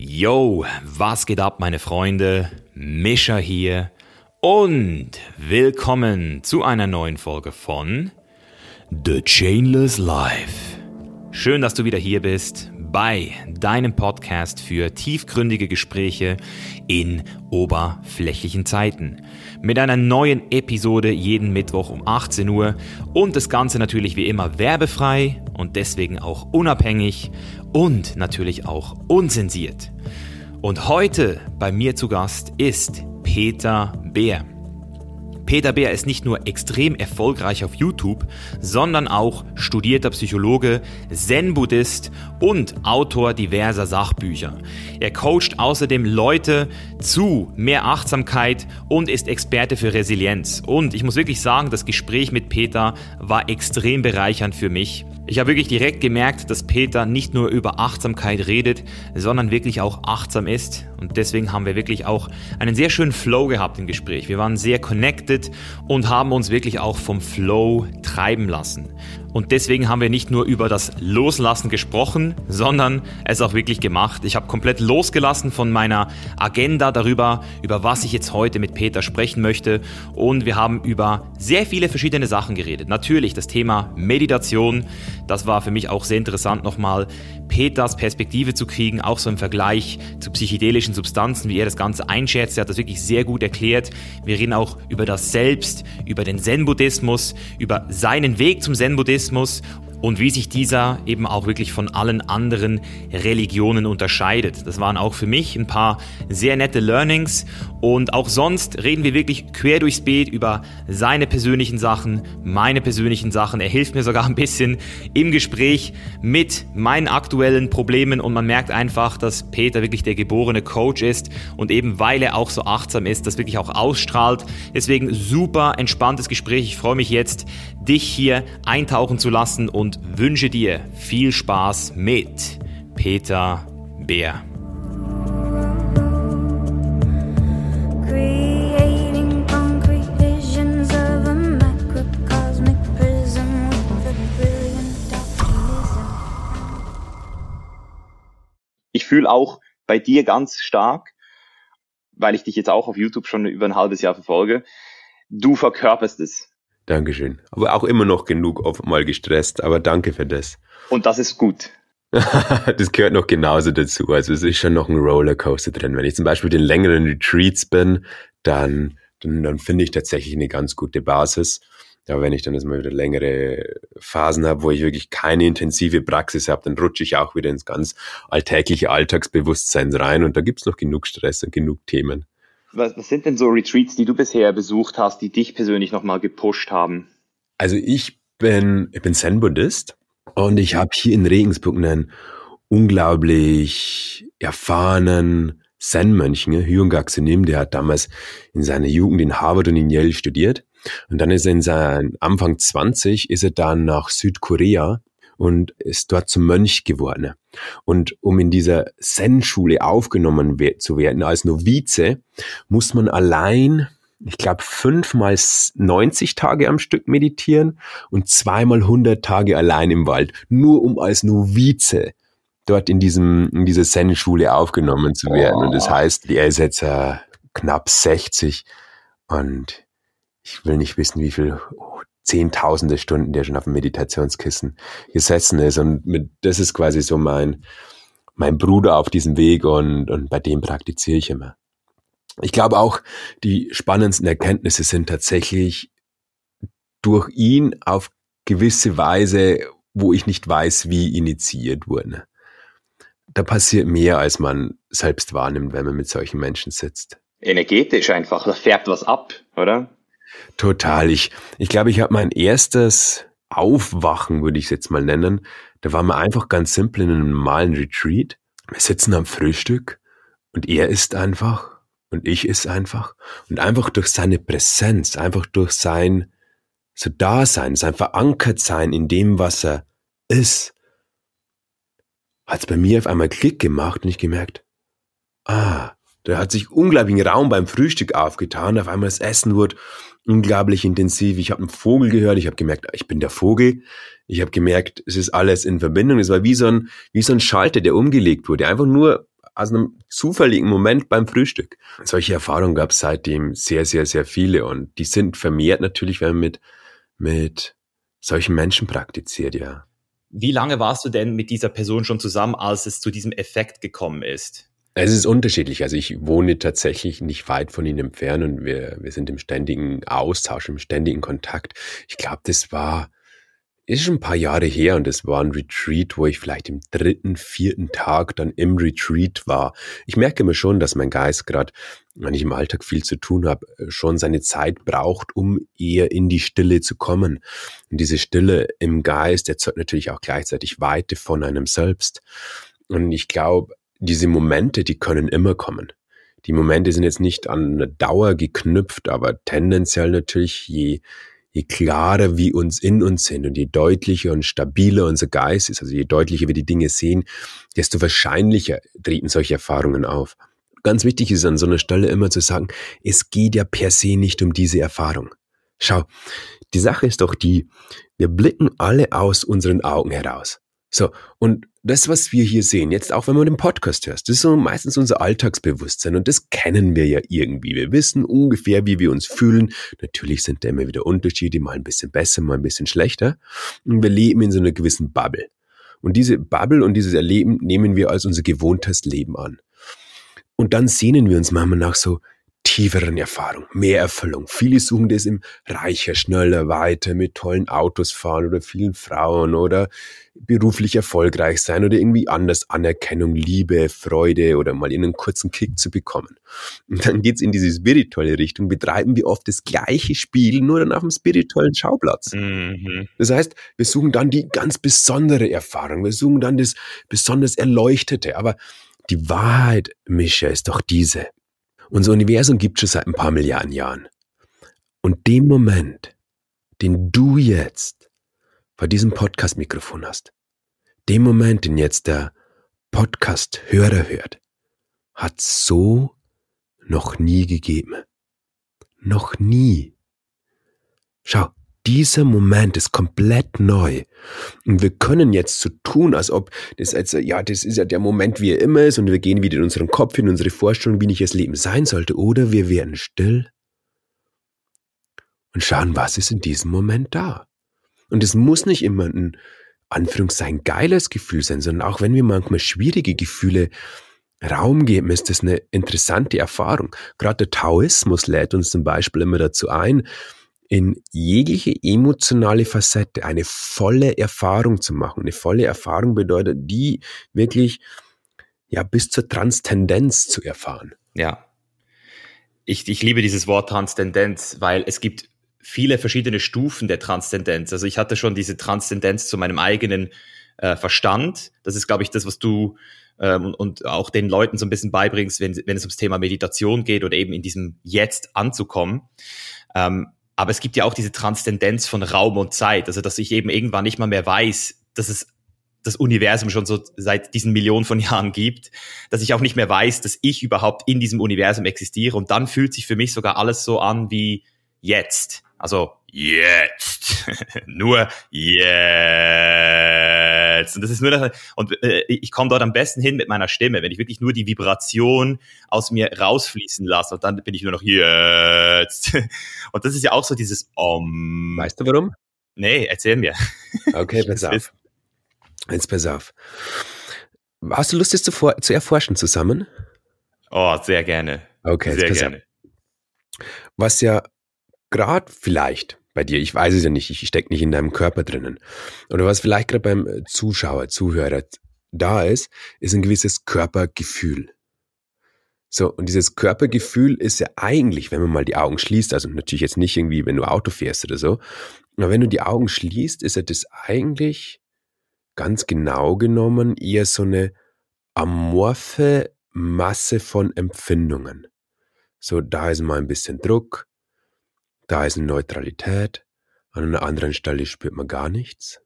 Yo, was geht ab, meine Freunde? Mischa hier und willkommen zu einer neuen Folge von The Chainless Life. Schön, dass du wieder hier bist bei deinem Podcast für tiefgründige Gespräche in oberflächlichen Zeiten. Mit einer neuen Episode jeden Mittwoch um 18 Uhr und das Ganze natürlich wie immer werbefrei und deswegen auch unabhängig und natürlich auch unzensiert. Und heute bei mir zu Gast ist Peter Bär. Peter Bär ist nicht nur extrem erfolgreich auf YouTube, sondern auch studierter Psychologe, Zen-Buddhist und Autor diverser Sachbücher. Er coacht außerdem Leute zu mehr Achtsamkeit und ist Experte für Resilienz. Und ich muss wirklich sagen, das Gespräch mit Peter war extrem bereichernd für mich. Ich habe wirklich direkt gemerkt, dass Peter nicht nur über Achtsamkeit redet, sondern wirklich auch achtsam ist. Und deswegen haben wir wirklich auch einen sehr schönen Flow gehabt im Gespräch. Wir waren sehr connected und haben uns wirklich auch vom Flow treiben lassen. Und deswegen haben wir nicht nur über das Loslassen gesprochen, sondern es auch wirklich gemacht. Ich habe komplett losgelassen von meiner Agenda darüber, über was ich jetzt heute mit Peter sprechen möchte. Und wir haben über sehr viele verschiedene Sachen geredet. Natürlich das Thema Meditation. Das war für mich auch sehr interessant nochmal Peters Perspektive zu kriegen, auch so im Vergleich zu psychedelischen Substanzen, wie er das Ganze einschätzt. Er hat das wirklich sehr gut erklärt. Wir reden auch über das Selbst, über den Zen-Buddhismus, über seinen Weg zum Zen-Buddhismus Journalismus und wie sich dieser eben auch wirklich von allen anderen Religionen unterscheidet. Das waren auch für mich ein paar sehr nette Learnings und auch sonst reden wir wirklich quer durchs Beet über seine persönlichen Sachen, meine persönlichen Sachen. Er hilft mir sogar ein bisschen im Gespräch mit meinen aktuellen Problemen und man merkt einfach, dass Peter wirklich der geborene Coach ist und eben weil er auch so achtsam ist, das wirklich auch ausstrahlt. Deswegen super entspanntes Gespräch. Ich freue mich jetzt, dich hier eintauchen zu lassen und wünsche dir viel Spaß mit Peter Bär. Ich fühle auch bei dir ganz stark, weil ich dich jetzt auch auf YouTube schon über ein halbes Jahr verfolge, du verkörperst es. Dankeschön. Aber auch immer noch genug oft mal gestresst, aber danke für das. Und das ist gut. das gehört noch genauso dazu. Also es ist schon noch ein Rollercoaster drin. Wenn ich zum Beispiel den längeren Retreats bin, dann, dann, dann finde ich tatsächlich eine ganz gute Basis. Aber wenn ich dann erstmal wieder längere Phasen habe, wo ich wirklich keine intensive Praxis habe, dann rutsche ich auch wieder ins ganz alltägliche Alltagsbewusstsein rein und da gibt's noch genug Stress und genug Themen. Was, was sind denn so Retreats, die du bisher besucht hast, die dich persönlich nochmal gepusht haben? Also ich bin, ich bin Zen-Buddhist und ich habe hier in Regensburg einen unglaublich erfahrenen Zen-Mönch, ne, Hyun Gaksenim, der hat damals in seiner Jugend in Harvard und in Yale studiert. Und dann ist er in seinem Anfang 20 ist er dann nach Südkorea und ist dort zum Mönch geworden. Und um in dieser Zen-Schule aufgenommen zu werden als Novize, muss man allein, ich glaube, fünfmal 90 Tage am Stück meditieren und zweimal 100 Tage allein im Wald, nur um als Novize dort in diesem in dieser Zen-Schule aufgenommen zu werden. Und das heißt, er ist jetzt äh, knapp 60 und ich will nicht wissen, wie viel zehntausende Stunden, der schon auf dem Meditationskissen gesessen ist. Und mit, das ist quasi so mein, mein Bruder auf diesem Weg und, und bei dem praktiziere ich immer. Ich glaube auch, die spannendsten Erkenntnisse sind tatsächlich durch ihn auf gewisse Weise, wo ich nicht weiß, wie initiiert wurden. Da passiert mehr, als man selbst wahrnimmt, wenn man mit solchen Menschen sitzt. Energetisch einfach, da färbt was ab, oder? Total. Ich, ich glaube, ich habe mein erstes Aufwachen, würde ich es jetzt mal nennen. Da waren wir einfach ganz simpel in einem normalen Retreat. Wir sitzen am Frühstück und er isst einfach und ich isst einfach. Und einfach durch seine Präsenz, einfach durch sein so Dasein, sein Verankertsein in dem, was er ist, hat es bei mir auf einmal Klick gemacht und ich gemerkt, ah, da hat sich unglaublich Raum beim Frühstück aufgetan. Auf einmal das Essen wurde unglaublich intensiv. Ich habe einen Vogel gehört, ich habe gemerkt, ich bin der Vogel. Ich habe gemerkt, es ist alles in Verbindung. Es war wie so ein, wie so ein Schalter, der umgelegt wurde. Einfach nur aus einem zufälligen Moment beim Frühstück. Solche Erfahrungen gab es seitdem sehr, sehr, sehr viele und die sind vermehrt natürlich, wenn man mit, mit solchen Menschen praktiziert, ja. Wie lange warst du denn mit dieser Person schon zusammen, als es zu diesem Effekt gekommen ist? Es ist unterschiedlich. Also ich wohne tatsächlich nicht weit von ihnen entfernt und wir, wir sind im ständigen Austausch, im ständigen Kontakt. Ich glaube, das war ist schon ein paar Jahre her und es war ein Retreat, wo ich vielleicht im dritten, vierten Tag dann im Retreat war. Ich merke mir schon, dass mein Geist gerade, wenn ich im Alltag viel zu tun habe, schon seine Zeit braucht, um eher in die Stille zu kommen. Und diese Stille im Geist erzeugt natürlich auch gleichzeitig Weite von einem selbst. Und ich glaube, diese Momente, die können immer kommen. Die Momente sind jetzt nicht an eine Dauer geknüpft, aber tendenziell natürlich je je klarer wir uns in uns sind und je deutlicher und stabiler unser Geist ist, also je deutlicher wir die Dinge sehen, desto wahrscheinlicher treten solche Erfahrungen auf. Ganz wichtig ist an so einer Stelle immer zu sagen, es geht ja per se nicht um diese Erfahrung. Schau, die Sache ist doch die, wir blicken alle aus unseren Augen heraus. So, und das, was wir hier sehen, jetzt auch wenn man den Podcast hörst, das ist so meistens unser Alltagsbewusstsein und das kennen wir ja irgendwie. Wir wissen ungefähr, wie wir uns fühlen. Natürlich sind da immer wieder Unterschiede, mal ein bisschen besser, mal ein bisschen schlechter. Und wir leben in so einer gewissen Bubble. Und diese Bubble und dieses Erleben nehmen wir als unser gewohntes Leben an. Und dann sehnen wir uns manchmal nach so tieferen Erfahrung, mehr Erfüllung. Viele suchen das im reicher, schneller, weiter, mit tollen Autos fahren oder vielen Frauen oder beruflich erfolgreich sein oder irgendwie anders Anerkennung, Liebe, Freude oder mal in einen kurzen Kick zu bekommen. Und dann geht's in diese spirituelle Richtung, betreiben wir oft das gleiche Spiel, nur dann auf dem spirituellen Schauplatz. Mhm. Das heißt, wir suchen dann die ganz besondere Erfahrung, wir suchen dann das besonders Erleuchtete, aber die Wahrheit, Mischa, ist doch diese. Unser Universum gibt schon seit ein paar Milliarden Jahren. Und dem Moment, den du jetzt vor diesem Podcast-Mikrofon hast, dem Moment, den jetzt der Podcast-Hörer hört, hat so noch nie gegeben. Noch nie. Schau, dieser Moment ist komplett neu. Und wir können jetzt so tun, als ob das jetzt, ja, das ist ja der Moment, wie er immer ist, und wir gehen wieder in unseren Kopf, in unsere Vorstellung, wie nicht das Leben sein sollte. Oder wir werden still und schauen, was ist in diesem Moment da. Und es muss nicht immer ein Anführungszeichen geiles Gefühl sein, sondern auch wenn wir manchmal schwierige Gefühle Raum geben, ist das eine interessante Erfahrung. Gerade der Taoismus lädt uns zum Beispiel immer dazu ein, in jegliche emotionale Facette eine volle Erfahrung zu machen. Eine volle Erfahrung bedeutet, die wirklich ja bis zur Transzendenz zu erfahren. Ja. Ich, ich liebe dieses Wort Transzendenz, weil es gibt viele verschiedene Stufen der Transzendenz. Also ich hatte schon diese Transzendenz zu meinem eigenen äh, Verstand. Das ist, glaube ich, das, was du ähm, und auch den Leuten so ein bisschen beibringst, wenn, wenn es ums Thema Meditation geht oder eben in diesem Jetzt anzukommen. Ähm, aber es gibt ja auch diese Transzendenz von Raum und Zeit, also dass ich eben irgendwann nicht mal mehr weiß, dass es das Universum schon so seit diesen Millionen von Jahren gibt, dass ich auch nicht mehr weiß, dass ich überhaupt in diesem Universum existiere. Und dann fühlt sich für mich sogar alles so an wie jetzt. Also jetzt. Nur jetzt. Und das ist nur das, und äh, ich komme dort am besten hin mit meiner Stimme, wenn ich wirklich nur die Vibration aus mir rausfließen lasse und dann bin ich nur noch jetzt. Und das ist ja auch so dieses Om. Weißt du warum? Nee, erzähl mir. Okay, pass auf. Jetzt pass auf. Hast du Lust, das zu, zu erforschen zusammen? Oh, sehr gerne. Okay, sehr gerne. Auf. Was ja gerade vielleicht bei dir. Ich weiß es ja nicht, ich stecke nicht in deinem Körper drinnen. Oder was vielleicht gerade beim äh, Zuschauer, Zuhörer da ist, ist ein gewisses Körpergefühl. So, und dieses Körpergefühl ist ja eigentlich, wenn man mal die Augen schließt, also natürlich jetzt nicht irgendwie, wenn du Auto fährst oder so, aber wenn du die Augen schließt, ist ja das eigentlich ganz genau genommen eher so eine amorphe Masse von Empfindungen. So, da ist mal ein bisschen Druck, da ist eine Neutralität, an einer anderen Stelle spürt man gar nichts.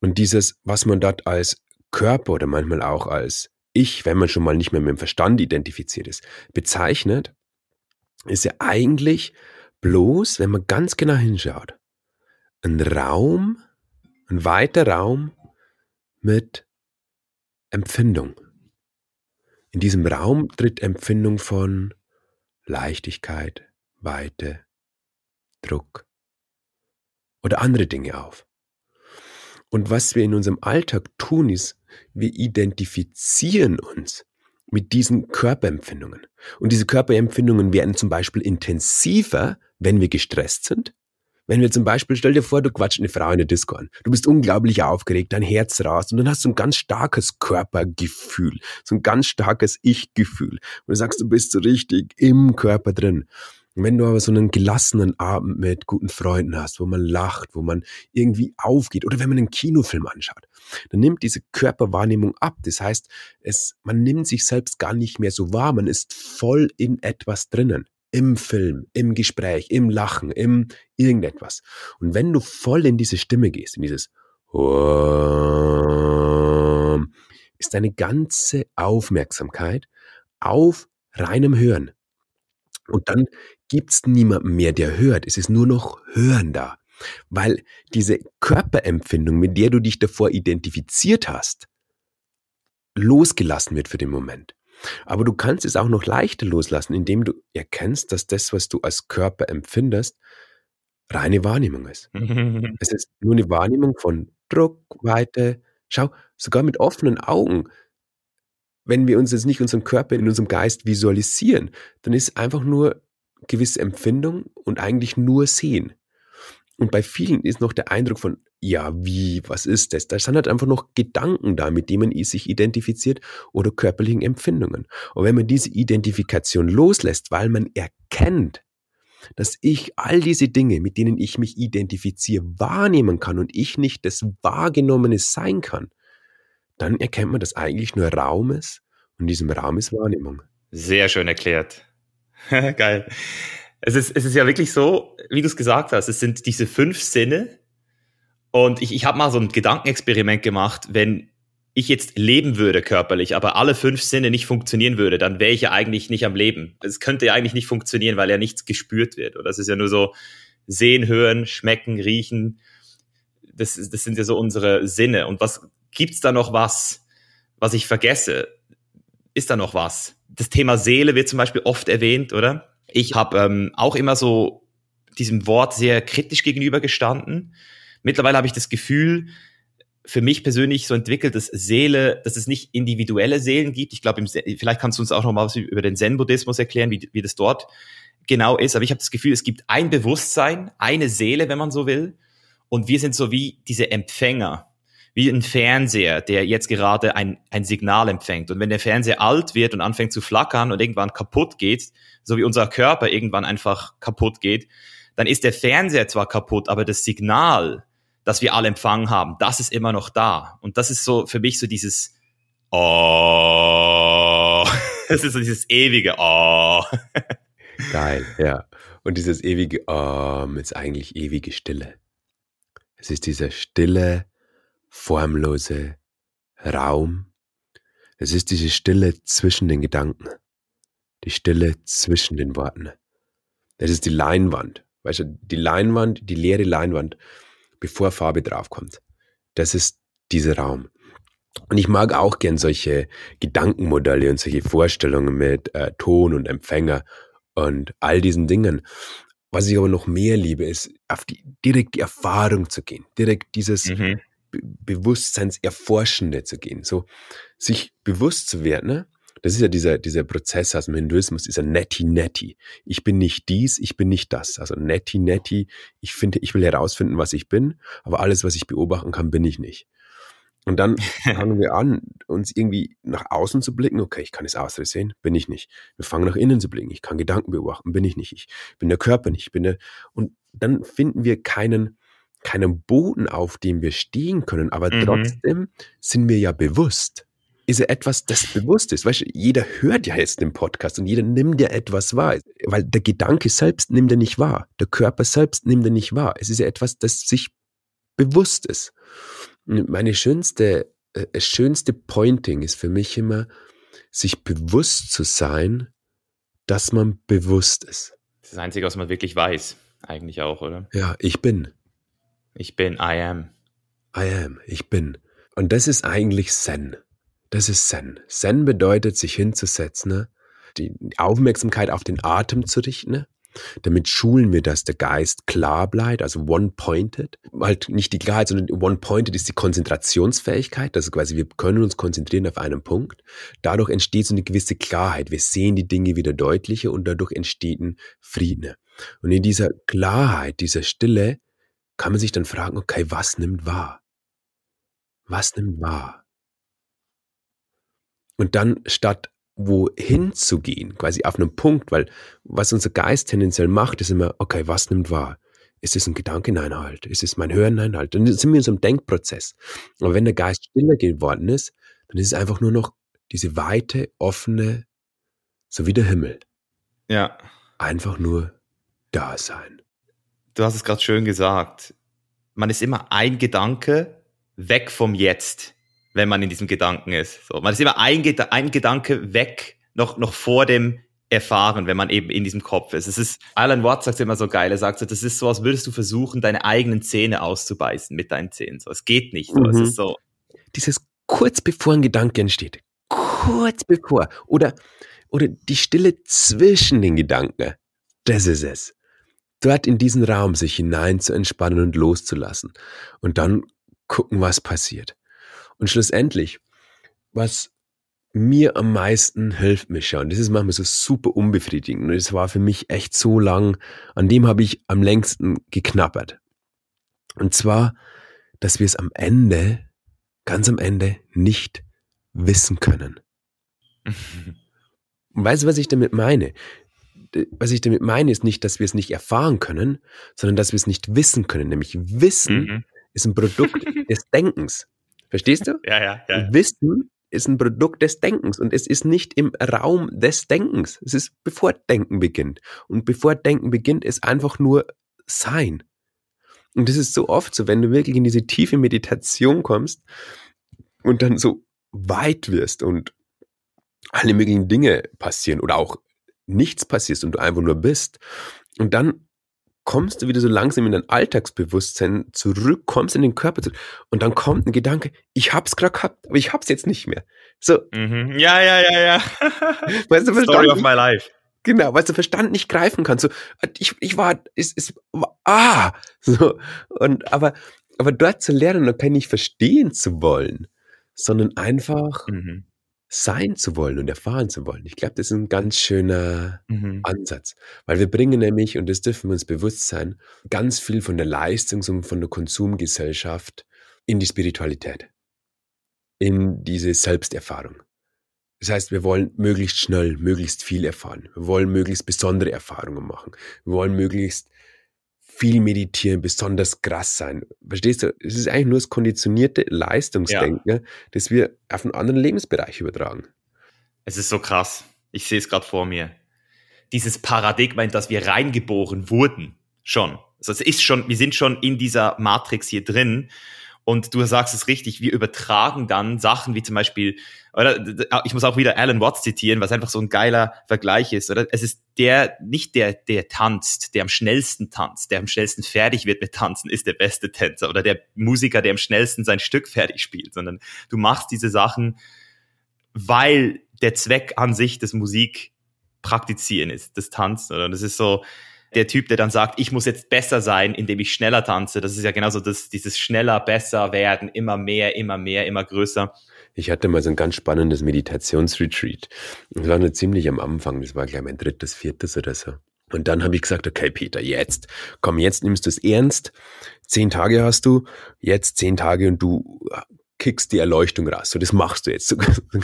Und dieses, was man dort als Körper oder manchmal auch als Ich, wenn man schon mal nicht mehr mit dem Verstand identifiziert ist, bezeichnet, ist ja eigentlich bloß, wenn man ganz genau hinschaut, ein Raum, ein weiter Raum mit Empfindung. in diesem Raum tritt Empfindung von Leichtigkeit, Weite, Druck oder andere Dinge auf. Und was wir in unserem Alltag tun, ist, wir identifizieren uns mit diesen Körperempfindungen. Und diese Körperempfindungen werden zum Beispiel intensiver, wenn wir gestresst sind. Wenn wir zum Beispiel, stell dir vor, du quatscht eine Frau in der Disco an. Du bist unglaublich aufgeregt, dein Herz rast und dann hast du ein ganz starkes Körpergefühl, so ein ganz starkes Ich-Gefühl. Und du sagst, du bist so richtig im Körper drin. Wenn du aber so einen gelassenen Abend mit guten Freunden hast, wo man lacht, wo man irgendwie aufgeht, oder wenn man einen Kinofilm anschaut, dann nimmt diese Körperwahrnehmung ab. Das heißt, es, man nimmt sich selbst gar nicht mehr so wahr, man ist voll in etwas drinnen. Im Film, im Gespräch, im Lachen, im irgendetwas. Und wenn du voll in diese Stimme gehst, in dieses ist deine ganze Aufmerksamkeit auf reinem Hören. Und dann gibt's niemanden mehr, der hört. Es ist nur noch Hören da. Weil diese Körperempfindung, mit der du dich davor identifiziert hast, losgelassen wird für den Moment. Aber du kannst es auch noch leichter loslassen, indem du erkennst, dass das, was du als Körper empfindest, reine Wahrnehmung ist. es ist nur eine Wahrnehmung von Druck, Weite. Schau, sogar mit offenen Augen, wenn wir uns jetzt nicht unseren Körper in unserem Geist visualisieren, dann ist einfach nur gewisse Empfindung und eigentlich nur sehen. Und bei vielen ist noch der Eindruck von, ja, wie, was ist das? Da sind halt einfach noch Gedanken da, mit denen man sich identifiziert oder körperlichen Empfindungen. Und wenn man diese Identifikation loslässt, weil man erkennt, dass ich all diese Dinge, mit denen ich mich identifiziere, wahrnehmen kann und ich nicht das Wahrgenommene sein kann, dann erkennt man, dass eigentlich nur Raum ist und in diesem Raum ist Wahrnehmung. Sehr schön erklärt. Geil. Es ist, es ist ja wirklich so, wie du es gesagt hast, es sind diese fünf Sinne. Und ich, ich habe mal so ein Gedankenexperiment gemacht, wenn ich jetzt leben würde körperlich, aber alle fünf Sinne nicht funktionieren würde, dann wäre ich ja eigentlich nicht am Leben. Es könnte ja eigentlich nicht funktionieren, weil ja nichts gespürt wird. Oder es ist ja nur so sehen, hören, schmecken, riechen. Das, das sind ja so unsere Sinne. Und was gibt's da noch was, was ich vergesse? Ist da noch was? Das Thema Seele wird zum Beispiel oft erwähnt, oder? Ich habe ähm, auch immer so diesem Wort sehr kritisch gegenübergestanden. Mittlerweile habe ich das Gefühl, für mich persönlich so entwickelt, dass Seele, dass es nicht individuelle Seelen gibt. Ich glaube, vielleicht kannst du uns auch noch mal was über den Zen-Buddhismus erklären, wie, wie das dort genau ist. Aber ich habe das Gefühl, es gibt ein Bewusstsein, eine Seele, wenn man so will. Und wir sind so wie diese Empfänger, wie ein Fernseher, der jetzt gerade ein, ein Signal empfängt. Und wenn der Fernseher alt wird und anfängt zu flackern und irgendwann kaputt geht, so wie unser Körper irgendwann einfach kaputt geht, dann ist der Fernseher zwar kaputt, aber das Signal, das wir alle empfangen haben, das ist immer noch da. Und das ist so für mich so dieses Oh. Das ist so dieses ewige Oh. Geil, ja. Und dieses ewige Oh ist eigentlich ewige Stille. Es ist dieser stille, formlose Raum. Es ist diese Stille zwischen den Gedanken die Stille zwischen den Worten. Das ist die Leinwand. Weißt du, die Leinwand, die leere Leinwand, bevor Farbe draufkommt. Das ist dieser Raum. Und ich mag auch gern solche Gedankenmodelle und solche Vorstellungen mit äh, Ton und Empfänger und all diesen Dingen. Was ich aber noch mehr liebe, ist auf die direkt die Erfahrung zu gehen, direkt dieses mhm. Be Bewusstseinserforschende zu gehen, so sich bewusst zu werden, ne? Das ist ja dieser, dieser Prozess aus dem Hinduismus, dieser Netti-Netti. Ich bin nicht dies, ich bin nicht das. Also Netti-Netti, ich finde, ich will herausfinden, was ich bin, aber alles, was ich beobachten kann, bin ich nicht. Und dann fangen wir an, uns irgendwie nach außen zu blicken. Okay, ich kann es Äußere sehen, bin ich nicht. Wir fangen nach innen zu blicken. Ich kann Gedanken beobachten, bin ich nicht. Ich bin der Körper nicht. Ich bin der, und dann finden wir keinen, keinen Boden, auf dem wir stehen können. Aber mhm. trotzdem sind wir ja bewusst ist ja etwas, das bewusst ist. Weißt du, jeder hört ja jetzt den Podcast und jeder nimmt ja etwas wahr. Weil der Gedanke selbst nimmt er nicht wahr. Der Körper selbst nimmt er nicht wahr. Es ist ja etwas, das sich bewusst ist. Meine schönste, äh, schönste Pointing ist für mich immer, sich bewusst zu sein, dass man bewusst ist. Das ist das Einzige, was man wirklich weiß, eigentlich auch, oder? Ja, ich bin. Ich bin, I am. I am, ich bin. Und das ist eigentlich Zen. Das ist Zen. Zen bedeutet, sich hinzusetzen, ne? die Aufmerksamkeit auf den Atem zu richten. Ne? Damit schulen wir, dass der Geist klar bleibt, also one-pointed. Halt nicht die Klarheit, sondern one-pointed ist die Konzentrationsfähigkeit. Das ist quasi, wir können uns konzentrieren auf einen Punkt. Dadurch entsteht so eine gewisse Klarheit. Wir sehen die Dinge wieder deutlicher und dadurch entsteht ein Frieden. Und in dieser Klarheit, dieser Stille, kann man sich dann fragen, okay, was nimmt wahr? Was nimmt wahr? Und dann statt wohin zu gehen, quasi auf einem Punkt, weil was unser Geist tendenziell macht, ist immer, okay, was nimmt wahr? Ist es ein Gedanke? Nein, halt. Ist es mein Hören? Nein, halt. Dann sind wir in so einem Denkprozess. Aber wenn der Geist stiller geworden ist, dann ist es einfach nur noch diese weite, offene, so wie der Himmel. Ja. Einfach nur da sein. Du hast es gerade schön gesagt. Man ist immer ein Gedanke weg vom Jetzt wenn man in diesem Gedanken ist. So, man ist immer ein, ein Gedanke weg, noch, noch vor dem Erfahren, wenn man eben in diesem Kopf ist. Es ist, Alan Watts sagt immer so geil, er sagt so, das ist so, als würdest du versuchen, deine eigenen Zähne auszubeißen mit deinen Zähnen. So, es geht nicht. So. Mhm. Es ist so. Dieses kurz bevor ein Gedanke entsteht. Kurz bevor. Oder, oder die Stille zwischen den Gedanken. Das ist es. Dort in diesen Raum sich hinein zu entspannen und loszulassen. Und dann gucken, was passiert. Und schlussendlich, was mir am meisten hilft, Mischa, und das ist manchmal so super unbefriedigend, und es war für mich echt so lang, an dem habe ich am längsten geknappert. Und zwar, dass wir es am Ende, ganz am Ende, nicht wissen können. Und weißt du, was ich damit meine? Was ich damit meine, ist nicht, dass wir es nicht erfahren können, sondern dass wir es nicht wissen können. Nämlich Wissen mhm. ist ein Produkt des Denkens. Verstehst du? Ja, ja, ja. Wissen ist ein Produkt des Denkens und es ist nicht im Raum des Denkens. Es ist bevor Denken beginnt. Und bevor Denken beginnt, ist einfach nur Sein. Und das ist so oft so, wenn du wirklich in diese tiefe Meditation kommst und dann so weit wirst und alle möglichen Dinge passieren oder auch nichts passiert und du einfach nur bist. Und dann kommst du wieder so langsam in dein Alltagsbewusstsein zurück, kommst in den Körper zurück und dann kommt ein Gedanke, ich hab's gerade gehabt, aber ich hab's jetzt nicht mehr. So. Mhm. Ja, ja, ja, ja. weißt du, Story of my life. Genau, weil du Verstand nicht greifen kannst. So, ich, ich war, es, es, ah, so. Und, aber, aber dort zu lernen und nicht verstehen zu wollen, sondern einfach mhm sein zu wollen und erfahren zu wollen. Ich glaube, das ist ein ganz schöner mhm. Ansatz, weil wir bringen nämlich, und das dürfen wir uns bewusst sein, ganz viel von der Leistungs- und von der Konsumgesellschaft in die Spiritualität, in diese Selbsterfahrung. Das heißt, wir wollen möglichst schnell, möglichst viel erfahren. Wir wollen möglichst besondere Erfahrungen machen. Wir wollen möglichst viel meditieren, besonders krass sein. Verstehst du? Es ist eigentlich nur das konditionierte Leistungsdenken, ja. das wir auf einen anderen Lebensbereich übertragen. Es ist so krass. Ich sehe es gerade vor mir. Dieses Paradigma, in das wir reingeboren wurden, schon. Also es ist schon, wir sind schon in dieser Matrix hier drin und du sagst es richtig, wir übertragen dann Sachen wie zum Beispiel, oder ich muss auch wieder Alan Watts zitieren, was einfach so ein geiler Vergleich ist, oder? Es ist der, nicht der, der tanzt, der am schnellsten tanzt, der am schnellsten fertig wird mit Tanzen, ist der beste Tänzer oder der Musiker, der am schnellsten sein Stück fertig spielt, sondern du machst diese Sachen, weil der Zweck an sich des Musik praktizieren ist, des Tanzen, oder? Das ist so, der Typ, der dann sagt, ich muss jetzt besser sein, indem ich schneller tanze. Das ist ja genauso das, dieses schneller, besser werden, immer mehr, immer mehr, immer größer. Ich hatte mal so ein ganz spannendes Meditationsretreat. Das war nur ziemlich am Anfang, das war gleich mein drittes, viertes oder so. Und dann habe ich gesagt, okay, Peter, jetzt, komm, jetzt nimmst du es ernst. Zehn Tage hast du, jetzt zehn Tage und du kickst die Erleuchtung raus. So, das machst du jetzt.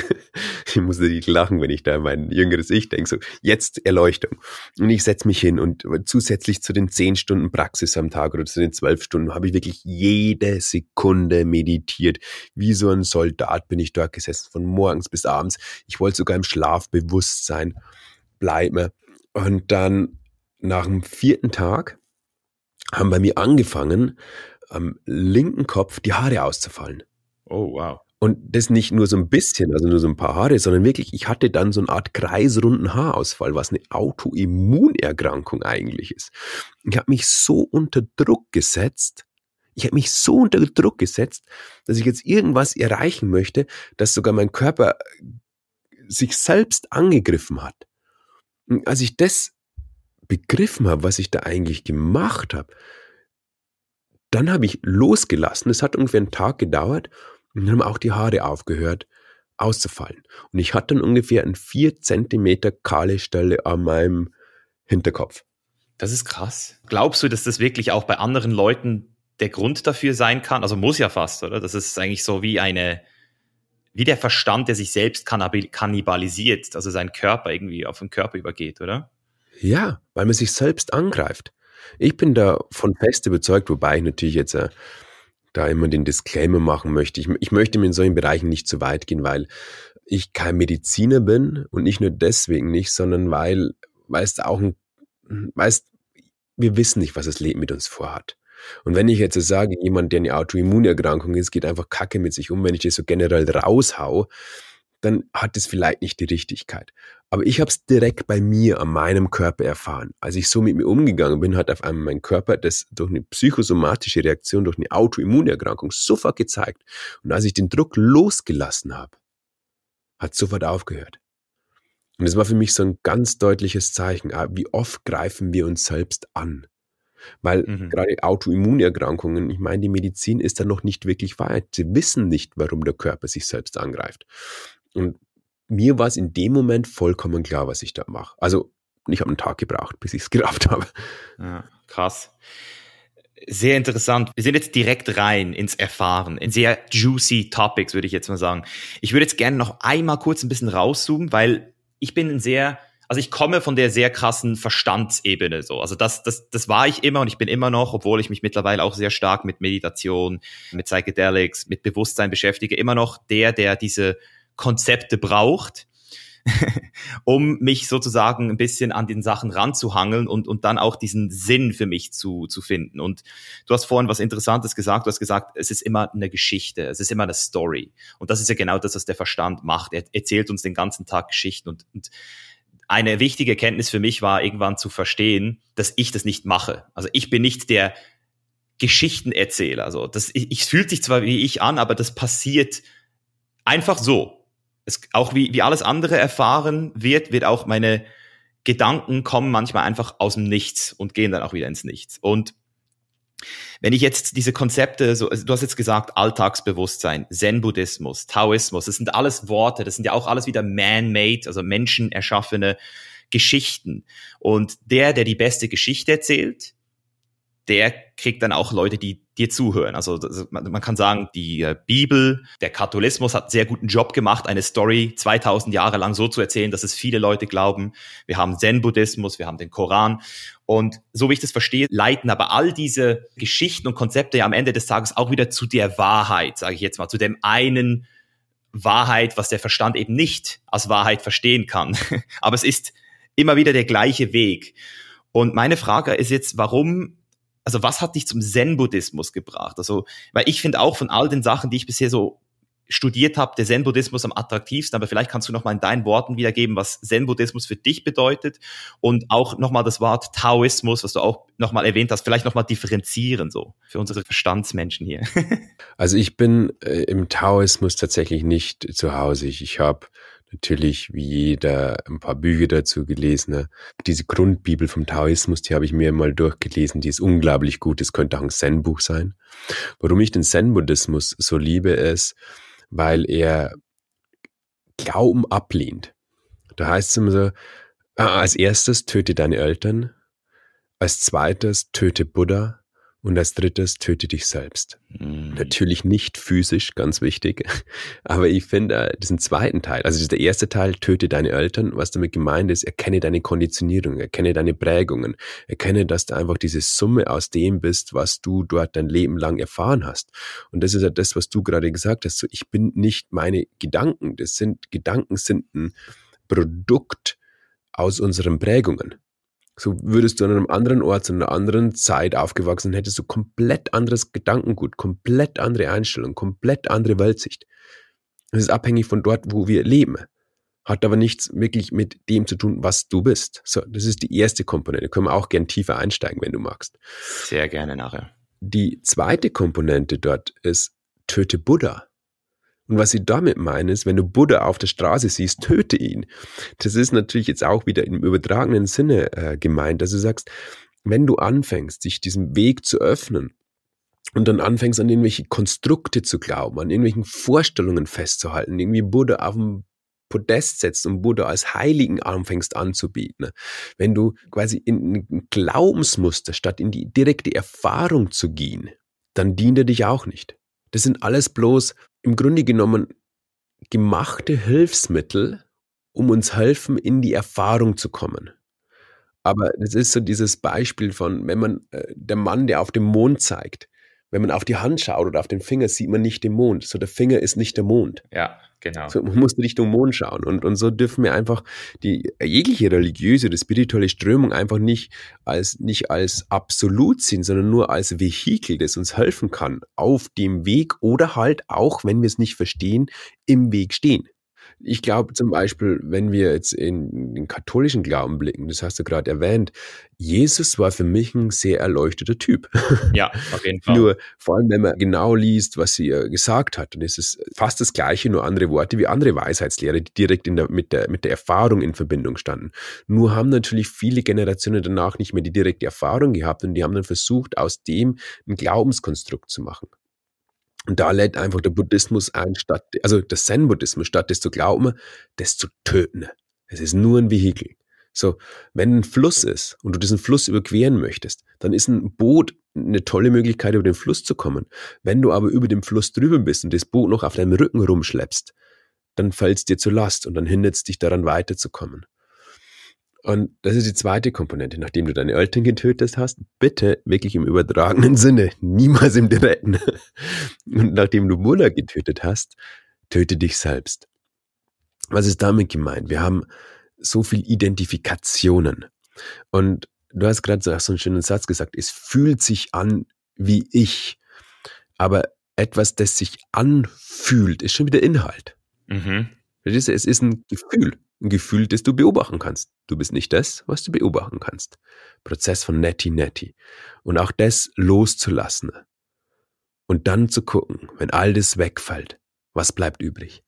ich muss nicht lachen, wenn ich da mein jüngeres Ich denke. So, jetzt Erleuchtung. Und ich setze mich hin und zusätzlich zu den zehn Stunden Praxis am Tag oder zu den zwölf Stunden habe ich wirklich jede Sekunde meditiert. Wie so ein Soldat bin ich dort gesessen, von morgens bis abends. Ich wollte sogar im Schlaf bewusst sein, bleiben. Und dann nach dem vierten Tag haben bei mir angefangen, am linken Kopf die Haare auszufallen. Oh, wow. Und das nicht nur so ein bisschen, also nur so ein paar Haare, sondern wirklich, ich hatte dann so eine Art kreisrunden Haarausfall, was eine Autoimmunerkrankung eigentlich ist. Ich habe mich so unter Druck gesetzt. ich habe mich so unter Druck gesetzt, dass ich jetzt irgendwas erreichen möchte, dass sogar mein Körper sich selbst angegriffen hat. Und als ich das begriffen habe, was ich da eigentlich gemacht habe, dann habe ich losgelassen. Es hat ungefähr einen Tag gedauert und dann haben auch die Haare aufgehört auszufallen. Und ich hatte dann ungefähr ein vier Zentimeter kahle Stelle an meinem Hinterkopf. Das ist krass. Glaubst du, dass das wirklich auch bei anderen Leuten der Grund dafür sein kann? Also muss ja fast, oder? Das ist eigentlich so wie eine, wie der Verstand, der sich selbst kannibalisiert, also seinen Körper irgendwie auf den Körper übergeht, oder? Ja, weil man sich selbst angreift. Ich bin davon fest überzeugt, wobei ich natürlich jetzt äh, da immer den Disclaimer machen möchte. Ich, ich möchte mir in solchen Bereichen nicht zu weit gehen, weil ich kein Mediziner bin und nicht nur deswegen nicht, sondern weil, weil es auch ein, weißt, wir wissen nicht, was das Leben mit uns vorhat. Und wenn ich jetzt sage, jemand, der eine Autoimmunerkrankung ist, geht einfach Kacke mit sich um, wenn ich das so generell raushau, dann hat es vielleicht nicht die Richtigkeit. Aber ich habe es direkt bei mir, an meinem Körper erfahren. Als ich so mit mir umgegangen bin, hat auf einmal mein Körper das durch eine psychosomatische Reaktion, durch eine Autoimmunerkrankung sofort gezeigt. Und als ich den Druck losgelassen habe, hat sofort aufgehört. Und das war für mich so ein ganz deutliches Zeichen, ah, wie oft greifen wir uns selbst an. Weil mhm. gerade Autoimmunerkrankungen, ich meine, die Medizin ist da noch nicht wirklich weit. Sie wissen nicht, warum der Körper sich selbst angreift. Und mir war es in dem Moment vollkommen klar, was ich da mache. Also ich habe einen Tag gebraucht, bis ich es gerafft habe. Ja, krass. Sehr interessant. Wir sind jetzt direkt rein ins Erfahren, in sehr juicy Topics, würde ich jetzt mal sagen. Ich würde jetzt gerne noch einmal kurz ein bisschen rauszoomen, weil ich bin ein sehr, also ich komme von der sehr krassen Verstandsebene so. Also das, das, das war ich immer und ich bin immer noch, obwohl ich mich mittlerweile auch sehr stark mit Meditation, mit Psychedelics, mit Bewusstsein beschäftige, immer noch der, der diese Konzepte braucht, um mich sozusagen ein bisschen an den Sachen ranzuhangeln und, und dann auch diesen Sinn für mich zu, zu finden. Und du hast vorhin was Interessantes gesagt. Du hast gesagt, es ist immer eine Geschichte, es ist immer eine Story. Und das ist ja genau das, was der Verstand macht. Er erzählt uns den ganzen Tag Geschichten und, und eine wichtige Erkenntnis für mich war irgendwann zu verstehen, dass ich das nicht mache. Also ich bin nicht der Geschichtenerzähler. Also das, ich, ich fühlt sich zwar wie ich an, aber das passiert einfach so es, auch wie, wie alles andere erfahren wird, wird auch meine Gedanken kommen manchmal einfach aus dem Nichts und gehen dann auch wieder ins Nichts. Und wenn ich jetzt diese Konzepte, so, also du hast jetzt gesagt, Alltagsbewusstsein, Zen-Buddhismus, Taoismus, das sind alles Worte, das sind ja auch alles wieder man-made, also menschenerschaffene Geschichten. Und der, der die beste Geschichte erzählt, der kriegt dann auch Leute, die dir zuhören. Also man, kann sagen, die äh, Bibel, der Katholismus hat einen sehr guten Job gemacht, eine Story 2000 Jahre lang so zu erzählen, dass es viele Leute glauben. Wir haben Zen-Buddhismus, wir haben den Koran. Und so wie ich das verstehe, leiten aber all diese Geschichten und Konzepte ja am Ende des Tages auch wieder zu der Wahrheit, sage ich jetzt mal, zu dem einen Wahrheit, was der Verstand eben nicht als Wahrheit verstehen kann. aber es ist immer wieder der gleiche Weg. Und meine Frage ist jetzt, warum also was hat dich zum Zen-Buddhismus gebracht? Also, weil ich finde auch von all den Sachen, die ich bisher so studiert habe, der Zen-Buddhismus am attraktivsten, aber vielleicht kannst du noch mal in deinen Worten wiedergeben, was Zen-Buddhismus für dich bedeutet und auch noch mal das Wort Taoismus, was du auch noch mal erwähnt hast, vielleicht noch mal differenzieren so für unsere Verstandsmenschen hier. also ich bin äh, im Taoismus tatsächlich nicht zu Hause. Ich, ich habe natürlich wie jeder ein paar Bücher dazu gelesen. Ne? Diese Grundbibel vom Taoismus, die habe ich mir mal durchgelesen, die ist unglaublich gut. Das könnte auch ein Zen-Buch sein. Warum ich den Zen-Buddhismus so liebe, ist, weil er Glauben ablehnt. Da heißt es immer so, ah, als erstes töte deine Eltern, als zweites töte Buddha, und als drittes, töte dich selbst. Mhm. Natürlich nicht physisch, ganz wichtig. Aber ich finde äh, diesen zweiten Teil, also der erste Teil, töte deine Eltern, was damit gemeint ist, erkenne deine Konditionierung, erkenne deine Prägungen, erkenne, dass du einfach diese Summe aus dem bist, was du dort dein Leben lang erfahren hast. Und das ist ja das, was du gerade gesagt hast. So, ich bin nicht meine Gedanken. Das sind, Gedanken sind ein Produkt aus unseren Prägungen. So würdest du an einem anderen Ort, zu einer anderen Zeit aufgewachsen, hättest du komplett anderes Gedankengut, komplett andere Einstellung, komplett andere Weltsicht. Es ist abhängig von dort, wo wir leben. Hat aber nichts wirklich mit dem zu tun, was du bist. So, das ist die erste Komponente. Können wir auch gern tiefer einsteigen, wenn du magst. Sehr gerne nachher. die zweite Komponente dort ist, töte Buddha. Und was ich damit meine, ist, wenn du Buddha auf der Straße siehst, töte ihn. Das ist natürlich jetzt auch wieder im übertragenen Sinne äh, gemeint, dass du sagst, wenn du anfängst, sich diesem Weg zu öffnen und dann anfängst an irgendwelche Konstrukte zu glauben, an irgendwelchen Vorstellungen festzuhalten, irgendwie Buddha auf dem Podest setzt und Buddha als Heiligen anfängst anzubieten, wenn du quasi in ein Glaubensmuster statt in die direkte Erfahrung zu gehen, dann dient er dich auch nicht. Das sind alles bloß im Grunde genommen gemachte Hilfsmittel, um uns helfen, in die Erfahrung zu kommen. Aber das ist so dieses Beispiel von, wenn man, äh, der Mann, der auf dem Mond zeigt, wenn man auf die Hand schaut oder auf den Finger, sieht man nicht den Mond. So der Finger ist nicht der Mond. Ja, genau. So, man muss Richtung Mond schauen. Und, und so dürfen wir einfach die jegliche religiöse oder spirituelle Strömung einfach nicht als, nicht als absolut sehen, sondern nur als Vehikel, das uns helfen kann, auf dem Weg oder halt auch, wenn wir es nicht verstehen, im Weg stehen. Ich glaube zum Beispiel, wenn wir jetzt in den katholischen Glauben blicken, das hast du gerade erwähnt, Jesus war für mich ein sehr erleuchteter Typ. Ja, auf jeden Fall. Nur vor allem, wenn man genau liest, was sie äh, gesagt hat, dann ist es fast das Gleiche, nur andere Worte wie andere Weisheitslehre, die direkt der, mit, der, mit der Erfahrung in Verbindung standen. Nur haben natürlich viele Generationen danach nicht mehr die direkte Erfahrung gehabt und die haben dann versucht, aus dem ein Glaubenskonstrukt zu machen. Und da lädt einfach der Buddhismus ein, statt, also der Zen-Buddhismus, statt das zu glauben, das zu töten. Es ist nur ein Vehikel. So, wenn ein Fluss ist und du diesen Fluss überqueren möchtest, dann ist ein Boot eine tolle Möglichkeit, über den Fluss zu kommen. Wenn du aber über dem Fluss drüber bist und das Boot noch auf deinem Rücken rumschleppst, dann fällt es dir zur Last und dann hindert es dich daran weiterzukommen. Und das ist die zweite Komponente. Nachdem du deine Eltern getötet hast, bitte wirklich im übertragenen Sinne, niemals im direkten. Und nachdem du Buddha getötet hast, töte dich selbst. Was ist damit gemeint? Wir haben so viel Identifikationen. Und du hast gerade so einen schönen Satz gesagt, es fühlt sich an wie ich. Aber etwas, das sich anfühlt, ist schon wieder Inhalt. Mhm. Es ist ein Gefühl. Ein Gefühl, das du beobachten kannst. Du bist nicht das, was du beobachten kannst. Prozess von netti netti. Und auch das loszulassen. Und dann zu gucken, wenn all das wegfällt, was bleibt übrig?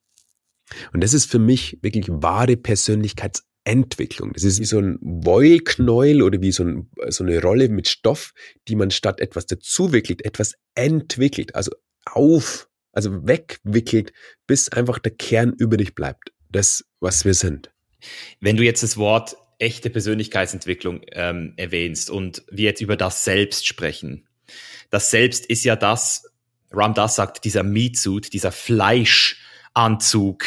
Und das ist für mich wirklich wahre Persönlichkeitsentwicklung. Das ist wie so ein Wollknäuel oder wie so, ein, so eine Rolle mit Stoff, die man statt etwas dazuwickelt, etwas entwickelt, also auf, also wegwickelt, bis einfach der Kern übrig bleibt das, was wir sind. Wenn du jetzt das Wort echte Persönlichkeitsentwicklung ähm, erwähnst und wir jetzt über das Selbst sprechen, das Selbst ist ja das, Ram Das sagt, dieser Meatsuit, dieser Fleischanzug,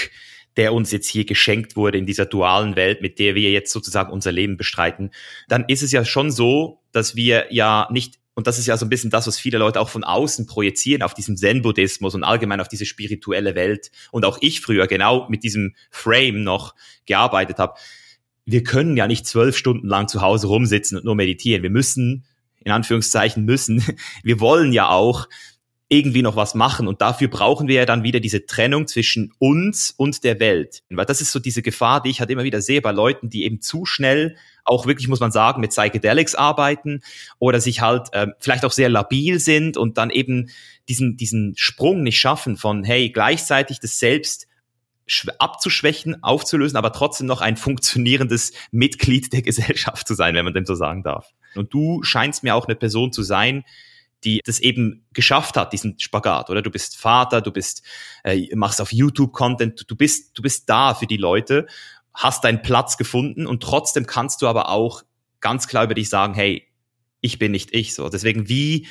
der uns jetzt hier geschenkt wurde in dieser dualen Welt, mit der wir jetzt sozusagen unser Leben bestreiten, dann ist es ja schon so, dass wir ja nicht und das ist ja so ein bisschen das, was viele Leute auch von außen projizieren auf diesen Zen-Buddhismus und allgemein auf diese spirituelle Welt. Und auch ich früher genau mit diesem Frame noch gearbeitet habe. Wir können ja nicht zwölf Stunden lang zu Hause rumsitzen und nur meditieren. Wir müssen, in Anführungszeichen müssen, wir wollen ja auch irgendwie noch was machen. Und dafür brauchen wir ja dann wieder diese Trennung zwischen uns und der Welt. Weil das ist so diese Gefahr, die ich halt immer wieder sehe bei Leuten, die eben zu schnell auch wirklich, muss man sagen, mit Psychedelics arbeiten oder sich halt äh, vielleicht auch sehr labil sind und dann eben diesen, diesen Sprung nicht schaffen von, hey, gleichzeitig das Selbst abzuschwächen, aufzulösen, aber trotzdem noch ein funktionierendes Mitglied der Gesellschaft zu sein, wenn man dem so sagen darf. Und du scheinst mir auch eine Person zu sein, die das eben geschafft hat, diesen Spagat, oder? Du bist Vater, du bist, äh, machst auf YouTube Content, du bist, du bist da für die Leute, hast deinen Platz gefunden und trotzdem kannst du aber auch ganz klar über dich sagen, hey, ich bin nicht ich, so. Deswegen, wie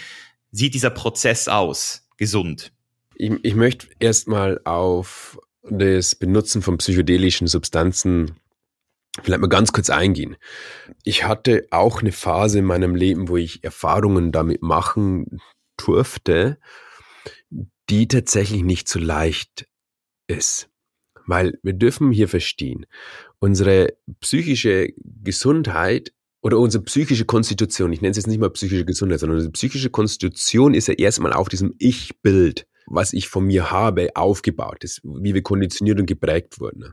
sieht dieser Prozess aus? Gesund. Ich, ich möchte erstmal auf das Benutzen von psychedelischen Substanzen vielleicht mal ganz kurz eingehen. Ich hatte auch eine Phase in meinem Leben, wo ich Erfahrungen damit machen durfte, die tatsächlich nicht so leicht ist. Weil wir dürfen hier verstehen, unsere psychische Gesundheit oder unsere psychische Konstitution, ich nenne es jetzt nicht mal psychische Gesundheit, sondern unsere psychische Konstitution ist ja erstmal auf diesem Ich-Bild, was ich von mir habe, aufgebaut ist, wie wir konditioniert und geprägt wurden.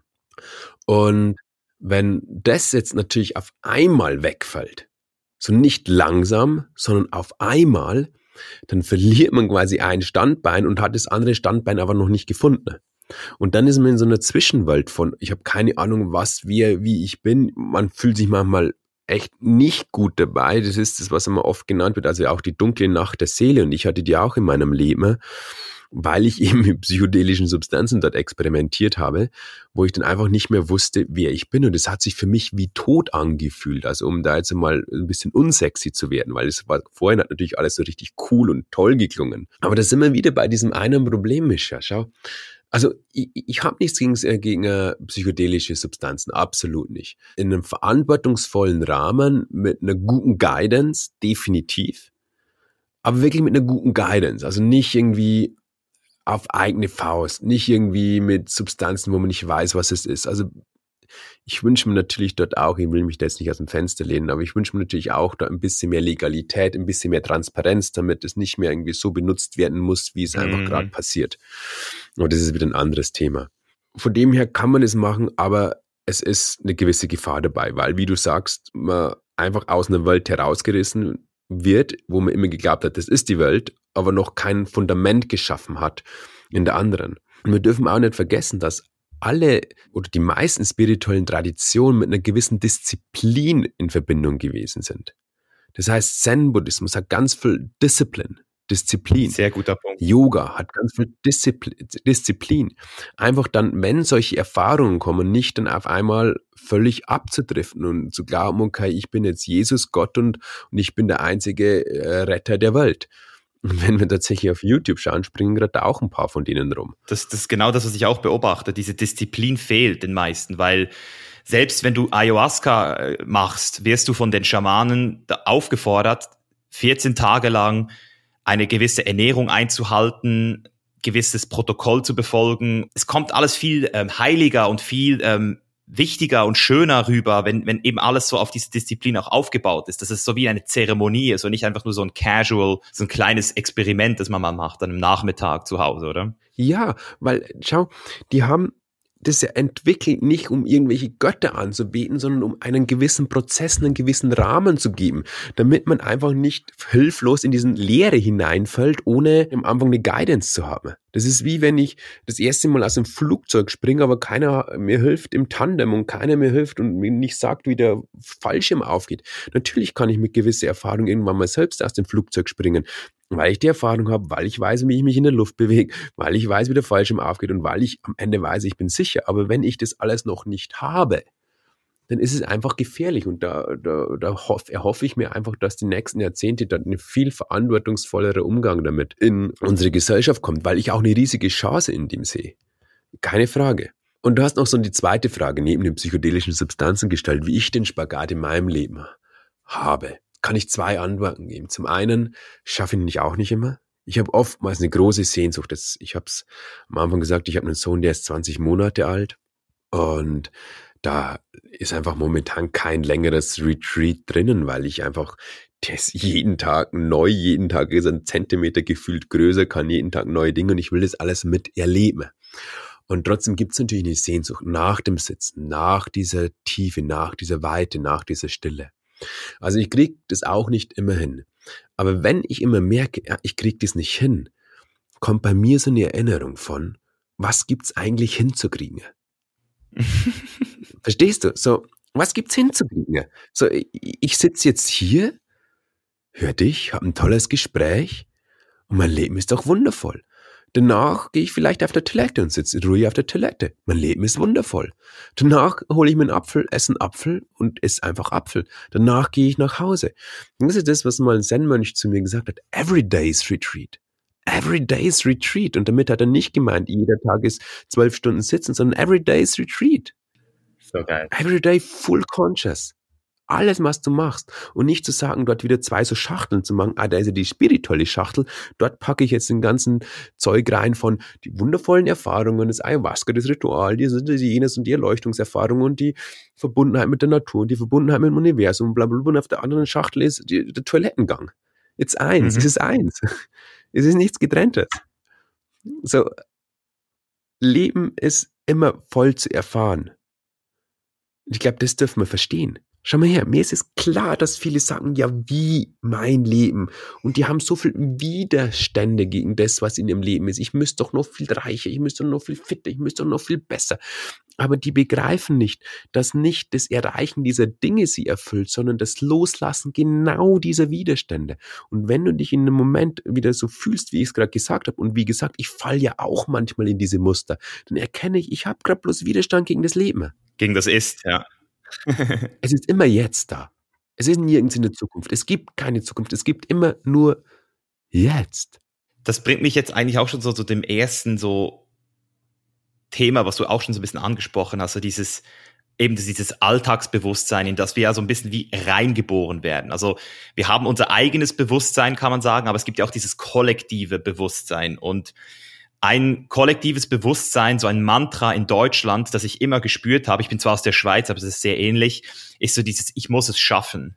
Und wenn das jetzt natürlich auf einmal wegfällt, so nicht langsam, sondern auf einmal, dann verliert man quasi ein Standbein und hat das andere Standbein aber noch nicht gefunden. Und dann ist man in so einer Zwischenwelt von, ich habe keine Ahnung, was, wie, wie ich bin. Man fühlt sich manchmal echt nicht gut dabei. Das ist das, was immer oft genannt wird, also auch die dunkle Nacht der Seele. Und ich hatte die auch in meinem Leben weil ich eben mit psychedelischen Substanzen dort experimentiert habe, wo ich dann einfach nicht mehr wusste, wer ich bin. Und es hat sich für mich wie tot angefühlt. Also um da jetzt mal ein bisschen unsexy zu werden, weil es war vorhin hat natürlich alles so richtig cool und toll geklungen. Aber da sind wir wieder bei diesem einen Problem, Mischa. Schau. Also ich, ich habe nichts gegen, äh, gegen äh, psychedelische Substanzen, absolut nicht. In einem verantwortungsvollen Rahmen mit einer guten Guidance, definitiv. Aber wirklich mit einer guten Guidance. Also nicht irgendwie auf eigene Faust, nicht irgendwie mit Substanzen, wo man nicht weiß, was es ist. Also ich wünsche mir natürlich dort auch, ich will mich da jetzt nicht aus dem Fenster lehnen, aber ich wünsche mir natürlich auch da ein bisschen mehr Legalität, ein bisschen mehr Transparenz, damit es nicht mehr irgendwie so benutzt werden muss, wie es mhm. einfach gerade passiert. Aber das ist wieder ein anderes Thema. Von dem her kann man es machen, aber es ist eine gewisse Gefahr dabei, weil, wie du sagst, man einfach aus einer Welt herausgerissen wird, wo man immer geglaubt hat, das ist die Welt, aber noch kein Fundament geschaffen hat in der anderen. Und wir dürfen auch nicht vergessen, dass alle oder die meisten spirituellen Traditionen mit einer gewissen Disziplin in Verbindung gewesen sind. Das heißt, Zen-Buddhismus hat ganz viel Disziplin. Disziplin. Sehr guter Punkt. Yoga hat ganz viel Disziplin, Disziplin. Einfach dann, wenn solche Erfahrungen kommen, nicht dann auf einmal völlig abzudriften und zu glauben, okay, ich bin jetzt Jesus, Gott und, und ich bin der einzige äh, Retter der Welt. Und wenn wir tatsächlich auf YouTube schauen, springen gerade auch ein paar von denen rum. Das, das ist genau das, was ich auch beobachte. Diese Disziplin fehlt den meisten, weil selbst wenn du Ayahuasca äh, machst, wirst du von den Schamanen aufgefordert, 14 Tage lang eine gewisse Ernährung einzuhalten, gewisses Protokoll zu befolgen. Es kommt alles viel ähm, heiliger und viel ähm, wichtiger und schöner rüber, wenn, wenn eben alles so auf diese Disziplin auch aufgebaut ist. Das ist so wie eine Zeremonie, so nicht einfach nur so ein Casual, so ein kleines Experiment, das man mal macht an einem Nachmittag zu Hause, oder? Ja, weil, schau, die haben das entwickelt nicht, um irgendwelche Götter anzubeten, sondern um einen gewissen Prozess, einen gewissen Rahmen zu geben, damit man einfach nicht hilflos in diesen Leere hineinfällt, ohne am Anfang eine Guidance zu haben. Das ist wie wenn ich das erste Mal aus dem Flugzeug springe, aber keiner mir hilft im Tandem und keiner mir hilft und mir nicht sagt, wie der Fallschirm aufgeht. Natürlich kann ich mit gewisser Erfahrung irgendwann mal selbst aus dem Flugzeug springen, weil ich die Erfahrung habe, weil ich weiß, wie ich mich in der Luft bewege, weil ich weiß, wie der Fallschirm aufgeht und weil ich am Ende weiß, ich bin sicher. Aber wenn ich das alles noch nicht habe, dann ist es einfach gefährlich. Und da, da, da hoff, erhoffe ich mir einfach, dass die nächsten Jahrzehnte dann ein viel verantwortungsvollerer Umgang damit in unsere Gesellschaft kommt, weil ich auch eine riesige Chance in dem sehe. Keine Frage. Und du hast noch so die zweite Frage neben den psychedelischen Substanzen gestellt, wie ich den Spagat in meinem Leben habe. Kann ich zwei Antworten geben. Zum einen schaffe ich ihn auch nicht immer. Ich habe oftmals eine große Sehnsucht. Ich habe es am Anfang gesagt, ich habe einen Sohn, der ist 20 Monate alt. Und da ist einfach momentan kein längeres Retreat drinnen, weil ich einfach das jeden Tag neu, jeden Tag ist ein Zentimeter gefühlt größer, kann jeden Tag neue Dinge und ich will das alles miterleben. Und trotzdem gibt es natürlich eine Sehnsucht nach dem Sitzen, nach dieser Tiefe, nach dieser Weite, nach dieser Stille. Also ich krieg das auch nicht immer hin. Aber wenn ich immer merke, ich krieg das nicht hin, kommt bei mir so eine Erinnerung von, was gibt's eigentlich hinzukriegen? Verstehst du? So, was gibt's hinzukriegen? So, ich, ich sitze jetzt hier, hör dich, hab ein tolles Gespräch und mein Leben ist doch wundervoll. Danach gehe ich vielleicht auf der Toilette und sitze ruhig auf der Toilette. Mein Leben ist wundervoll. Danach hole ich mir einen Apfel, esse einen Apfel und esse einfach Apfel. Danach gehe ich nach Hause. Das ist das, was mal ein Zen-Mönch zu mir gesagt hat. Every day's retreat. Every day's retreat. Und damit hat er nicht gemeint, jeder Tag ist zwölf Stunden sitzen, sondern every day's retreat. So geil. Every day full conscious alles, was du machst. Und nicht zu sagen, dort wieder zwei so Schachteln zu machen, ah, da ist ja die spirituelle Schachtel, dort packe ich jetzt den ganzen Zeug rein von die wundervollen Erfahrungen, das Ayahuasca, das Ritual, die, die jenes und die Erleuchtungserfahrung und die Verbundenheit mit der Natur und die Verbundenheit mit dem Universum und bla bla bla. Und auf der anderen Schachtel ist die, der Toilettengang. Jetzt eins, mhm. es ist eins. Es ist nichts getrenntes. So, Leben ist immer voll zu erfahren. Ich glaube, das dürfen wir verstehen. Schau mal her, mir ist es klar, dass viele sagen, ja, wie mein Leben. Und die haben so viel Widerstände gegen das, was in ihrem Leben ist. Ich müsste doch noch viel reicher, ich müsste noch viel fitter, ich müsste doch noch viel besser. Aber die begreifen nicht, dass nicht das Erreichen dieser Dinge sie erfüllt, sondern das Loslassen genau dieser Widerstände. Und wenn du dich in einem Moment wieder so fühlst, wie ich es gerade gesagt habe, und wie gesagt, ich falle ja auch manchmal in diese Muster, dann erkenne ich, ich habe gerade bloß Widerstand gegen das Leben. Gegen das Ist, ja es ist immer jetzt da. Es ist nirgends in der Zukunft. Es gibt keine Zukunft. Es gibt immer nur jetzt. Das bringt mich jetzt eigentlich auch schon so zu dem ersten so Thema, was du auch schon so ein bisschen angesprochen hast, so dieses eben dieses Alltagsbewusstsein, in das wir ja so ein bisschen wie reingeboren werden. Also wir haben unser eigenes Bewusstsein, kann man sagen, aber es gibt ja auch dieses kollektive Bewusstsein und ein kollektives Bewusstsein, so ein Mantra in Deutschland, das ich immer gespürt habe, ich bin zwar aus der Schweiz, aber es ist sehr ähnlich, ist so dieses, ich muss es schaffen.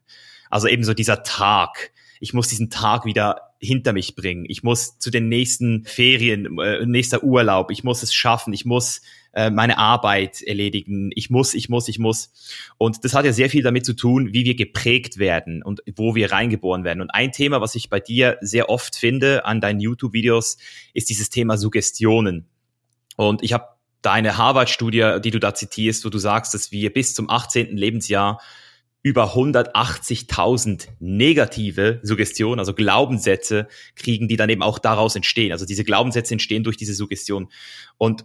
Also eben so dieser Tag. Ich muss diesen Tag wieder hinter mich bringen. Ich muss zu den nächsten Ferien, äh, nächster Urlaub. Ich muss es schaffen. Ich muss äh, meine Arbeit erledigen. Ich muss, ich muss, ich muss. Und das hat ja sehr viel damit zu tun, wie wir geprägt werden und wo wir reingeboren werden. Und ein Thema, was ich bei dir sehr oft finde an deinen YouTube-Videos, ist dieses Thema Suggestionen. Und ich habe deine Harvard-Studie, die du da zitierst, wo du sagst, dass wir bis zum 18. Lebensjahr über 180.000 negative Suggestionen, also Glaubenssätze kriegen, die dann eben auch daraus entstehen. Also diese Glaubenssätze entstehen durch diese Suggestion. Und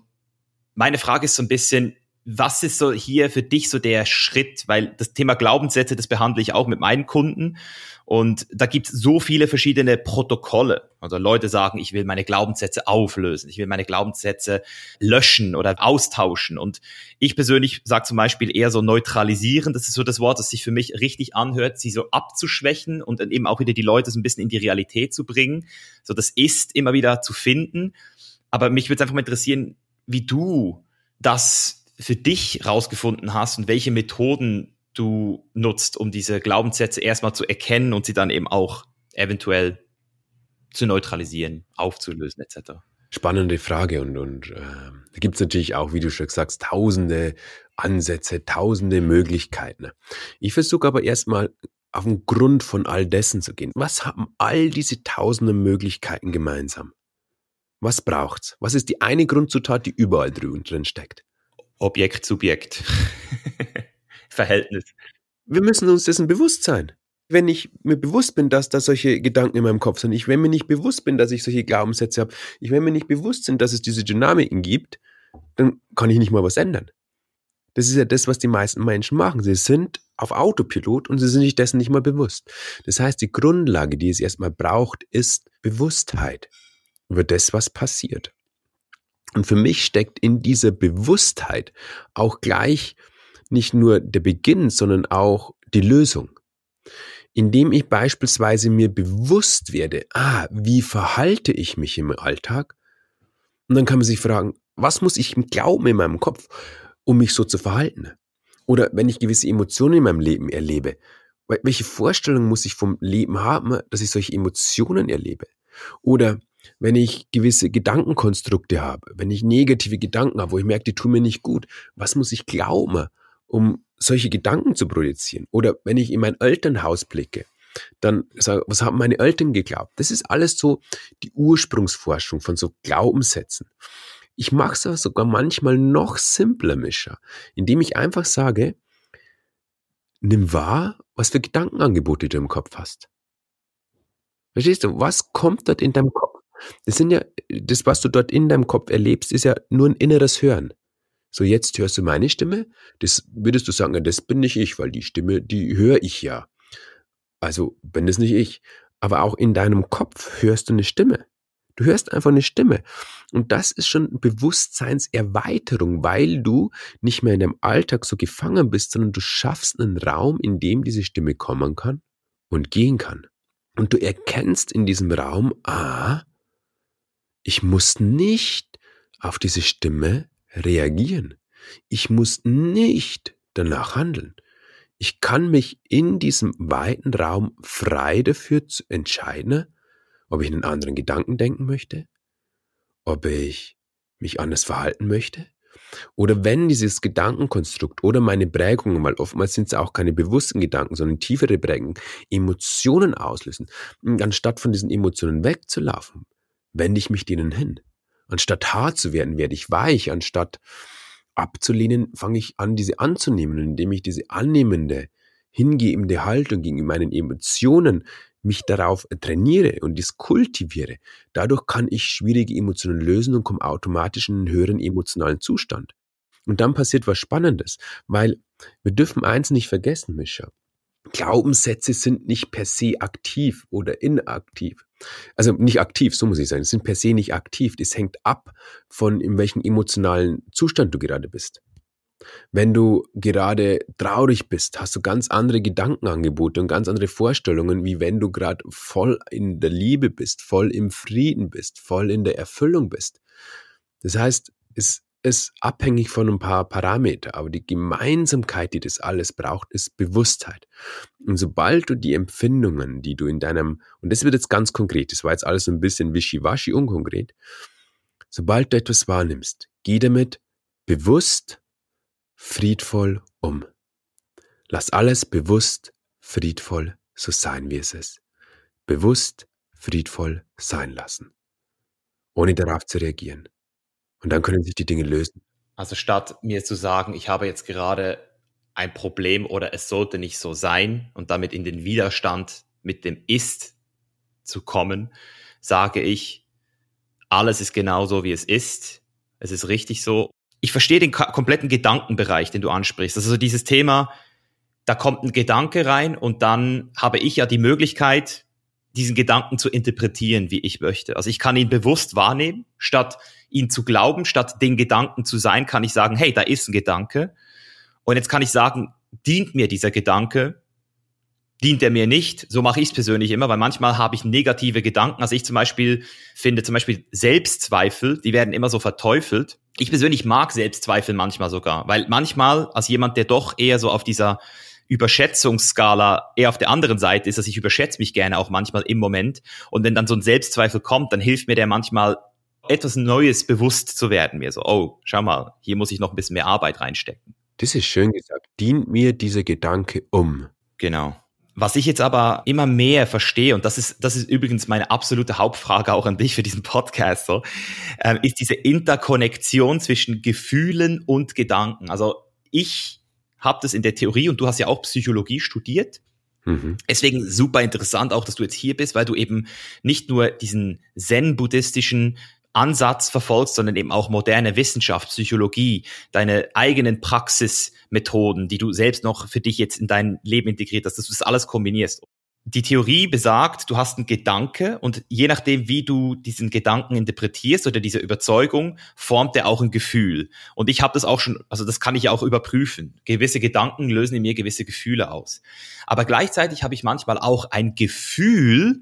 meine Frage ist so ein bisschen, was ist so hier für dich so der Schritt? Weil das Thema Glaubenssätze, das behandle ich auch mit meinen Kunden. Und da gibt es so viele verschiedene Protokolle. Also Leute sagen, ich will meine Glaubenssätze auflösen, ich will meine Glaubenssätze löschen oder austauschen. Und ich persönlich sage zum Beispiel eher so neutralisieren. Das ist so das Wort, das sich für mich richtig anhört, sie so abzuschwächen und dann eben auch wieder die Leute so ein bisschen in die Realität zu bringen. So das ist immer wieder zu finden. Aber mich würde einfach mal interessieren, wie du das für dich rausgefunden hast und welche Methoden du nutzt, um diese Glaubenssätze erstmal zu erkennen und sie dann eben auch eventuell zu neutralisieren, aufzulösen etc. Spannende Frage und, und äh, da gibt es natürlich auch, wie du schon sagst, tausende Ansätze, tausende Möglichkeiten. Ich versuche aber erstmal auf den Grund von all dessen zu gehen. Was haben all diese tausende Möglichkeiten gemeinsam? Was braucht's? Was ist die eine Grundzutat, die überall drin steckt? Objekt, Subjekt. Verhältnis. Wir müssen uns dessen bewusst sein. Wenn ich mir bewusst bin, dass da solche Gedanken in meinem Kopf sind, ich, wenn mir nicht bewusst bin, dass ich solche Glaubenssätze habe, ich, wenn mir nicht bewusst bin, dass es diese Dynamiken gibt, dann kann ich nicht mal was ändern. Das ist ja das, was die meisten Menschen machen. Sie sind auf Autopilot und sie sind sich dessen nicht mal bewusst. Das heißt, die Grundlage, die es erstmal braucht, ist Bewusstheit über das, was passiert. Und für mich steckt in dieser Bewusstheit auch gleich nicht nur der Beginn, sondern auch die Lösung. Indem ich beispielsweise mir bewusst werde, ah, wie verhalte ich mich im Alltag? Und dann kann man sich fragen, was muss ich glauben in meinem Kopf, um mich so zu verhalten? Oder wenn ich gewisse Emotionen in meinem Leben erlebe, welche Vorstellung muss ich vom Leben haben, dass ich solche Emotionen erlebe? Oder wenn ich gewisse Gedankenkonstrukte habe, wenn ich negative Gedanken habe, wo ich merke, die tun mir nicht gut, was muss ich glauben, um solche Gedanken zu projizieren? Oder wenn ich in mein Elternhaus blicke, dann sage, was haben meine Eltern geglaubt? Das ist alles so die Ursprungsforschung von so Glaubenssätzen. Ich mache es sogar manchmal noch simpler, Mischer, indem ich einfach sage, nimm wahr, was für Gedankenangebote du im Kopf hast. Verstehst du? Was kommt dort in deinem Kopf? Das sind ja, das, was du dort in deinem Kopf erlebst, ist ja nur ein inneres Hören. So, jetzt hörst du meine Stimme. Das würdest du sagen, das bin nicht ich, weil die Stimme, die höre ich ja. Also bin das nicht ich. Aber auch in deinem Kopf hörst du eine Stimme. Du hörst einfach eine Stimme. Und das ist schon Bewusstseinserweiterung, weil du nicht mehr in deinem Alltag so gefangen bist, sondern du schaffst einen Raum, in dem diese Stimme kommen kann und gehen kann. Und du erkennst in diesem Raum, ah, ich muss nicht auf diese Stimme reagieren. Ich muss nicht danach handeln. Ich kann mich in diesem weiten Raum frei dafür entscheiden, ob ich einen anderen Gedanken denken möchte, ob ich mich anders verhalten möchte, Oder wenn dieses Gedankenkonstrukt oder meine Prägungen, weil oftmals sind es auch keine bewussten Gedanken, sondern tiefere Prägungen, Emotionen auslösen, anstatt von diesen Emotionen wegzulaufen, wende ich mich denen hin. Anstatt hart zu werden, werde ich weich. Anstatt abzulehnen, fange ich an, diese anzunehmen, indem ich diese annehmende, hingebende Haltung gegenüber meinen Emotionen mich darauf trainiere und dies kultiviere, dadurch kann ich schwierige Emotionen lösen und komme automatisch in einen höheren emotionalen Zustand. Und dann passiert was Spannendes, weil wir dürfen eins nicht vergessen, Mischa. Glaubenssätze sind nicht per se aktiv oder inaktiv. Also nicht aktiv, so muss ich sagen. Sie sind per se nicht aktiv. Das hängt ab von in welchem emotionalen Zustand du gerade bist. Wenn du gerade traurig bist, hast du ganz andere Gedankenangebote und ganz andere Vorstellungen, wie wenn du gerade voll in der Liebe bist, voll im Frieden bist, voll in der Erfüllung bist. Das heißt, es ist abhängig von ein paar Parameter, aber die Gemeinsamkeit, die das alles braucht, ist Bewusstheit. Und sobald du die Empfindungen, die du in deinem, und das wird jetzt ganz konkret, das war jetzt alles so ein bisschen wischiwaschi, unkonkret, sobald du etwas wahrnimmst, geh damit bewusst friedvoll um. Lass alles bewusst, friedvoll so sein, wie es ist. Bewusst, friedvoll sein lassen. Ohne darauf zu reagieren. Und dann können sich die Dinge lösen. Also statt mir zu sagen, ich habe jetzt gerade ein Problem oder es sollte nicht so sein und damit in den Widerstand mit dem Ist zu kommen, sage ich, alles ist genau so, wie es ist. Es ist richtig so ich verstehe den kompletten Gedankenbereich, den du ansprichst. Also dieses Thema, da kommt ein Gedanke rein und dann habe ich ja die Möglichkeit, diesen Gedanken zu interpretieren, wie ich möchte. Also ich kann ihn bewusst wahrnehmen, statt ihn zu glauben, statt den Gedanken zu sein, kann ich sagen, hey, da ist ein Gedanke. Und jetzt kann ich sagen, dient mir dieser Gedanke dient er mir nicht. So mache ich es persönlich immer, weil manchmal habe ich negative Gedanken. Also ich zum Beispiel finde zum Beispiel Selbstzweifel, die werden immer so verteufelt. Ich persönlich mag Selbstzweifel manchmal sogar, weil manchmal als jemand, der doch eher so auf dieser Überschätzungsskala eher auf der anderen Seite ist, dass ich überschätze mich gerne auch manchmal im Moment. Und wenn dann so ein Selbstzweifel kommt, dann hilft mir der manchmal etwas Neues bewusst zu werden. Mir so, oh, schau mal, hier muss ich noch ein bisschen mehr Arbeit reinstecken. Das ist schön gesagt. Dient mir dieser Gedanke um. Genau. Was ich jetzt aber immer mehr verstehe, und das ist, das ist übrigens meine absolute Hauptfrage auch an dich für diesen Podcast, so, äh, ist diese Interkonnektion zwischen Gefühlen und Gedanken. Also ich habe das in der Theorie und du hast ja auch Psychologie studiert. Mhm. Deswegen super interessant auch, dass du jetzt hier bist, weil du eben nicht nur diesen zen-buddhistischen Ansatz verfolgst, sondern eben auch moderne Wissenschaft, Psychologie, deine eigenen Praxismethoden, die du selbst noch für dich jetzt in dein Leben integriert hast, dass du das alles kombinierst. Die Theorie besagt, du hast einen Gedanke und je nachdem, wie du diesen Gedanken interpretierst oder diese Überzeugung, formt er auch ein Gefühl. Und ich habe das auch schon, also das kann ich auch überprüfen. Gewisse Gedanken lösen in mir gewisse Gefühle aus. Aber gleichzeitig habe ich manchmal auch ein Gefühl,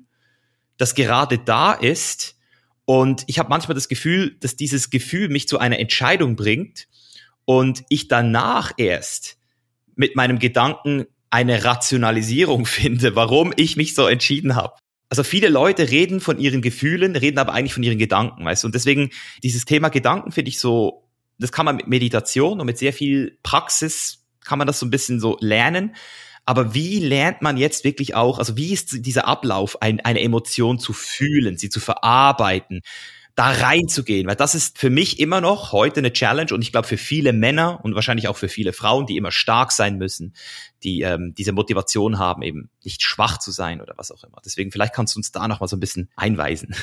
das gerade da ist, und ich habe manchmal das Gefühl, dass dieses Gefühl mich zu einer Entscheidung bringt und ich danach erst mit meinem Gedanken eine Rationalisierung finde, warum ich mich so entschieden habe. Also viele Leute reden von ihren Gefühlen, reden aber eigentlich von ihren Gedanken, weißt du? Und deswegen dieses Thema Gedanken finde ich so, das kann man mit Meditation und mit sehr viel Praxis kann man das so ein bisschen so lernen. Aber wie lernt man jetzt wirklich auch, also wie ist dieser Ablauf, ein, eine Emotion zu fühlen, sie zu verarbeiten, da reinzugehen? Weil das ist für mich immer noch heute eine Challenge und ich glaube für viele Männer und wahrscheinlich auch für viele Frauen, die immer stark sein müssen, die ähm, diese Motivation haben, eben nicht schwach zu sein oder was auch immer. Deswegen vielleicht kannst du uns da noch mal so ein bisschen einweisen.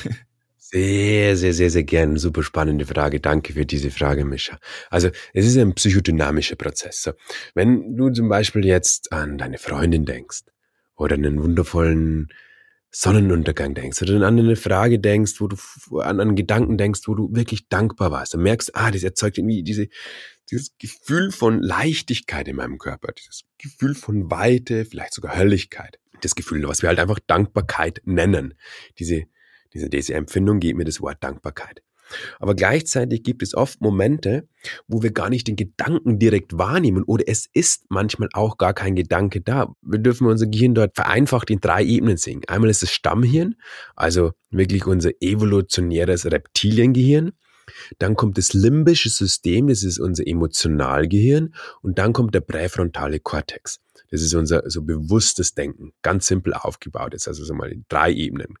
Sehr, sehr, sehr, sehr gerne. Super spannende Frage. Danke für diese Frage, Mischa. Also, es ist ein psychodynamischer Prozess. Wenn du zum Beispiel jetzt an deine Freundin denkst oder einen wundervollen Sonnenuntergang denkst oder an eine Frage denkst, wo du an einen Gedanken denkst, wo du wirklich dankbar warst und merkst, ah, das erzeugt irgendwie diese, dieses Gefühl von Leichtigkeit in meinem Körper, dieses Gefühl von Weite, vielleicht sogar Hölligkeit. Das Gefühl, was wir halt einfach Dankbarkeit nennen. Diese diese, diese Empfindung gibt mir das Wort Dankbarkeit. Aber gleichzeitig gibt es oft Momente, wo wir gar nicht den Gedanken direkt wahrnehmen oder es ist manchmal auch gar kein Gedanke da. Wir dürfen unser Gehirn dort vereinfacht in drei Ebenen sehen. Einmal ist das Stammhirn, also wirklich unser evolutionäres Reptiliengehirn. Dann kommt das limbische System, das ist unser Emotionalgehirn. Und dann kommt der präfrontale Kortex. Das ist unser so bewusstes Denken, ganz simpel aufgebaut ist. Also so mal in drei Ebenen.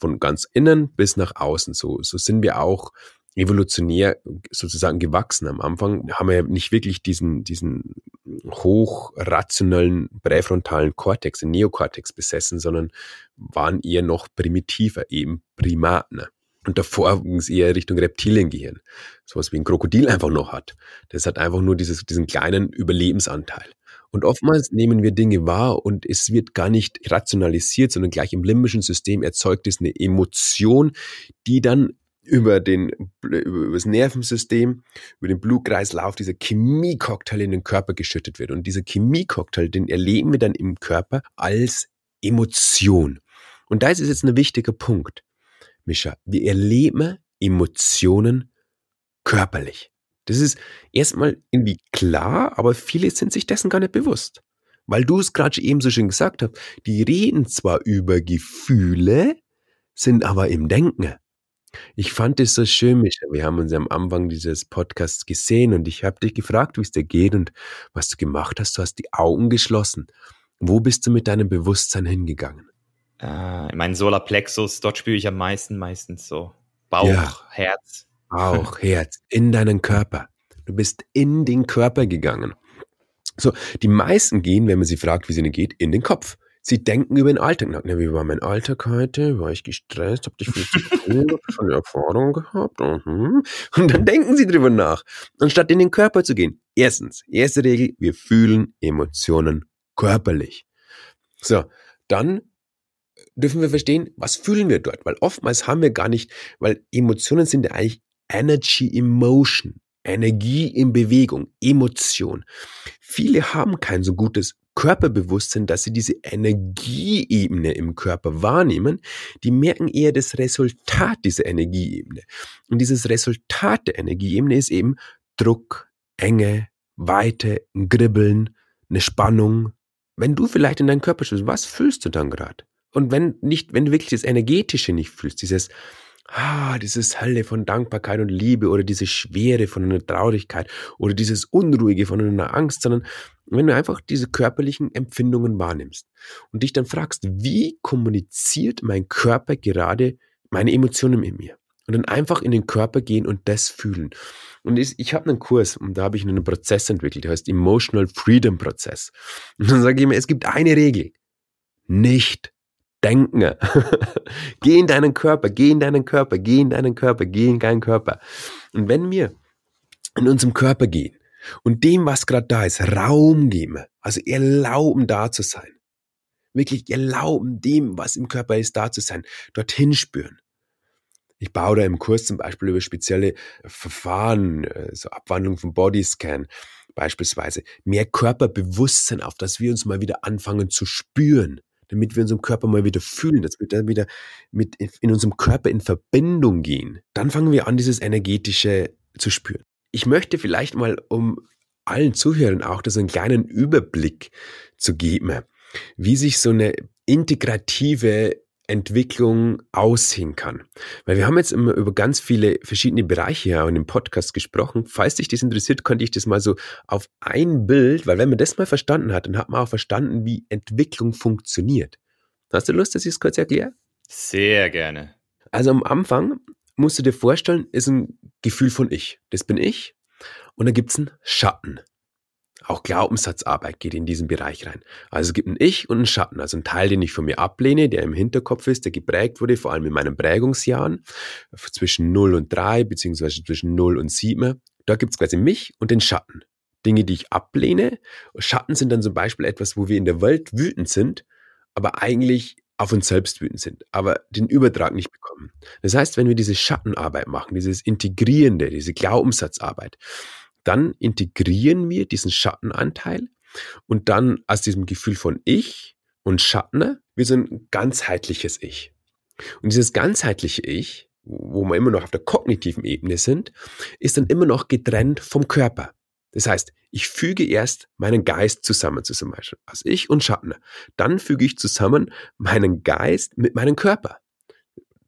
Von ganz innen bis nach außen. So, so sind wir auch evolutionär sozusagen gewachsen. Am Anfang haben wir nicht wirklich diesen, diesen hochrationellen präfrontalen Kortex, den Neokortex besessen, sondern waren eher noch primitiver, eben Primaten. Und davor ging es eher Richtung Reptiliengehirn. Sowas wie ein Krokodil einfach noch hat. Das hat einfach nur dieses, diesen kleinen Überlebensanteil. Und oftmals nehmen wir Dinge wahr und es wird gar nicht rationalisiert, sondern gleich im limbischen System erzeugt es eine Emotion, die dann über, den, über das Nervensystem, über den Blutkreislauf dieser Chemiecocktail in den Körper geschüttet wird. Und dieser Chemiecocktail, den erleben wir dann im Körper als Emotion. Und da ist jetzt ein wichtiger Punkt, Mischa. Wir erleben Emotionen körperlich. Das ist erstmal irgendwie klar, aber viele sind sich dessen gar nicht bewusst. Weil du es gerade eben so schön gesagt hast, die reden zwar über Gefühle, sind aber im Denken. Ich fand es so schön, Micha. Wir haben uns am Anfang dieses Podcasts gesehen und ich habe dich gefragt, wie es dir geht und was du gemacht hast. Du hast die Augen geschlossen. Wo bist du mit deinem Bewusstsein hingegangen? Äh, mein Solarplexus, dort spüre ich am meisten meistens so Bauch, ja. Herz. Bauch, Herz, in deinen Körper. Du bist in den Körper gegangen. So, die meisten gehen, wenn man sie fragt, wie es ihnen geht, in den Kopf. Sie denken über den Alltag nach. wie war mein Alltag heute? War ich gestresst? Hab ich viel zu tun? Hab ich schon Erfahrung gehabt? Mhm. Und dann denken sie drüber nach, anstatt in den Körper zu gehen. Erstens, erste Regel, wir fühlen Emotionen körperlich. So, dann dürfen wir verstehen, was fühlen wir dort? Weil oftmals haben wir gar nicht, weil Emotionen sind ja eigentlich Energy Emotion. Energie in Bewegung, Emotion. Viele haben kein so gutes Körperbewusstsein, dass sie diese Energieebene im Körper wahrnehmen, die merken eher das Resultat dieser Energieebene. Und dieses Resultat der Energieebene ist eben Druck, Enge, Weite, ein Gribbeln, eine Spannung. Wenn du vielleicht in deinen Körper schaust, was fühlst du dann gerade? Und wenn nicht, wenn du wirklich das Energetische nicht fühlst, dieses ah, dieses Hölle von Dankbarkeit und Liebe oder diese Schwere von einer Traurigkeit oder dieses Unruhige von einer Angst, sondern wenn du einfach diese körperlichen Empfindungen wahrnimmst und dich dann fragst, wie kommuniziert mein Körper gerade meine Emotionen mit mir? Und dann einfach in den Körper gehen und das fühlen. Und ich, ich habe einen Kurs und da habe ich einen Prozess entwickelt, der heißt Emotional Freedom Prozess. Und dann sage ich mir, es gibt eine Regel. Nicht denken. geh in deinen Körper, geh in deinen Körper, geh in deinen Körper, geh in deinen Körper. Und wenn wir in unserem Körper gehen und dem, was gerade da ist, Raum geben, also erlauben da zu sein, wirklich erlauben dem, was im Körper ist, da zu sein, dorthin spüren. Ich baue da im Kurs zum Beispiel über spezielle Verfahren, äh, so Abwandlung vom Bodyscan, beispielsweise mehr Körperbewusstsein, auf dass wir uns mal wieder anfangen zu spüren damit wir unseren Körper mal wieder fühlen, dass wir dann wieder mit in unserem Körper in Verbindung gehen. Dann fangen wir an, dieses Energetische zu spüren. Ich möchte vielleicht mal, um allen Zuhörern auch das einen kleinen Überblick zu geben, wie sich so eine integrative Entwicklung aussehen kann. Weil wir haben jetzt immer über ganz viele verschiedene Bereiche hier in dem Podcast gesprochen. Falls dich das interessiert, könnte ich das mal so auf ein Bild, weil wenn man das mal verstanden hat, dann hat man auch verstanden, wie Entwicklung funktioniert. Hast du Lust, dass ich es kurz erkläre? Sehr gerne. Also am Anfang musst du dir vorstellen, ist ein Gefühl von ich. Das bin ich. Und dann gibt es einen Schatten. Auch Glaubenssatzarbeit geht in diesen Bereich rein. Also es gibt ein Ich und ein Schatten, also ein Teil, den ich von mir ablehne, der im Hinterkopf ist, der geprägt wurde, vor allem in meinen Prägungsjahren, zwischen 0 und 3, beziehungsweise zwischen 0 und 7. Da gibt es quasi mich und den Schatten. Dinge, die ich ablehne. Schatten sind dann zum Beispiel etwas, wo wir in der Welt wütend sind, aber eigentlich auf uns selbst wütend sind, aber den Übertrag nicht bekommen. Das heißt, wenn wir diese Schattenarbeit machen, dieses Integrierende, diese Glaubenssatzarbeit, dann integrieren wir diesen Schattenanteil und dann aus diesem Gefühl von Ich und Schatten wird so ein ganzheitliches Ich. Und dieses ganzheitliche Ich, wo wir immer noch auf der kognitiven Ebene sind, ist dann immer noch getrennt vom Körper. Das heißt, ich füge erst meinen Geist zusammen, zum Beispiel, also ich und Schatten. Dann füge ich zusammen meinen Geist mit meinem Körper.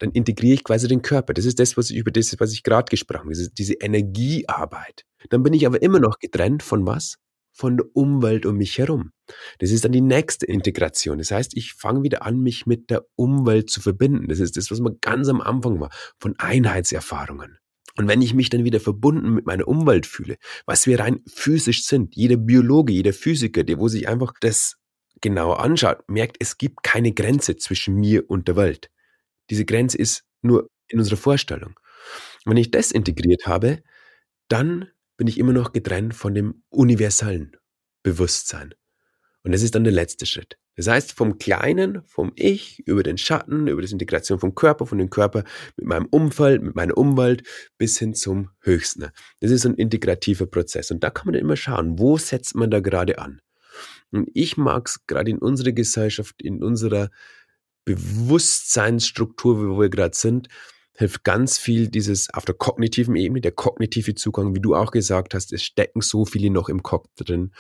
Dann integriere ich quasi den Körper. Das ist das, was ich über das, was ich gerade gesprochen habe, diese, Energiearbeit. Dann bin ich aber immer noch getrennt von was? Von der Umwelt um mich herum. Das ist dann die nächste Integration. Das heißt, ich fange wieder an, mich mit der Umwelt zu verbinden. Das ist das, was man ganz am Anfang war, von Einheitserfahrungen. Und wenn ich mich dann wieder verbunden mit meiner Umwelt fühle, was wir rein physisch sind, jeder Biologe, jeder Physiker, der wo sich einfach das genauer anschaut, merkt, es gibt keine Grenze zwischen mir und der Welt. Diese Grenze ist nur in unserer Vorstellung. wenn ich das integriert habe, dann bin ich immer noch getrennt von dem universalen Bewusstsein. Und das ist dann der letzte Schritt. Das heißt, vom Kleinen, vom Ich, über den Schatten, über die Integration vom Körper, von dem Körper mit meinem Umfeld, mit meiner Umwelt, bis hin zum Höchsten. Das ist ein integrativer Prozess. Und da kann man dann immer schauen, wo setzt man da gerade an. Und ich mag es gerade in unserer Gesellschaft, in unserer Bewusstseinsstruktur, wo wir gerade sind, hilft ganz viel dieses auf der kognitiven Ebene, der kognitive Zugang, wie du auch gesagt hast, es stecken so viele noch im Kopf drin.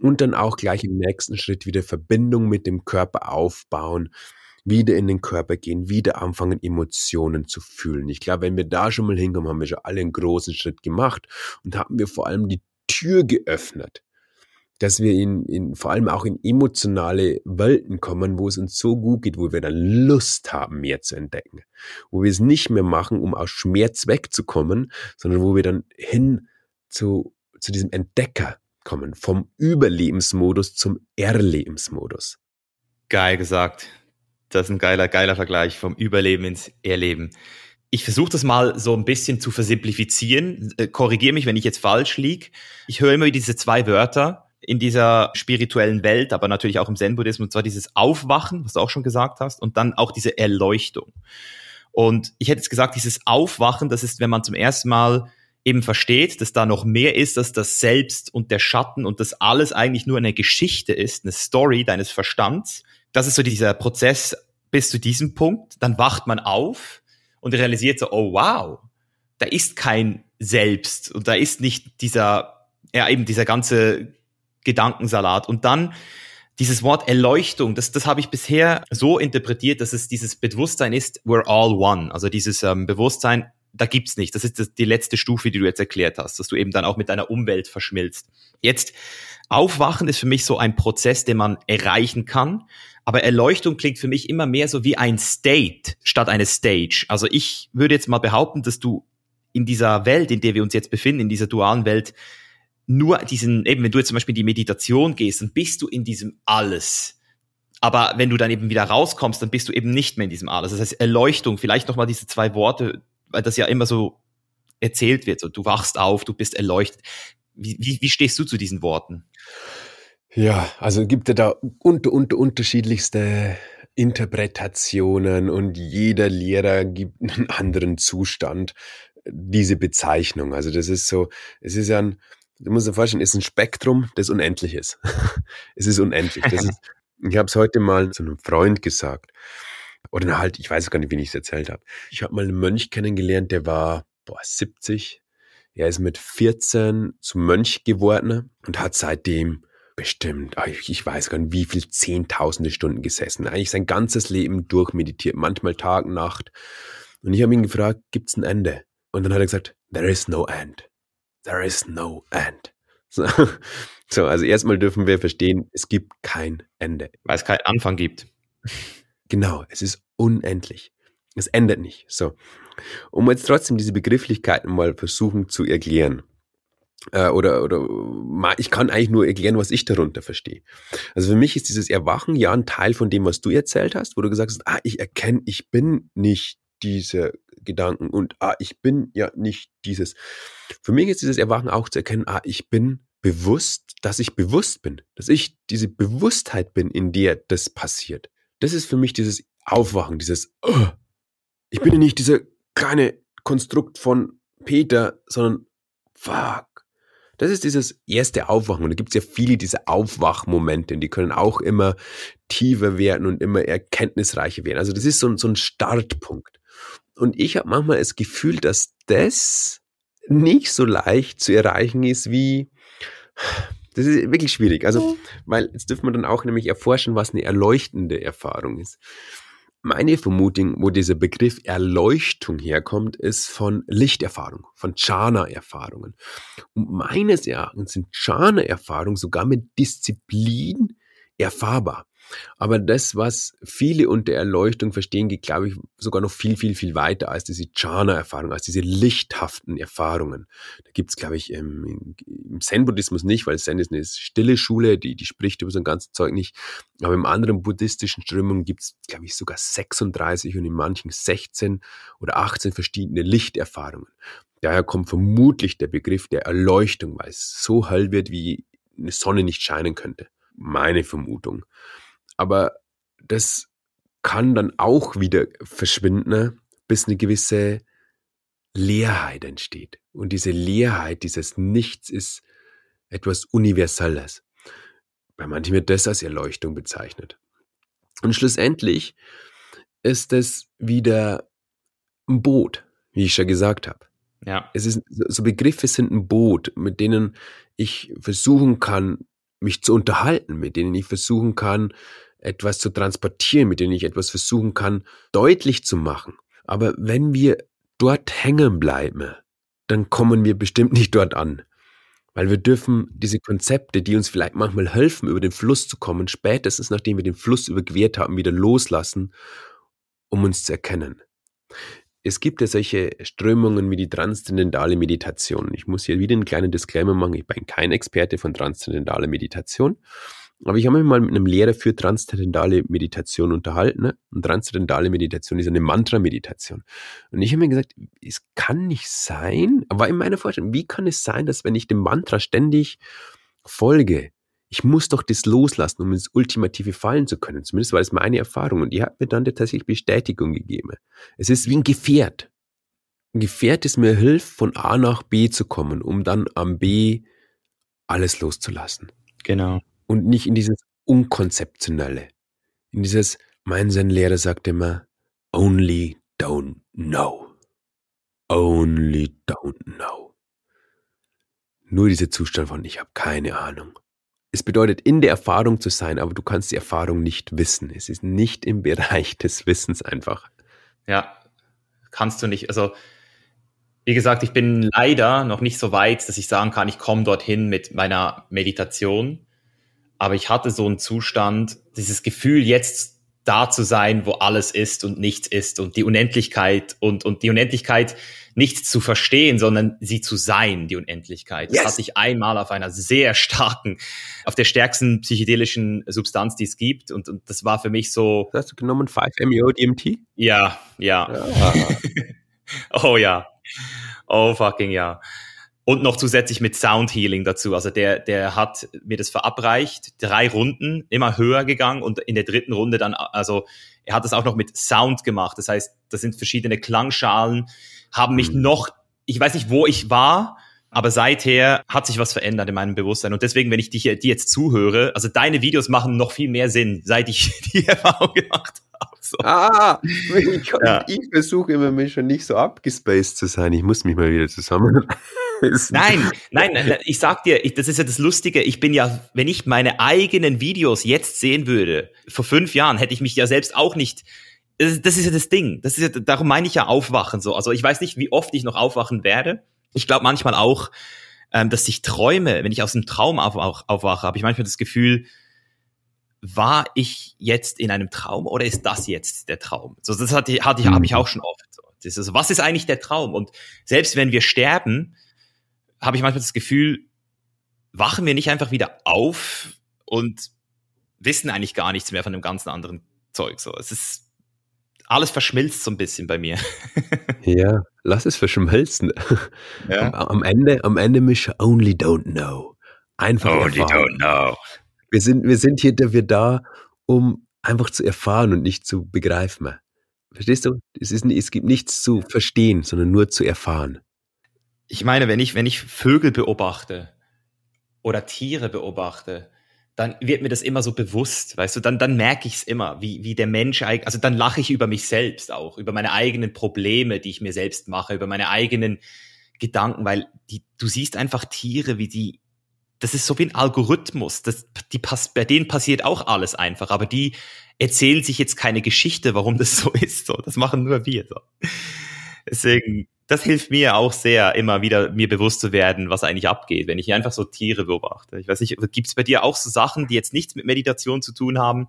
Und dann auch gleich im nächsten Schritt wieder Verbindung mit dem Körper aufbauen, wieder in den Körper gehen, wieder anfangen, Emotionen zu fühlen. Ich glaube, wenn wir da schon mal hinkommen, haben wir schon alle einen großen Schritt gemacht und haben wir vor allem die Tür geöffnet dass wir in, in, vor allem auch in emotionale Welten kommen, wo es uns so gut geht, wo wir dann Lust haben, mehr zu entdecken. Wo wir es nicht mehr machen, um aus Schmerz wegzukommen, sondern wo wir dann hin zu, zu diesem Entdecker kommen, vom Überlebensmodus zum Erlebensmodus. Geil gesagt. Das ist ein geiler, geiler Vergleich vom Überleben ins Erleben. Ich versuche das mal so ein bisschen zu versimplifizieren. Äh, Korrigiere mich, wenn ich jetzt falsch liege. Ich höre immer diese zwei Wörter in dieser spirituellen Welt, aber natürlich auch im Zen-Buddhismus, und zwar dieses Aufwachen, was du auch schon gesagt hast, und dann auch diese Erleuchtung. Und ich hätte jetzt gesagt, dieses Aufwachen, das ist, wenn man zum ersten Mal eben versteht, dass da noch mehr ist, dass das Selbst und der Schatten und das alles eigentlich nur eine Geschichte ist, eine Story deines Verstands. Das ist so dieser Prozess bis zu diesem Punkt. Dann wacht man auf und realisiert so, oh wow, da ist kein Selbst und da ist nicht dieser, ja eben dieser ganze Gedankensalat. Und dann dieses Wort Erleuchtung, das, das habe ich bisher so interpretiert, dass es dieses Bewusstsein ist, we're all one. Also dieses ähm, Bewusstsein, da gibt's nicht. Das ist das, die letzte Stufe, die du jetzt erklärt hast, dass du eben dann auch mit deiner Umwelt verschmilzt. Jetzt, Aufwachen ist für mich so ein Prozess, den man erreichen kann. Aber Erleuchtung klingt für mich immer mehr so wie ein State statt eine Stage. Also ich würde jetzt mal behaupten, dass du in dieser Welt, in der wir uns jetzt befinden, in dieser dualen Welt, nur diesen, eben wenn du jetzt zum Beispiel in die Meditation gehst, dann bist du in diesem Alles. Aber wenn du dann eben wieder rauskommst, dann bist du eben nicht mehr in diesem Alles. Das heißt, Erleuchtung, vielleicht nochmal diese zwei Worte, weil das ja immer so erzählt wird. So, du wachst auf, du bist erleuchtet. Wie, wie, wie stehst du zu diesen Worten? Ja, also gibt es da unter, unter unterschiedlichste Interpretationen und jeder Lehrer gibt einen anderen Zustand diese Bezeichnung. Also das ist so, es ist ja ein, du musst dir vorstellen, ist ein Spektrum, das unendlich ist. es ist unendlich. Ist, ich habe es heute mal zu einem Freund gesagt. Oder halt, ich weiß gar nicht, wie ich es erzählt habe. Ich habe mal einen Mönch kennengelernt, der war boah, 70. Er ist mit 14 zum Mönch geworden und hat seitdem bestimmt, ah, ich weiß gar nicht, wie viel zehntausende Stunden gesessen. Eigentlich sein ganzes Leben durchmeditiert, manchmal Tag, Nacht. Und ich habe ihn gefragt, gibt's ein Ende? Und dann hat er gesagt, there is no end. There is no end. So, so also erstmal dürfen wir verstehen, es gibt kein Ende. Weil es keinen Anfang gibt. Genau, es ist unendlich. Es endet nicht. So. Um jetzt trotzdem diese Begrifflichkeiten mal versuchen zu erklären. Äh, oder, oder ich kann eigentlich nur erklären, was ich darunter verstehe. Also für mich ist dieses Erwachen ja ein Teil von dem, was du erzählt hast, wo du gesagt hast, ah, ich erkenne, ich bin nicht diese Gedanken und ah, ich bin ja nicht dieses. Für mich ist dieses Erwachen auch zu erkennen, ah, ich bin bewusst, dass ich bewusst bin, dass ich diese Bewusstheit bin, in der das passiert. Das ist für mich dieses Aufwachen, dieses, oh, ich bin ja nicht dieser kleine Konstrukt von Peter, sondern fuck. Das ist dieses erste Aufwachen. Und da gibt es ja viele diese Aufwachmomente, die können auch immer tiefer werden und immer erkenntnisreicher werden. Also das ist so, so ein Startpunkt. Und ich habe manchmal das Gefühl, dass das nicht so leicht zu erreichen ist wie, das ist wirklich schwierig. Also, weil jetzt dürfen wir dann auch nämlich erforschen, was eine erleuchtende Erfahrung ist. Meine Vermutung, wo dieser Begriff Erleuchtung herkommt, ist von Lichterfahrung, von Jhana-Erfahrungen. Und meines Erachtens sind Jhana-Erfahrungen sogar mit Disziplin erfahrbar. Aber das, was viele unter Erleuchtung verstehen, geht, glaube ich, sogar noch viel, viel, viel weiter als diese Jhana-Erfahrung, als diese lichthaften Erfahrungen. Da gibt's, glaube ich, im, im Zen-Buddhismus nicht, weil Zen ist eine stille Schule, die, die spricht über so ein ganzes Zeug nicht. Aber im anderen buddhistischen Strömungen gibt's, glaube ich, sogar 36 und in manchen 16 oder 18 verschiedene Lichterfahrungen. Daher kommt vermutlich der Begriff der Erleuchtung, weil es so hell wird, wie eine Sonne nicht scheinen könnte. Meine Vermutung. Aber das kann dann auch wieder verschwinden, bis eine gewisse Leerheit entsteht. Und diese Leerheit, dieses Nichts ist etwas Universelles. Bei manchen wird das als Erleuchtung bezeichnet. Und schlussendlich ist es wieder ein Boot, wie ich schon gesagt habe. Ja. Es ist, so Begriffe sind ein Boot, mit denen ich versuchen kann, mich zu unterhalten, mit denen ich versuchen kann, etwas zu transportieren, mit denen ich etwas versuchen kann, deutlich zu machen. Aber wenn wir dort hängen bleiben, dann kommen wir bestimmt nicht dort an. Weil wir dürfen diese Konzepte, die uns vielleicht manchmal helfen, über den Fluss zu kommen, spätestens nachdem wir den Fluss überquert haben, wieder loslassen, um uns zu erkennen. Es gibt ja solche Strömungen wie die transzendentale Meditation. Ich muss hier wieder einen kleinen Disclaimer machen. Ich bin kein Experte von transzendentaler Meditation. Aber ich habe mich mal mit einem Lehrer für transzendentale Meditation unterhalten. Ne? Und transzendentale Meditation ist eine Mantra-Meditation. Und ich habe mir gesagt, es kann nicht sein, aber in meiner Vorstellung, wie kann es sein, dass wenn ich dem Mantra ständig folge, ich muss doch das loslassen, um ins Ultimative fallen zu können. Zumindest war das meine Erfahrung. Und die hat mir dann tatsächlich Bestätigung gegeben. Es ist wie ein Gefährt. Ein Gefährt, das mir hilft, von A nach B zu kommen, um dann am B alles loszulassen. Genau und nicht in dieses Unkonzeptionelle. In dieses, mein Zen-Lehrer sagt immer, only don't know. Only don't know. Nur dieser Zustand von, ich habe keine Ahnung. Es bedeutet, in der Erfahrung zu sein, aber du kannst die Erfahrung nicht wissen. Es ist nicht im Bereich des Wissens einfach. Ja, kannst du nicht. Also, wie gesagt, ich bin leider noch nicht so weit, dass ich sagen kann, ich komme dorthin mit meiner Meditation aber ich hatte so einen Zustand, dieses Gefühl, jetzt da zu sein, wo alles ist und nichts ist und die Unendlichkeit und, und die Unendlichkeit nicht zu verstehen, sondern sie zu sein, die Unendlichkeit. Yes. Das hatte ich einmal auf einer sehr starken, auf der stärksten psychedelischen Substanz, die es gibt. Und, und das war für mich so. hast du genommen 5-MeO-DMT? Ja, ja. ja. oh ja. Oh fucking ja. Und noch zusätzlich mit Sound Healing dazu. Also der, der hat mir das verabreicht, drei Runden, immer höher gegangen und in der dritten Runde dann, also er hat das auch noch mit Sound gemacht. Das heißt, das sind verschiedene Klangschalen, haben mich mhm. noch, ich weiß nicht, wo ich war, aber seither hat sich was verändert in meinem Bewusstsein. Und deswegen, wenn ich dich, dir jetzt zuhöre, also deine Videos machen noch viel mehr Sinn, seit ich die Erfahrung gemacht habe. So. Ah, ich, ja. ich versuche immer, mich schon nicht so abgespaced zu sein. Ich muss mich mal wieder zusammen Nein, nein, nein, ich sag dir, ich, das ist ja das Lustige. Ich bin ja, wenn ich meine eigenen Videos jetzt sehen würde, vor fünf Jahren hätte ich mich ja selbst auch nicht. Das, das ist ja das Ding. Das ist ja, darum meine ich ja aufwachen so. Also ich weiß nicht, wie oft ich noch aufwachen werde. Ich glaube manchmal auch, ähm, dass ich träume, wenn ich aus einem Traum auf, auf, aufwache, habe ich manchmal das Gefühl, war ich jetzt in einem Traum oder ist das jetzt der Traum? So, das hatte, hatte ich, habe ich mhm. auch schon oft. So. Das ist, was ist eigentlich der Traum? Und selbst wenn wir sterben, habe ich manchmal das Gefühl, wachen wir nicht einfach wieder auf und wissen eigentlich gar nichts mehr von dem ganzen anderen Zeug. So, es ist alles verschmilzt so ein bisschen bei mir. ja, lass es verschmelzen. Ja. Am, am, Ende, am Ende mich only don't know. Einfach only erfahren. don't know. Wir sind, wir sind hier dafür da, um einfach zu erfahren und nicht zu begreifen. Verstehst du? Es, ist, es gibt nichts zu verstehen, sondern nur zu erfahren ich meine, wenn ich, wenn ich Vögel beobachte oder Tiere beobachte, dann wird mir das immer so bewusst, weißt du, dann, dann merke ich es immer, wie, wie der Mensch, also dann lache ich über mich selbst auch, über meine eigenen Probleme, die ich mir selbst mache, über meine eigenen Gedanken, weil die, du siehst einfach Tiere, wie die das ist so wie ein Algorithmus. Das, die pass, bei denen passiert auch alles einfach, aber die erzählen sich jetzt keine Geschichte, warum das so ist. So, das machen nur wir. So. Deswegen, das hilft mir auch sehr, immer wieder mir bewusst zu werden, was eigentlich abgeht, wenn ich einfach so Tiere beobachte. Ich weiß nicht, gibt es bei dir auch so Sachen, die jetzt nichts mit Meditation zu tun haben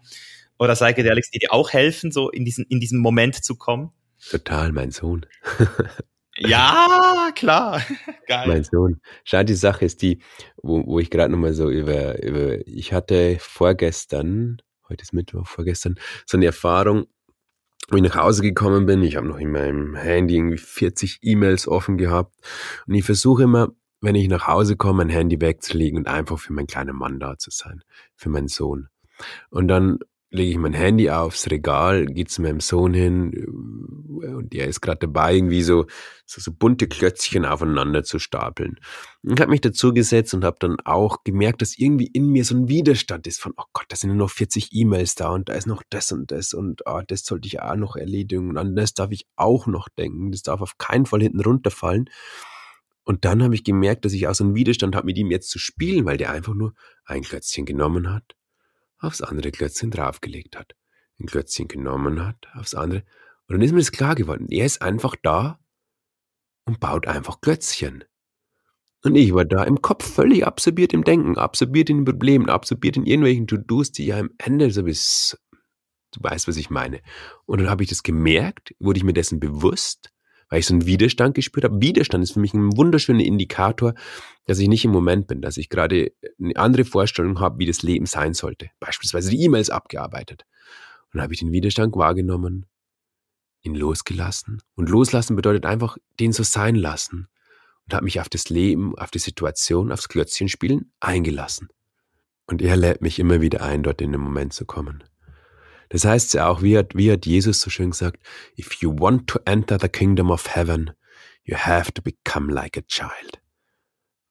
oder Psychedelics, die dir auch helfen, so in diesen, in diesen Moment zu kommen? Total, mein Sohn. ja, klar. Geil. Mein Sohn. Schau, die Sache ist die, wo, wo ich gerade nochmal so über, über, ich hatte vorgestern, heute ist Mittwoch, vorgestern, so eine Erfahrung, wo ich nach Hause gekommen bin. Ich habe noch in meinem Handy irgendwie 40 E-Mails offen gehabt. Und ich versuche immer, wenn ich nach Hause komme, mein Handy wegzulegen und einfach für meinen kleinen Mann da zu sein, für meinen Sohn. Und dann lege ich mein Handy aufs Regal, gehe zu meinem Sohn hin äh, und der ist gerade dabei, irgendwie so, so, so bunte Klötzchen aufeinander zu stapeln. Und habe mich dazu gesetzt und habe dann auch gemerkt, dass irgendwie in mir so ein Widerstand ist von, oh Gott, da sind ja noch 40 E-Mails da und da ist noch das und das und oh, das sollte ich auch noch erledigen und an das darf ich auch noch denken, das darf auf keinen Fall hinten runterfallen. Und dann habe ich gemerkt, dass ich auch so einen Widerstand habe, mit ihm jetzt zu spielen, weil der einfach nur ein Klötzchen genommen hat aufs andere Klötzchen draufgelegt hat, ein Klötzchen genommen hat, aufs andere. Und dann ist mir das klar geworden. Er ist einfach da und baut einfach Klötzchen. Und ich war da im Kopf völlig absorbiert im Denken, absorbiert in den Problemen, absorbiert in irgendwelchen To-Dos, die ja am Ende so bis, du weißt, was ich meine. Und dann habe ich das gemerkt, wurde ich mir dessen bewusst weil ich so einen Widerstand gespürt habe. Widerstand ist für mich ein wunderschöner Indikator, dass ich nicht im Moment bin, dass ich gerade eine andere Vorstellung habe, wie das Leben sein sollte. Beispielsweise die E-Mails abgearbeitet. Und dann habe ich den Widerstand wahrgenommen, ihn losgelassen. Und loslassen bedeutet einfach, den so sein lassen. Und habe mich auf das Leben, auf die Situation, aufs Klötzchenspielen eingelassen. Und er lädt mich immer wieder ein, dort in den Moment zu kommen. Das heißt ja auch, wie hat, wie hat Jesus so schön gesagt, if you want to enter the kingdom of heaven, you have to become like a child.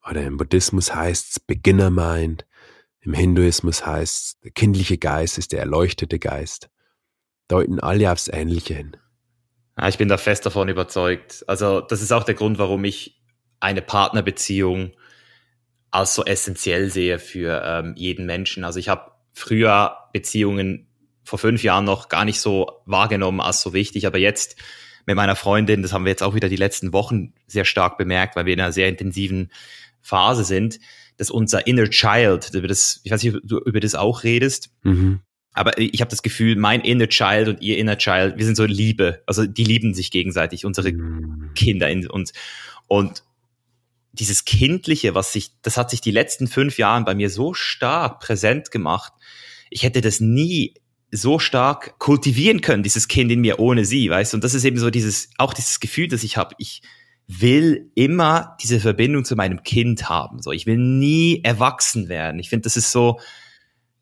Oder im Buddhismus heißt es Beginner Mind, im Hinduismus heißt es, der kindliche Geist ist der erleuchtete Geist. Deuten alle aufs Ähnliche hin. Ja, ich bin da fest davon überzeugt. Also das ist auch der Grund, warum ich eine Partnerbeziehung als so essentiell sehe für ähm, jeden Menschen. Also ich habe früher Beziehungen vor fünf Jahren noch gar nicht so wahrgenommen als so wichtig, aber jetzt mit meiner Freundin, das haben wir jetzt auch wieder die letzten Wochen sehr stark bemerkt, weil wir in einer sehr intensiven Phase sind, dass unser Inner Child, das, ich weiß nicht, ob du über das auch redest, mhm. aber ich habe das Gefühl, mein Inner Child und ihr Inner Child, wir sind so Liebe, also die lieben sich gegenseitig, unsere mhm. Kinder in uns und dieses Kindliche, was sich, das hat sich die letzten fünf Jahren bei mir so stark präsent gemacht. Ich hätte das nie so stark kultivieren können, dieses Kind in mir ohne sie, weißt du? Und das ist eben so dieses, auch dieses Gefühl, das ich habe. Ich will immer diese Verbindung zu meinem Kind haben. So, ich will nie erwachsen werden. Ich finde, das ist so,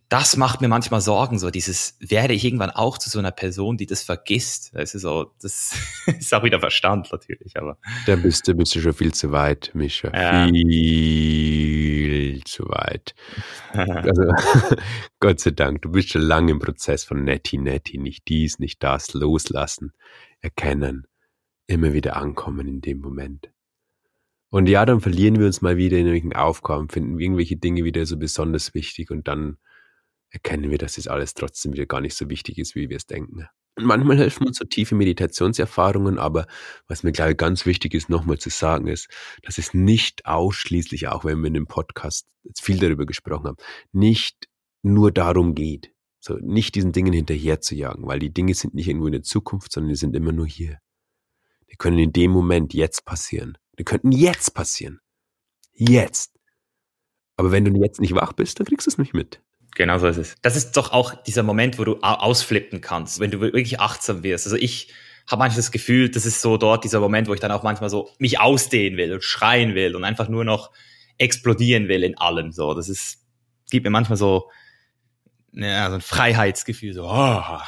das macht mir manchmal Sorgen, so dieses, werde ich irgendwann auch zu so einer Person, die das vergisst. Das ist so, das ist auch wieder Verstand natürlich, aber. Da bist du, bist du schon viel zu weit, Mischa. Ja. Viel zu weit. also, Gott sei Dank, du bist schon lange im Prozess von netti, netti, nicht dies, nicht das, loslassen, erkennen, immer wieder ankommen in dem Moment. Und ja, dann verlieren wir uns mal wieder in irgendwelchen Aufgaben, finden irgendwelche Dinge wieder so besonders wichtig und dann erkennen wir, dass das alles trotzdem wieder gar nicht so wichtig ist, wie wir es denken. Und manchmal helfen uns so tiefe Meditationserfahrungen, aber was mir, glaube ich, ganz wichtig ist, nochmal zu sagen, ist, dass es nicht ausschließlich, auch wenn wir in dem Podcast jetzt viel darüber gesprochen haben, nicht nur darum geht, so nicht diesen Dingen hinterher zu jagen, weil die Dinge sind nicht irgendwo in der Zukunft, sondern die sind immer nur hier. Die können in dem Moment jetzt passieren. Die könnten jetzt passieren. Jetzt. Aber wenn du jetzt nicht wach bist, dann kriegst du es nicht mit. Genau so ist es. Das ist doch auch dieser Moment, wo du ausflippen kannst, wenn du wirklich achtsam wirst. Also ich habe manchmal das Gefühl, das ist so dort dieser Moment, wo ich dann auch manchmal so mich ausdehnen will und schreien will und einfach nur noch explodieren will in allem. So, das ist gibt mir manchmal so, ja, so ein Freiheitsgefühl. So, oh.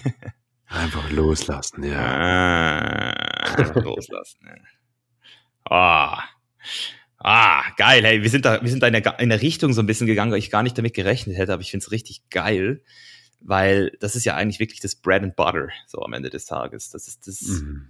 einfach loslassen, ja. Ah, einfach loslassen. Ja. Oh. Ah, geil, hey, wir sind da, wir sind da in der, in der Richtung so ein bisschen gegangen, weil ich gar nicht damit gerechnet hätte, aber ich finde es richtig geil, weil das ist ja eigentlich wirklich das Bread and Butter, so am Ende des Tages. Das ist das, mhm.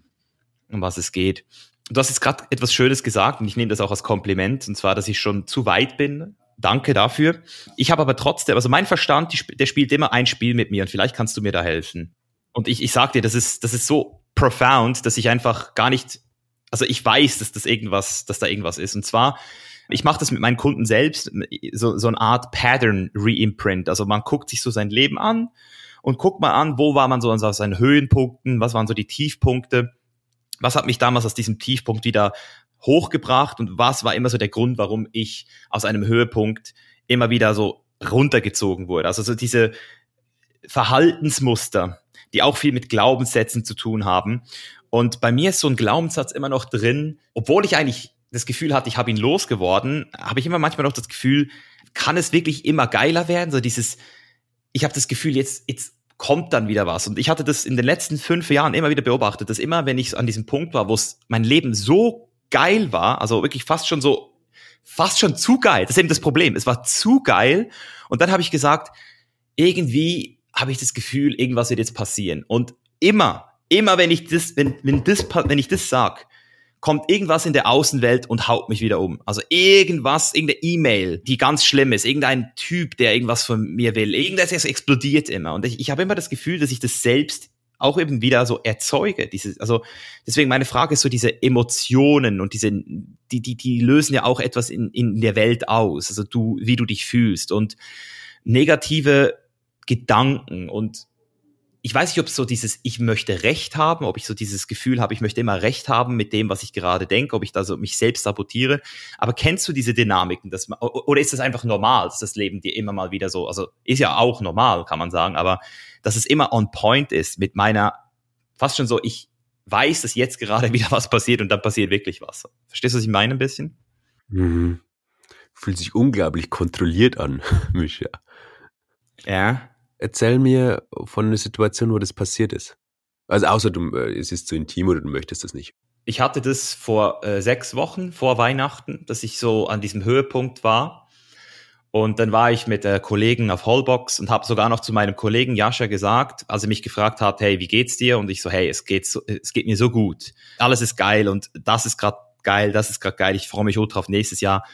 um was es geht. Du hast jetzt gerade etwas Schönes gesagt und ich nehme das auch als Kompliment, und zwar, dass ich schon zu weit bin, danke dafür. Ich habe aber trotzdem, also mein Verstand, der spielt immer ein Spiel mit mir und vielleicht kannst du mir da helfen. Und ich, ich sag dir, das ist, das ist so profound, dass ich einfach gar nicht, also ich weiß, dass das irgendwas, dass da irgendwas ist. Und zwar, ich mache das mit meinen Kunden selbst, so, so eine Art Pattern Reimprint. Also man guckt sich so sein Leben an und guckt mal an, wo war man so an seinen Höhenpunkten, was waren so die Tiefpunkte, was hat mich damals aus diesem Tiefpunkt wieder hochgebracht und was war immer so der Grund, warum ich aus einem Höhepunkt immer wieder so runtergezogen wurde. Also so diese Verhaltensmuster, die auch viel mit Glaubenssätzen zu tun haben. Und bei mir ist so ein Glaubenssatz immer noch drin, obwohl ich eigentlich das Gefühl hatte, ich habe ihn losgeworden, habe ich immer manchmal noch das Gefühl, kann es wirklich immer geiler werden? So dieses, ich habe das Gefühl, jetzt, jetzt kommt dann wieder was. Und ich hatte das in den letzten fünf Jahren immer wieder beobachtet, dass immer, wenn ich an diesem Punkt war, wo mein Leben so geil war, also wirklich fast schon so, fast schon zu geil, das ist eben das Problem, es war zu geil. Und dann habe ich gesagt, irgendwie habe ich das Gefühl, irgendwas wird jetzt passieren. Und immer, immer wenn ich das, wenn, wenn das, wenn ich das sag, kommt irgendwas in der Außenwelt und haut mich wieder um. Also irgendwas, irgendeine E-Mail, die ganz schlimm ist, irgendein Typ, der irgendwas von mir will, irgendetwas explodiert immer. Und ich, ich habe immer das Gefühl, dass ich das selbst auch eben wieder so erzeuge. Dieses, also deswegen meine Frage ist so diese Emotionen und diese, die, die, die lösen ja auch etwas in, in der Welt aus. Also du, wie du dich fühlst und negative Gedanken und ich weiß nicht, ob so dieses Ich möchte Recht haben, ob ich so dieses Gefühl habe, ich möchte immer Recht haben mit dem, was ich gerade denke, ob ich da so mich selbst sabotiere. Aber kennst du diese Dynamiken? Dass man, oder ist das einfach normal, dass das Leben dir immer mal wieder so, also ist ja auch normal, kann man sagen, aber dass es immer on point ist mit meiner, fast schon so, ich weiß, dass jetzt gerade wieder was passiert und dann passiert wirklich was. Verstehst du, was ich meine ein bisschen? Mhm. Fühlt sich unglaublich kontrolliert an, Micha. Ja. Erzähl mir von einer Situation, wo das passiert ist. Also außer du, äh, es ist zu intim oder du möchtest das nicht. Ich hatte das vor äh, sechs Wochen, vor Weihnachten, dass ich so an diesem Höhepunkt war. Und dann war ich mit äh, Kollegen auf Hallbox und habe sogar noch zu meinem Kollegen Jascha gesagt, als er mich gefragt hat, hey, wie geht's dir? Und ich so, hey, es geht, so, es geht mir so gut. Alles ist geil und das ist gerade geil, das ist gerade geil. Ich freue mich ultra auf nächstes Jahr.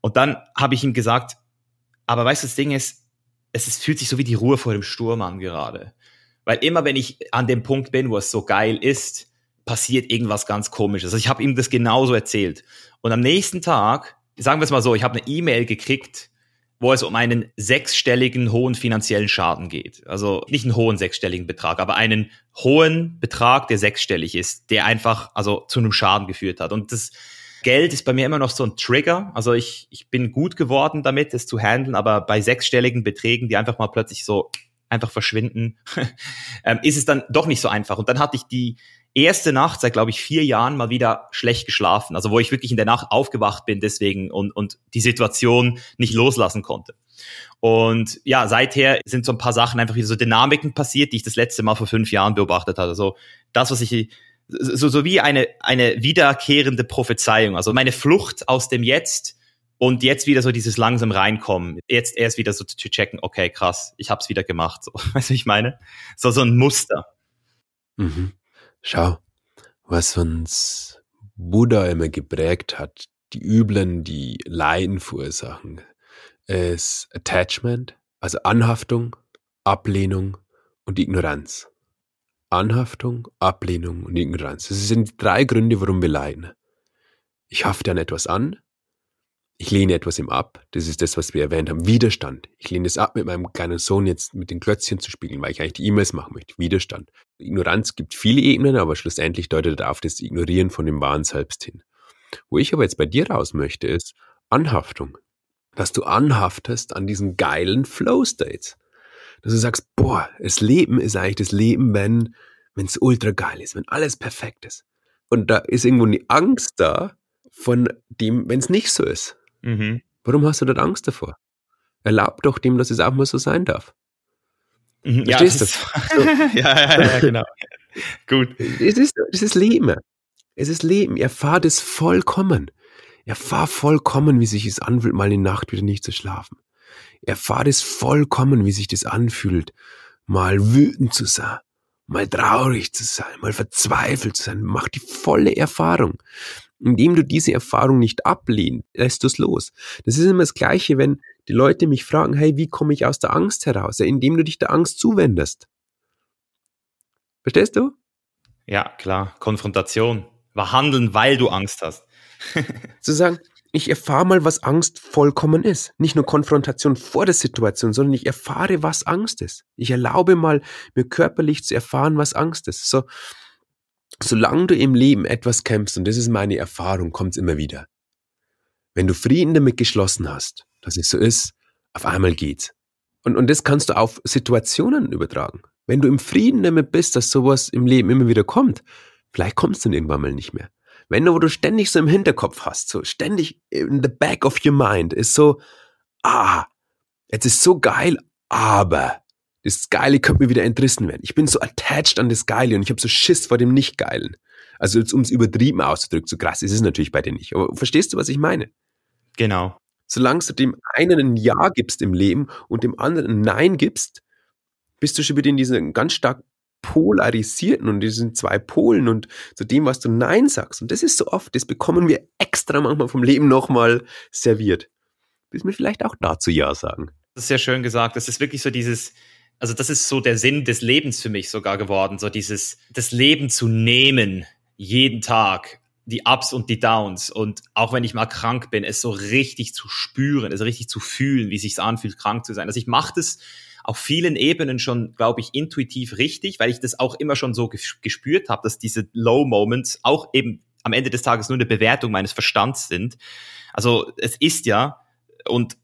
Und dann habe ich ihm gesagt, aber weißt du, das Ding ist, es ist, fühlt sich so wie die Ruhe vor dem Sturm an gerade. Weil immer, wenn ich an dem Punkt bin, wo es so geil ist, passiert irgendwas ganz komisches. Also ich habe ihm das genauso erzählt. Und am nächsten Tag, sagen wir es mal so, ich habe eine E-Mail gekriegt, wo es um einen sechsstelligen hohen finanziellen Schaden geht. Also nicht einen hohen sechsstelligen Betrag, aber einen hohen Betrag, der sechsstellig ist, der einfach also zu einem Schaden geführt hat. Und das Geld ist bei mir immer noch so ein Trigger. Also ich, ich bin gut geworden damit, es zu handeln, aber bei sechsstelligen Beträgen, die einfach mal plötzlich so einfach verschwinden, ähm, ist es dann doch nicht so einfach. Und dann hatte ich die erste Nacht seit, glaube ich, vier Jahren mal wieder schlecht geschlafen. Also wo ich wirklich in der Nacht aufgewacht bin deswegen und, und die Situation nicht loslassen konnte. Und ja, seither sind so ein paar Sachen einfach wieder so Dynamiken passiert, die ich das letzte Mal vor fünf Jahren beobachtet hatte. Also das, was ich so, so wie eine, eine wiederkehrende Prophezeiung. Also meine Flucht aus dem Jetzt und jetzt wieder so dieses langsam reinkommen. Jetzt erst wieder so zu checken, okay, krass, ich hab's wieder gemacht. So, weißt du, ich meine? So, so ein Muster. Mhm. Schau, was uns Buddha immer geprägt hat, die Üblen, die Leiden verursachen, ist Attachment, also Anhaftung, Ablehnung und Ignoranz. Anhaftung, Ablehnung und Ignoranz. Das sind die drei Gründe, warum wir leiden. Ich hafte an etwas an, ich lehne etwas ihm ab. Das ist das, was wir erwähnt haben. Widerstand. Ich lehne es ab, mit meinem kleinen Sohn jetzt mit den Klötzchen zu spielen, weil ich eigentlich die E-Mails machen möchte. Widerstand. Ignoranz gibt viele Ebenen, aber schlussendlich deutet er auf das Ignorieren von dem wahren Selbst hin. Wo ich aber jetzt bei dir raus möchte, ist Anhaftung. Dass du anhaftest an diesen geilen Flow-States dass du sagst, boah, das Leben ist eigentlich das Leben, wenn wenn es ultra geil ist, wenn alles perfekt ist. Und da ist irgendwo die Angst da von dem, wenn es nicht so ist. Mhm. Warum hast du dort Angst davor? Erlaub doch dem, dass es auch mal so sein darf. Mhm, Verstehst ja, das? So. ja, ja, ja, genau. Gut. Es ist, es ist Leben. Es ist Leben. Erfahrt es vollkommen. Erfahr vollkommen, wie sich es anfühlt, mal in der Nacht wieder nicht zu schlafen. Erfahrt es vollkommen, wie sich das anfühlt, mal wütend zu sein, mal traurig zu sein, mal verzweifelt zu sein. Mach die volle Erfahrung. Indem du diese Erfahrung nicht ablehnst, lässt du es los. Das ist immer das Gleiche, wenn die Leute mich fragen, hey, wie komme ich aus der Angst heraus? Ja, indem du dich der Angst zuwendest. Verstehst du? Ja, klar. Konfrontation. War handeln, weil du Angst hast. Zu sagen, ich erfahre mal, was Angst vollkommen ist. Nicht nur Konfrontation vor der Situation, sondern ich erfahre, was Angst ist. Ich erlaube mal, mir körperlich zu erfahren, was Angst ist. So, solange du im Leben etwas kämpfst, und das ist meine Erfahrung, kommt es immer wieder. Wenn du Frieden damit geschlossen hast, dass es so ist, auf einmal geht's. Und, und das kannst du auf Situationen übertragen. Wenn du im Frieden damit bist, dass sowas im Leben immer wieder kommt, vielleicht kommt es dann irgendwann mal nicht mehr. Wenn du, wo du ständig so im Hinterkopf hast, so ständig in the back of your mind, ist so, ah, jetzt ist so geil, aber das Geile könnte mir wieder entrissen werden. Ich bin so attached an das Geile und ich habe so Schiss vor dem Nicht-Geilen. Also um es übertrieben auszudrücken, so krass ist es natürlich bei dir nicht. Aber verstehst du, was ich meine? Genau. Solange du dem einen ein Ja gibst im Leben und dem anderen ein Nein gibst, bist du schon wieder in diesen ganz stark polarisierten und diesen zwei Polen und zu dem, was du Nein sagst. Und das ist so oft, das bekommen wir extra manchmal vom Leben nochmal serviert. Bis wir vielleicht auch dazu Ja sagen. Das ist sehr schön gesagt. Das ist wirklich so dieses, also das ist so der Sinn des Lebens für mich sogar geworden, so dieses, das Leben zu nehmen, jeden Tag, die Ups und die Downs und auch wenn ich mal krank bin, es so richtig zu spüren, es richtig zu fühlen, wie sich anfühlt, krank zu sein. Also ich mache das auf vielen Ebenen schon, glaube ich, intuitiv richtig, weil ich das auch immer schon so gespürt habe, dass diese Low Moments auch eben am Ende des Tages nur eine Bewertung meines Verstands sind. Also es ist ja und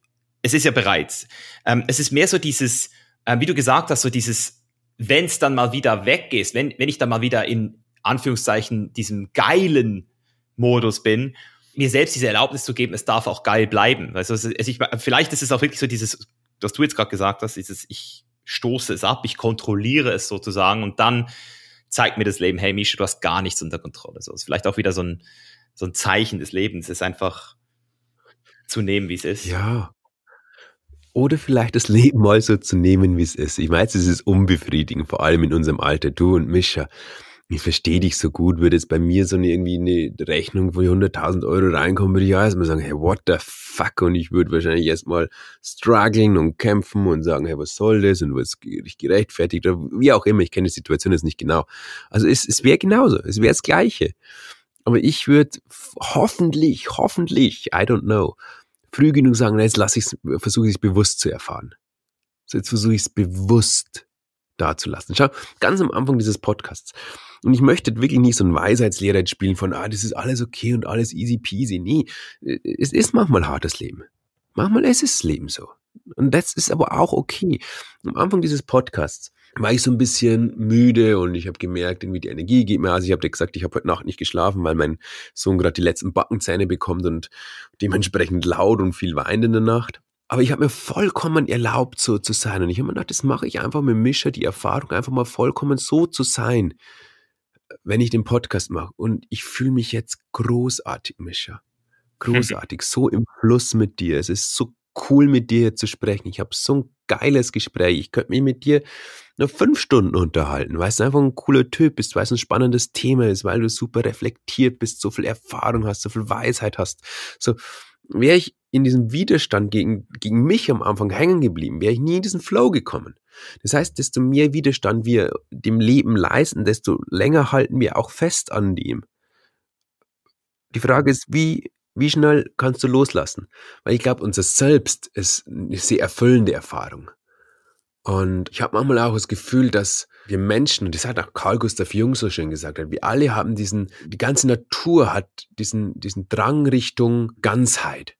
es ist ja bereits. Ähm, es ist mehr so dieses äh, wie du gesagt hast, so dieses, wenn es dann mal wieder weg ist, wenn, wenn ich dann mal wieder in Anführungszeichen diesem geilen Modus bin, mir selbst diese Erlaubnis zu geben, es darf auch geil bleiben. Also, es, ich, vielleicht ist es auch wirklich so dieses, was du jetzt gerade gesagt hast, dieses, ich stoße es ab, ich kontrolliere es sozusagen und dann zeigt mir das Leben, hey Misha, du hast gar nichts unter Kontrolle. So ist vielleicht auch wieder so ein, so ein Zeichen des Lebens, es einfach zu nehmen, wie es ist. Ja, oder vielleicht das Leben mal so zu nehmen, wie es ist. Ich weiß, es ist unbefriedigend, vor allem in unserem Alter. Du und Mischa, ich verstehe dich so gut, würde jetzt bei mir so eine, irgendwie eine Rechnung von 100.000 Euro reinkommen, würde ich auch erstmal sagen, hey, what the fuck? Und ich würde wahrscheinlich erstmal strugglen und kämpfen und sagen, hey, was soll das? Und was ist gerechtfertigt? Oder wie auch immer, ich kenne die Situation jetzt nicht genau. Also es, es wäre genauso, es wäre das Gleiche. Aber ich würde hoffentlich, hoffentlich, I don't know, früh genug sagen, jetzt lasse ich es, versuche ich es bewusst zu erfahren. So, jetzt versuche ich es bewusst dazulassen. Schau, ganz am Anfang dieses Podcasts. Und ich möchte wirklich nicht so ein Weisheitslehrer jetzt spielen von, ah, das ist alles okay und alles easy peasy. Nee, es ist manchmal hartes Leben. Manchmal ist es Leben so. Und das ist aber auch okay. Am Anfang dieses Podcasts war ich so ein bisschen müde und ich habe gemerkt, irgendwie die Energie geht mir. Also ich habe dir gesagt, ich habe heute Nacht nicht geschlafen, weil mein Sohn gerade die letzten Backenzähne bekommt und dementsprechend laut und viel weint in der Nacht. Aber ich habe mir vollkommen erlaubt, so zu sein. Und ich habe mir gedacht, das mache ich einfach mit Mischer, die Erfahrung, einfach mal vollkommen so zu sein, wenn ich den Podcast mache. Und ich fühle mich jetzt großartig, Mischer. Großartig, so im Fluss mit dir. Es ist so cool, mit dir zu sprechen. Ich habe so ein geiles Gespräch. Ich könnte mich mit dir nur fünf Stunden unterhalten, weil du einfach ein cooler Typ bist, weil es ein spannendes Thema ist, weil du super reflektiert bist, so viel Erfahrung hast, so viel Weisheit hast. So, wäre ich in diesem Widerstand gegen, gegen mich am Anfang hängen geblieben, wäre ich nie in diesen Flow gekommen. Das heißt, desto mehr Widerstand wir dem Leben leisten, desto länger halten wir auch fest an dem. Die Frage ist, wie wie schnell kannst du loslassen? Weil ich glaube, unser Selbst ist eine sehr erfüllende Erfahrung. Und ich habe manchmal auch das Gefühl, dass wir Menschen, und das hat auch Carl Gustav Jung so schön gesagt, wir alle haben diesen, die ganze Natur hat diesen, diesen Drang Richtung Ganzheit.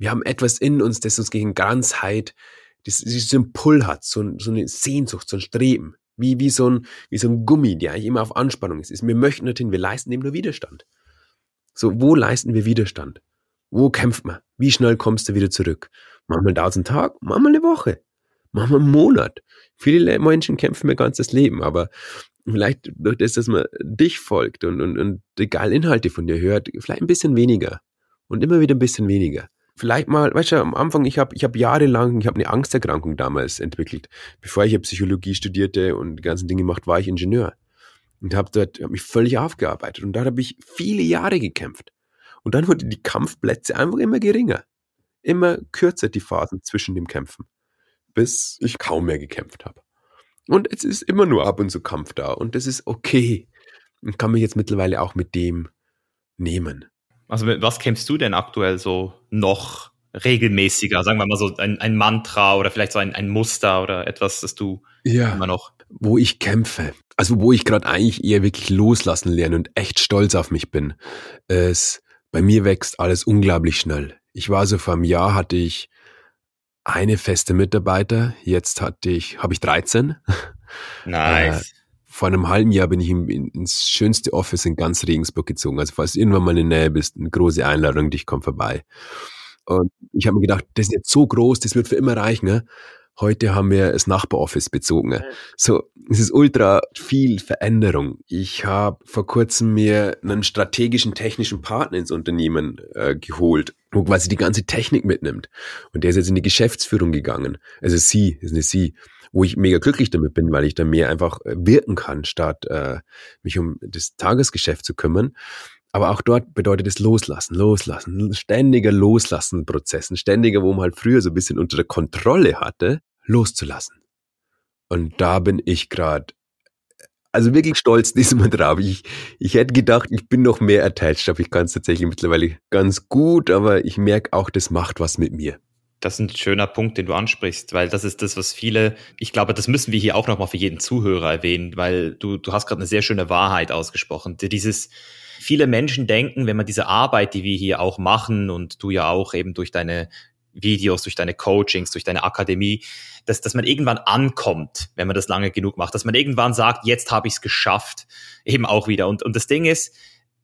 Wir haben etwas in uns, das uns gegen Ganzheit, das, diesen Pull hat, so, so eine Sehnsucht, so ein Streben. Wie, wie, so ein, wie so ein Gummi, der eigentlich immer auf Anspannung ist. Wir möchten dorthin, wir leisten dem nur Widerstand. So, wo leisten wir Widerstand? Wo kämpft man? Wie schnell kommst du wieder zurück? Manchmal dauert es einen Tag, manchmal eine Woche, manchmal einen Monat. Viele Menschen kämpfen ihr ganzes Leben, aber vielleicht durch das, dass man dich folgt und, und, und geilen Inhalte von dir hört, vielleicht ein bisschen weniger und immer wieder ein bisschen weniger. Vielleicht mal, weißt du, am Anfang, ich habe ich hab jahrelang, ich habe eine Angsterkrankung damals entwickelt. Bevor ich Psychologie studierte und die ganzen Dinge gemacht, war ich Ingenieur. und habe dort hab mich völlig aufgearbeitet. Und da habe ich viele Jahre gekämpft. Und dann wurden die Kampfplätze einfach immer geringer. Immer kürzer die Phasen zwischen dem Kämpfen. Bis ich kaum mehr gekämpft habe. Und es ist immer nur ab und zu Kampf da. Und das ist okay. Und kann mich jetzt mittlerweile auch mit dem nehmen. Also mit was kämpfst du denn aktuell so noch regelmäßiger? Sagen wir mal so ein, ein Mantra oder vielleicht so ein, ein Muster oder etwas, das du ja. immer noch. Wo ich kämpfe. Also wo ich gerade eigentlich eher wirklich loslassen lerne und echt stolz auf mich bin, ist, bei mir wächst alles unglaublich schnell. Ich war so vor einem Jahr hatte ich eine feste Mitarbeiter, jetzt hatte ich, habe ich 13. Nice. Vor einem halben Jahr bin ich in, in, ins schönste Office in ganz Regensburg gezogen. Also falls du irgendwann mal in der Nähe bist, eine große Einladung, dich komm vorbei. Und ich habe mir gedacht, das ist jetzt so groß, das wird für immer reichen. Ne? Heute haben wir das Nachbaroffice bezogen. So, es ist ultra viel Veränderung. Ich habe vor kurzem mir einen strategischen technischen Partner ins Unternehmen äh, geholt, wo quasi die ganze Technik mitnimmt. Und der ist jetzt in die Geschäftsführung gegangen. Also sie, ist eine sie, wo ich mega glücklich damit bin, weil ich da mehr einfach äh, wirken kann, statt äh, mich um das Tagesgeschäft zu kümmern. Aber auch dort bedeutet es Loslassen, Loslassen, ständiger Loslassen-Prozess, ein ständiger, wo man halt früher so ein bisschen unter der Kontrolle hatte, loszulassen. Und da bin ich gerade, also wirklich stolz diesmal drauf. Ich, ich hätte gedacht, ich bin noch mehr attached, aber ich kann es tatsächlich mittlerweile ganz gut, aber ich merke auch, das macht was mit mir. Das ist ein schöner Punkt, den du ansprichst, weil das ist das, was viele, ich glaube, das müssen wir hier auch nochmal für jeden Zuhörer erwähnen, weil du, du hast gerade eine sehr schöne Wahrheit ausgesprochen. Dieses, viele Menschen denken, wenn man diese Arbeit, die wir hier auch machen und du ja auch eben durch deine Videos, durch deine Coachings, durch deine Akademie, dass, dass man irgendwann ankommt, wenn man das lange genug macht, dass man irgendwann sagt, jetzt habe ich es geschafft, eben auch wieder. Und, und das Ding ist,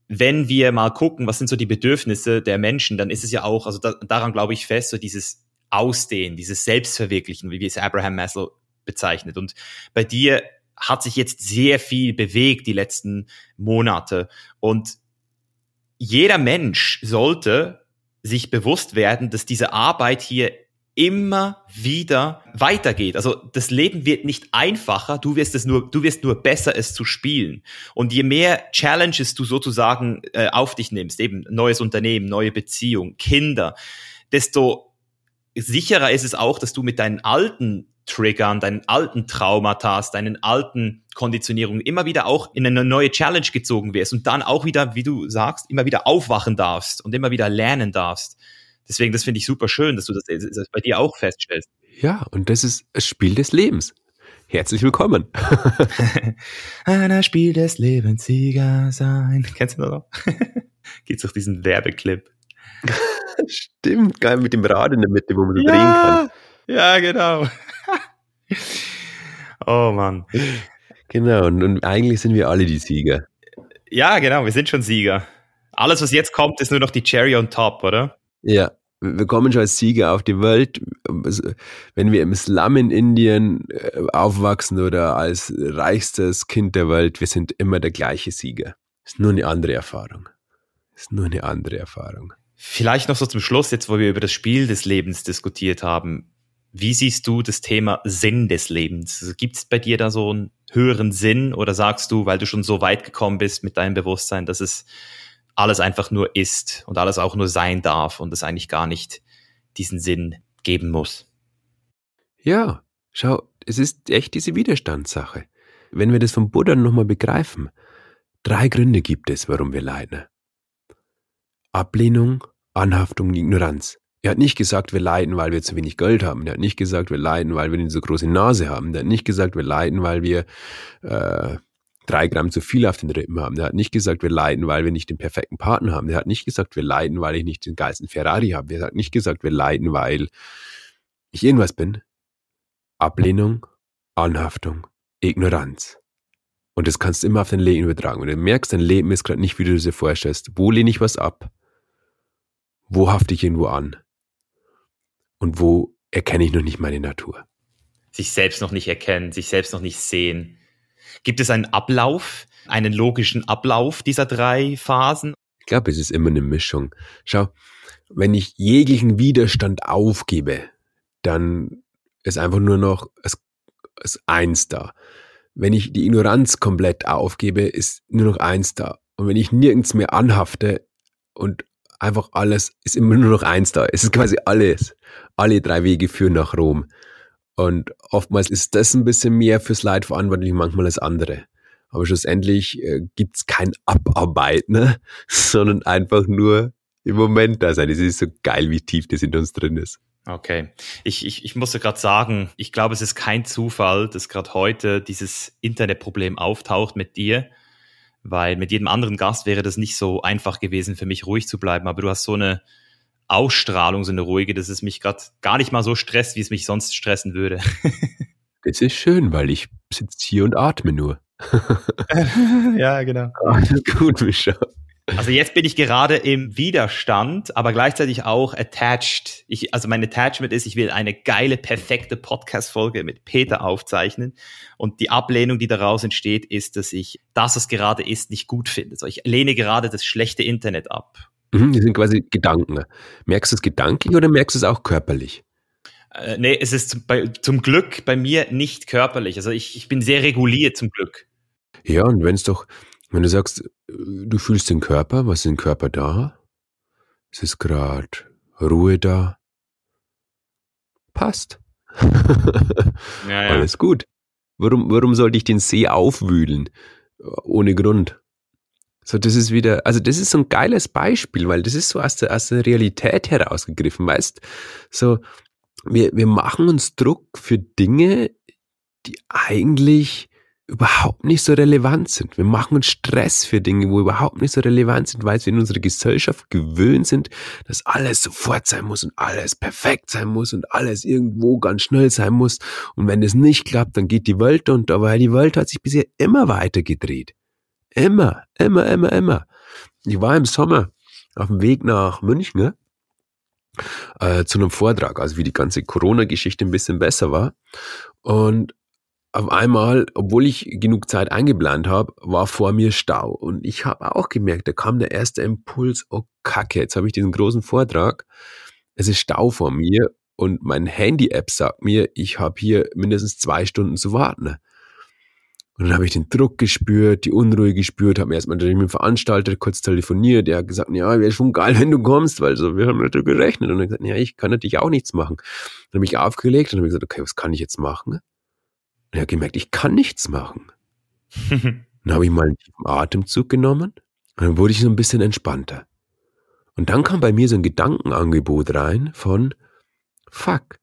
wenn wir mal gucken, was sind so die Bedürfnisse der Menschen, dann ist es ja auch, also da, daran glaube ich fest, so dieses Ausdehnen, dieses Selbstverwirklichen, wie es Abraham Maslow bezeichnet. Und bei dir hat sich jetzt sehr viel bewegt die letzten Monate. Und jeder Mensch sollte sich bewusst werden, dass diese Arbeit hier immer wieder weitergeht. Also das Leben wird nicht einfacher, du wirst es nur, du wirst nur besser es zu spielen. Und je mehr Challenges du sozusagen äh, auf dich nimmst, eben neues Unternehmen, neue Beziehung, Kinder, desto sicherer ist es auch, dass du mit deinen alten Triggern, deinen alten Traumata, deinen alten Konditionierungen immer wieder auch in eine neue Challenge gezogen wirst und dann auch wieder, wie du sagst, immer wieder aufwachen darfst und immer wieder lernen darfst. Deswegen, das finde ich super schön, dass du das, das bei dir auch feststellst. Ja, und das ist das Spiel des Lebens. Herzlich willkommen. Einer Spiel des Lebens Sieger sein. Kennst du das noch? Geht's durch diesen Werbeclip. Stimmt, geil mit dem Rad in der Mitte, wo man so ja, drehen kann. Ja, genau. oh Mann. Genau, und, und eigentlich sind wir alle die Sieger. Ja, genau, wir sind schon Sieger. Alles, was jetzt kommt, ist nur noch die Cherry on top, oder? Ja, wir kommen schon als Sieger auf die Welt. Wenn wir im Slum in Indien äh, aufwachsen oder als reichstes Kind der Welt, wir sind immer der gleiche Sieger. Ist nur eine andere Erfahrung. Ist nur eine andere Erfahrung. Vielleicht noch so zum Schluss, jetzt wo wir über das Spiel des Lebens diskutiert haben. Wie siehst du das Thema Sinn des Lebens? Also Gibt es bei dir da so einen höheren Sinn oder sagst du, weil du schon so weit gekommen bist mit deinem Bewusstsein, dass es alles einfach nur ist und alles auch nur sein darf und es eigentlich gar nicht diesen Sinn geben muss? Ja, schau, es ist echt diese Widerstandssache. Wenn wir das vom Buddha nochmal begreifen, drei Gründe gibt es, warum wir leiden. Ablehnung, Anhaftung, Ignoranz. Er hat nicht gesagt, wir leiden, weil wir zu wenig Geld haben. Er hat nicht gesagt, wir leiden, weil wir eine so große Nase haben. Er hat nicht gesagt, wir leiden, weil wir äh, drei Gramm zu viel auf den Rippen haben. Er hat nicht gesagt, wir leiden, weil wir nicht den perfekten Partner haben. Er hat nicht gesagt, wir leiden, weil ich nicht den geilsten Ferrari habe. Er hat nicht gesagt, wir leiden, weil ich irgendwas bin. Ablehnung, Anhaftung, Ignoranz. Und das kannst du immer auf dein Leben übertragen. Und du merkst, dein Leben ist gerade nicht, wie du dir vorstellst. Wo lehne ich was ab? Wo hafte ich irgendwo an? und wo erkenne ich noch nicht meine Natur. Sich selbst noch nicht erkennen, sich selbst noch nicht sehen. Gibt es einen Ablauf, einen logischen Ablauf dieser drei Phasen? Ich glaube, es ist immer eine Mischung. Schau, wenn ich jeglichen Widerstand aufgebe, dann ist einfach nur noch das, das Eins da. wenn ich die Ignoranz komplett aufgebe, ist nur noch eins da. Und wenn ich nirgends mehr anhafte und einfach alles, ist immer nur noch eins da. Es ist quasi alles. Alle drei Wege führen nach Rom. Und oftmals ist das ein bisschen mehr fürs Leid verantwortlich, manchmal das andere. Aber schlussendlich äh, gibt's kein Abarbeiten, ne? sondern einfach nur im Moment da sein. Es ist so geil, wie tief das in uns drin ist. Okay. Ich, ich, ich musste gerade sagen, ich glaube, es ist kein Zufall, dass gerade heute dieses Internetproblem auftaucht mit dir, weil mit jedem anderen Gast wäre das nicht so einfach gewesen für mich ruhig zu bleiben, aber du hast so eine Ausstrahlung, so eine ruhige, dass es mich gerade gar nicht mal so stresst, wie es mich sonst stressen würde. das ist schön, weil ich sitze hier und atme nur. ja, genau. Alles gut, Micha. Also jetzt bin ich gerade im Widerstand, aber gleichzeitig auch attached. Ich, also mein Attachment ist, ich will eine geile, perfekte Podcast-Folge mit Peter aufzeichnen. Und die Ablehnung, die daraus entsteht, ist, dass ich das, was gerade ist, nicht gut finde. Also ich lehne gerade das schlechte Internet ab. Mhm, die sind quasi Gedanken. Merkst du es gedanklich oder merkst du es auch körperlich? Äh, nee, es ist bei, zum Glück bei mir nicht körperlich. Also ich, ich bin sehr reguliert zum Glück. Ja, und wenn es doch, wenn du sagst, du fühlst den Körper, was ist im Körper da? Es ist gerade Ruhe da. Passt. ja, ja. Alles gut. Warum, warum sollte ich den See aufwühlen? Ohne Grund. So, das ist wieder, also das ist so ein geiles Beispiel, weil das ist so aus der, aus der Realität herausgegriffen, weißt? So, wir, wir machen uns Druck für Dinge, die eigentlich überhaupt nicht so relevant sind. Wir machen uns Stress für Dinge, wo überhaupt nicht so relevant sind, weil wir in unserer Gesellschaft gewöhnt sind, dass alles sofort sein muss und alles perfekt sein muss und alles irgendwo ganz schnell sein muss. Und wenn das nicht klappt, dann geht die Welt unter, weil die Welt hat sich bisher immer weiter gedreht. Immer, immer, immer, immer. Ich war im Sommer auf dem Weg nach München, ne? äh, zu einem Vortrag, also wie die ganze Corona-Geschichte ein bisschen besser war. Und auf einmal, obwohl ich genug Zeit eingeplant habe, war vor mir Stau. Und ich habe auch gemerkt, da kam der erste Impuls, oh Kacke, jetzt habe ich diesen großen Vortrag, es ist Stau vor mir und mein Handy-App sagt mir, ich habe hier mindestens zwei Stunden zu warten. Und dann habe ich den Druck gespürt, die Unruhe gespürt, habe mir erstmal mit dem Veranstalter kurz telefoniert, der hat gesagt, ja, wäre schon geil, wenn du kommst, weil so, wir haben natürlich gerechnet. Und dann gesagt, ja, ich kann natürlich auch nichts machen. Dann habe ich aufgelegt und habe gesagt, okay, was kann ich jetzt machen? Und er hat gemerkt, ich kann nichts machen. dann habe ich mal einen tiefen Atemzug genommen und dann wurde ich so ein bisschen entspannter. Und dann kam bei mir so ein Gedankenangebot rein von, fuck,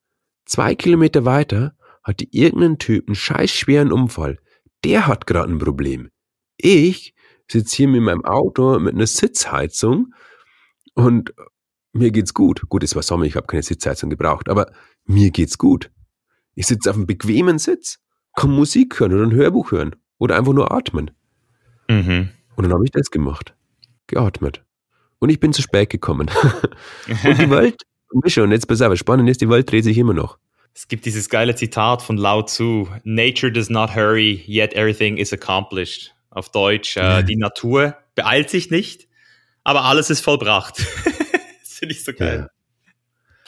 zwei Kilometer weiter hatte irgendein Typ einen scheiß schweren Unfall der hat gerade ein Problem. Ich sitze hier mit meinem Auto mit einer Sitzheizung und mir geht's gut. Gut, es war Sommer, ich habe keine Sitzheizung gebraucht, aber mir geht's gut. Ich sitze auf einem bequemen Sitz, kann Musik hören oder ein Hörbuch hören oder einfach nur atmen. Mhm. Und dann habe ich das gemacht. Geatmet. Und ich bin zu spät gekommen. und die Welt, und jetzt pass auf, spannend ist, die Welt dreht sich immer noch. Es gibt dieses geile Zitat von Lao Tzu: Nature does not hurry, yet everything is accomplished. Auf Deutsch, äh, die Natur beeilt sich nicht, aber alles ist vollbracht. das finde ich so geil.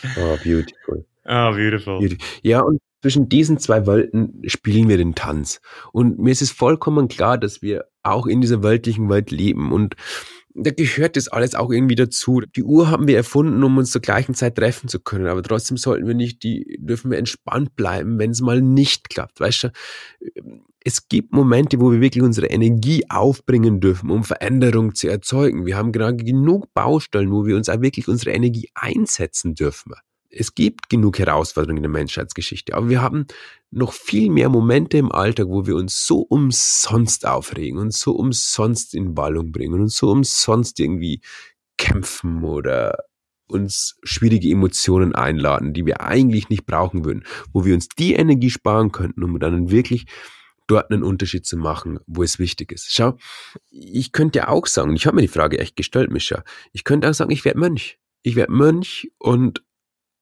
Ja. Oh, beautiful. Oh, beautiful. beautiful. Ja, und zwischen diesen zwei Welten spielen wir den Tanz. Und mir ist es vollkommen klar, dass wir auch in dieser weltlichen Welt leben. Und da gehört das alles auch irgendwie dazu. Die Uhr haben wir erfunden, um uns zur gleichen Zeit treffen zu können, aber trotzdem sollten wir nicht, die dürfen wir entspannt bleiben, wenn es mal nicht klappt. Weißt du, es gibt Momente, wo wir wirklich unsere Energie aufbringen dürfen, um Veränderung zu erzeugen. Wir haben gerade genug Baustellen, wo wir uns auch wirklich unsere Energie einsetzen dürfen es gibt genug Herausforderungen in der Menschheitsgeschichte, aber wir haben noch viel mehr Momente im Alltag, wo wir uns so umsonst aufregen und so umsonst in Ballung bringen und so umsonst irgendwie kämpfen oder uns schwierige Emotionen einladen, die wir eigentlich nicht brauchen würden, wo wir uns die Energie sparen könnten, um dann wirklich dort einen Unterschied zu machen, wo es wichtig ist. Schau, ich könnte ja auch sagen, ich habe mir die Frage echt gestellt, Mischa, ich könnte auch sagen, ich werde Mönch. Ich werde Mönch und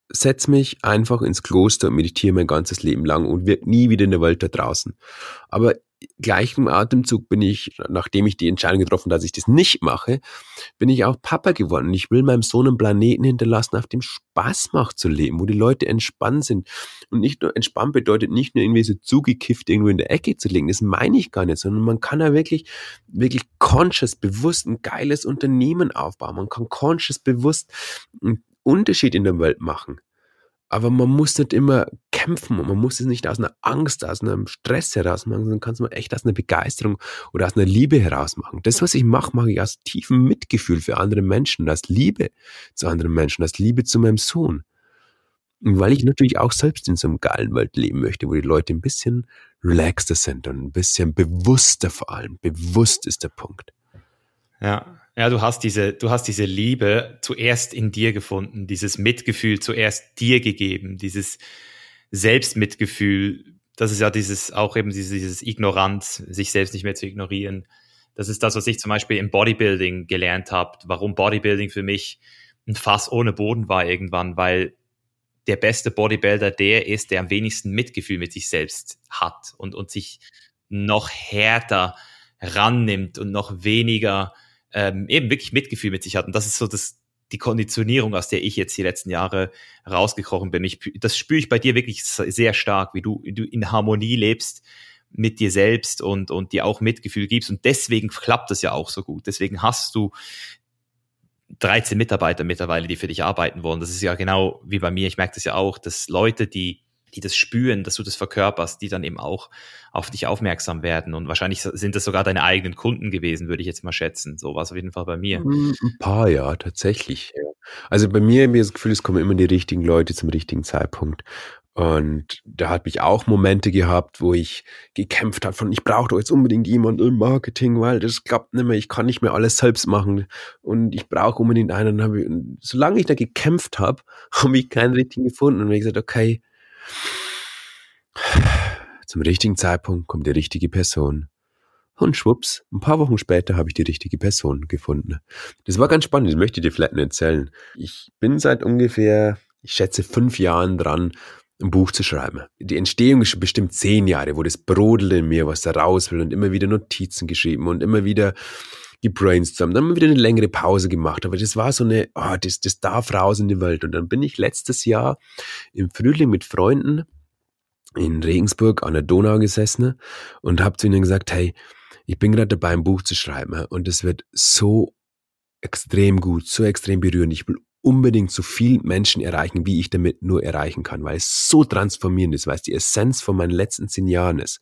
setz mich einfach ins Kloster und meditiere mein ganzes Leben lang und wirke nie wieder in der Welt da draußen. Aber gleichen Atemzug bin ich, nachdem ich die Entscheidung getroffen dass ich das nicht mache, bin ich auch Papa geworden. Ich will meinem Sohn einen Planeten hinterlassen, auf dem Spaß macht zu leben, wo die Leute entspannt sind. Und nicht nur entspannt bedeutet nicht nur irgendwie so zugekifft irgendwo in der Ecke zu liegen. Das meine ich gar nicht, sondern man kann ja wirklich, wirklich conscious, bewusst ein geiles Unternehmen aufbauen. Man kann conscious, bewusst Unterschied in der Welt machen. Aber man muss nicht immer kämpfen und man muss es nicht aus einer Angst, aus einem Stress heraus machen, sondern kann es mal echt aus einer Begeisterung oder aus einer Liebe heraus machen. Das, was ich mache, mache ich aus tiefem Mitgefühl für andere Menschen, aus Liebe zu anderen Menschen, aus Liebe zu meinem Sohn. Weil ich natürlich auch selbst in so einem geilen Welt leben möchte, wo die Leute ein bisschen relaxter sind und ein bisschen bewusster vor allem. Bewusst ist der Punkt. Ja, ja, du hast diese, du hast diese Liebe zuerst in dir gefunden, dieses Mitgefühl zuerst dir gegeben, dieses Selbstmitgefühl. Das ist ja dieses, auch eben dieses, dieses Ignoranz, sich selbst nicht mehr zu ignorieren. Das ist das, was ich zum Beispiel im Bodybuilding gelernt habe, warum Bodybuilding für mich ein Fass ohne Boden war irgendwann, weil der beste Bodybuilder der ist, der am wenigsten Mitgefühl mit sich selbst hat und, und sich noch härter rannimmt und noch weniger ähm, eben wirklich Mitgefühl mit sich hat. Und das ist so das, die Konditionierung, aus der ich jetzt die letzten Jahre rausgekrochen bin. Ich, das spüre ich bei dir wirklich sehr stark, wie du, du in Harmonie lebst mit dir selbst und, und dir auch Mitgefühl gibst. Und deswegen klappt das ja auch so gut. Deswegen hast du 13 Mitarbeiter mittlerweile, die für dich arbeiten wollen. Das ist ja genau wie bei mir. Ich merke das ja auch, dass Leute, die die das spüren, dass du das verkörperst, die dann eben auch auf dich aufmerksam werden. Und wahrscheinlich sind das sogar deine eigenen Kunden gewesen, würde ich jetzt mal schätzen. So war es auf jeden Fall bei mir. Hm, ein paar, ja, tatsächlich. Also bei mir ich das Gefühl, es kommen immer die richtigen Leute zum richtigen Zeitpunkt. Und da hat mich auch Momente gehabt, wo ich gekämpft habe von, ich brauche doch jetzt unbedingt jemanden im Marketing, weil das klappt nicht mehr, ich kann nicht mehr alles selbst machen und ich brauche unbedingt einen. Und solange ich da gekämpft habe, habe ich keinen richtigen gefunden und habe gesagt, okay, zum richtigen Zeitpunkt kommt die richtige Person. Und schwupps, ein paar Wochen später habe ich die richtige Person gefunden. Das war ganz spannend, das möchte ich dir vielleicht nicht erzählen. Ich bin seit ungefähr, ich schätze, fünf Jahren dran, ein Buch zu schreiben. Die Entstehung ist bestimmt zehn Jahre, wo das brodelt in mir, was da raus will und immer wieder Notizen geschrieben und immer wieder gebrainstormt, dann haben wir wieder eine längere Pause gemacht, aber das war so eine, oh, das, das darf raus in die Welt. Und dann bin ich letztes Jahr im Frühling mit Freunden in Regensburg an der Donau gesessen und habe zu ihnen gesagt, hey, ich bin gerade dabei, ein Buch zu schreiben und es wird so extrem gut, so extrem berührend. Ich will unbedingt so viel Menschen erreichen, wie ich damit nur erreichen kann, weil es so transformierend ist, weil es die Essenz von meinen letzten zehn Jahren ist.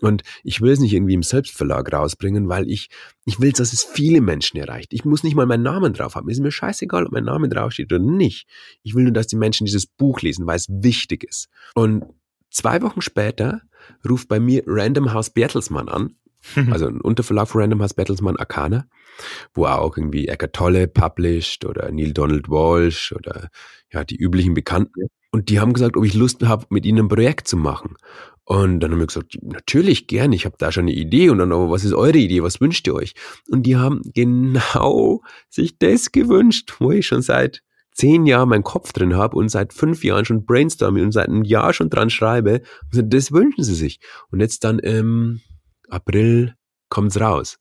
Und ich will es nicht irgendwie im Selbstverlag rausbringen, weil ich, ich will, dass es viele Menschen erreicht. Ich muss nicht mal meinen Namen drauf haben. ist mir scheißegal, ob mein Name draufsteht oder nicht. Ich will nur, dass die Menschen dieses Buch lesen, weil es wichtig ist. Und zwei Wochen später ruft bei mir Random House Bertelsmann an. Also ein Unterverlag von Random House Bertelsmann Arcana, wo auch irgendwie Eckart Tolle published oder Neil Donald Walsh oder ja, die üblichen Bekannten. Und die haben gesagt, ob ich Lust habe, mit ihnen ein Projekt zu machen. Und dann haben wir gesagt, natürlich gern, ich habe da schon eine Idee. Und dann, aber was ist eure Idee? Was wünscht ihr euch? Und die haben genau sich das gewünscht, wo ich schon seit zehn Jahren meinen Kopf drin habe und seit fünf Jahren schon brainstorme und seit einem Jahr schon dran schreibe. Und das wünschen sie sich. Und jetzt dann im April kommt's raus.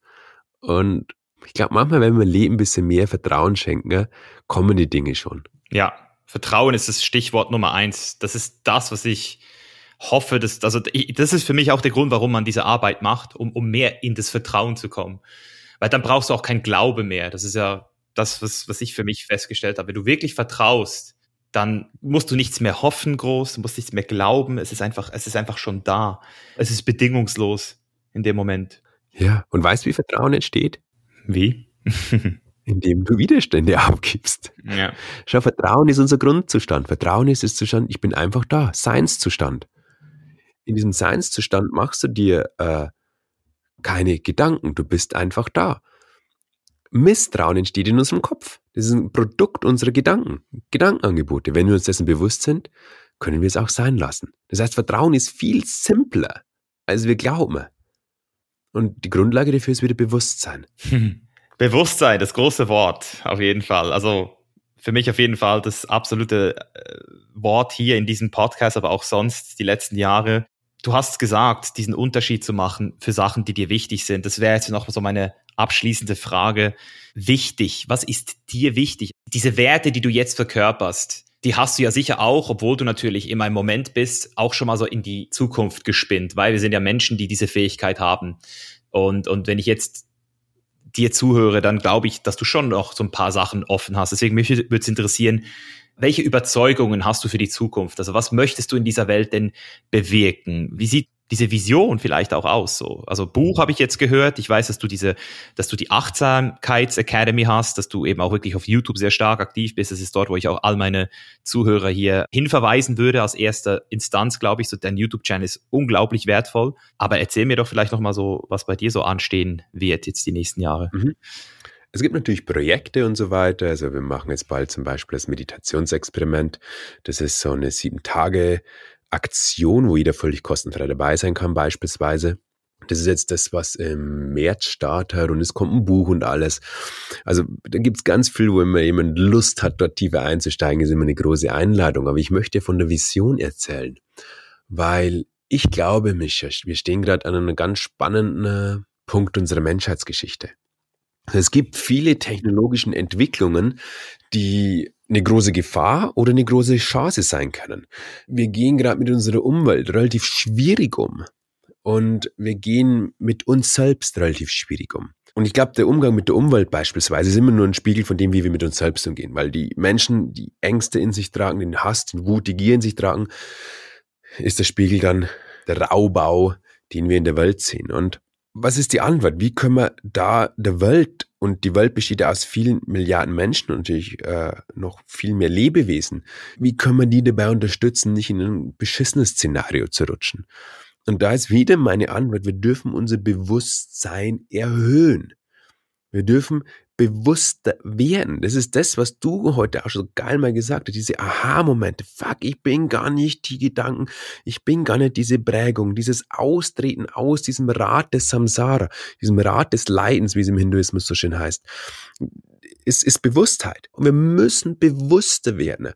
Und ich glaube, manchmal, wenn wir Leben ein bisschen mehr Vertrauen schenken, kommen die Dinge schon. Ja, Vertrauen ist das Stichwort Nummer eins. Das ist das, was ich hoffe, dass, also das ist für mich auch der Grund, warum man diese Arbeit macht, um, um mehr in das Vertrauen zu kommen. Weil dann brauchst du auch kein Glaube mehr. Das ist ja das, was, was ich für mich festgestellt habe. Wenn du wirklich vertraust, dann musst du nichts mehr hoffen groß, du musst nichts mehr glauben. Es ist einfach, es ist einfach schon da. Es ist bedingungslos in dem Moment. Ja, und weißt du, wie Vertrauen entsteht? Wie? Indem du Widerstände abgibst. Ja. Schau, Vertrauen ist unser Grundzustand. Vertrauen ist das Zustand, ich bin einfach da. Seinszustand in diesem Seinszustand machst du dir äh, keine Gedanken, du bist einfach da. Misstrauen entsteht in unserem Kopf. Das ist ein Produkt unserer Gedanken, Gedankenangebote. Wenn wir uns dessen bewusst sind, können wir es auch sein lassen. Das heißt, Vertrauen ist viel simpler, als wir glauben. Und die Grundlage dafür ist wieder Bewusstsein. Bewusstsein, das große Wort, auf jeden Fall. Also für mich auf jeden Fall das absolute äh, Wort hier in diesem Podcast, aber auch sonst die letzten Jahre du hast gesagt, diesen Unterschied zu machen für Sachen, die dir wichtig sind. Das wäre jetzt noch so meine abschließende Frage. Wichtig, was ist dir wichtig? Diese Werte, die du jetzt verkörperst, die hast du ja sicher auch, obwohl du natürlich immer im Moment bist, auch schon mal so in die Zukunft gespinnt, weil wir sind ja Menschen, die diese Fähigkeit haben. Und, und wenn ich jetzt dir zuhöre, dann glaube ich, dass du schon noch so ein paar Sachen offen hast. Deswegen mich würde es interessieren, welche Überzeugungen hast du für die Zukunft? Also was möchtest du in dieser Welt denn bewirken? Wie sieht diese Vision vielleicht auch aus. So. Also Buch habe ich jetzt gehört. Ich weiß, dass du diese, dass du die Achtsamkeits-Academy hast, dass du eben auch wirklich auf YouTube sehr stark aktiv bist. Das ist dort, wo ich auch all meine Zuhörer hier hinverweisen würde als erster Instanz, glaube ich. So dein YouTube-Channel ist unglaublich wertvoll. Aber erzähl mir doch vielleicht noch mal so, was bei dir so anstehen wird jetzt die nächsten Jahre. Mhm. Es gibt natürlich Projekte und so weiter. Also wir machen jetzt bald zum Beispiel das Meditationsexperiment. Das ist so eine sieben Tage Aktion, wo jeder völlig kostenfrei dabei sein kann, beispielsweise. Das ist jetzt das, was im März startet und es kommt ein Buch und alles. Also da gibt's ganz viel, wo immer jemand Lust hat, dort tiefer einzusteigen, ist immer eine große Einladung. Aber ich möchte von der Vision erzählen, weil ich glaube, Micha, wir stehen gerade an einem ganz spannenden Punkt unserer Menschheitsgeschichte. Es gibt viele technologischen Entwicklungen, die eine große Gefahr oder eine große Chance sein können. Wir gehen gerade mit unserer Umwelt relativ schwierig um und wir gehen mit uns selbst relativ schwierig um. Und ich glaube, der Umgang mit der Umwelt beispielsweise ist immer nur ein Spiegel von dem, wie wir mit uns selbst umgehen, weil die Menschen, die Ängste in sich tragen, den Hass, den Wut, die Gier in sich tragen, ist der Spiegel dann der Raubau, den wir in der Welt sehen. Und was ist die Antwort? Wie können wir da der Welt, und die Welt besteht ja aus vielen Milliarden Menschen und natürlich äh, noch viel mehr Lebewesen, wie können wir die dabei unterstützen, nicht in ein beschissenes Szenario zu rutschen? Und da ist wieder meine Antwort, wir dürfen unser Bewusstsein erhöhen. Wir dürfen bewusster werden. Das ist das, was du heute auch schon so geil mal gesagt hast, diese Aha-Momente. Fuck, ich bin gar nicht die Gedanken, ich bin gar nicht diese Prägung, dieses Austreten aus diesem Rad des Samsara, diesem Rad des Leidens, wie es im Hinduismus so schön heißt ist, ist Bewusstheit. Und wir müssen bewusster werden.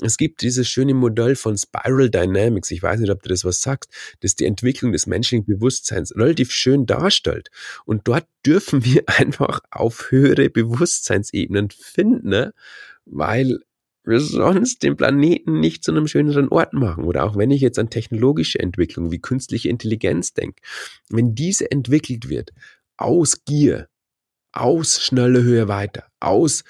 Es gibt dieses schöne Modell von Spiral Dynamics. Ich weiß nicht, ob du das was sagst, das die Entwicklung des menschlichen Bewusstseins relativ schön darstellt. Und dort dürfen wir einfach auf höhere Bewusstseinsebenen finden, ne? weil wir sonst den Planeten nicht zu einem schöneren Ort machen. Oder auch wenn ich jetzt an technologische Entwicklung wie künstliche Intelligenz denke, wenn diese entwickelt wird aus Gier, aus schnelle Höhe weiter, aus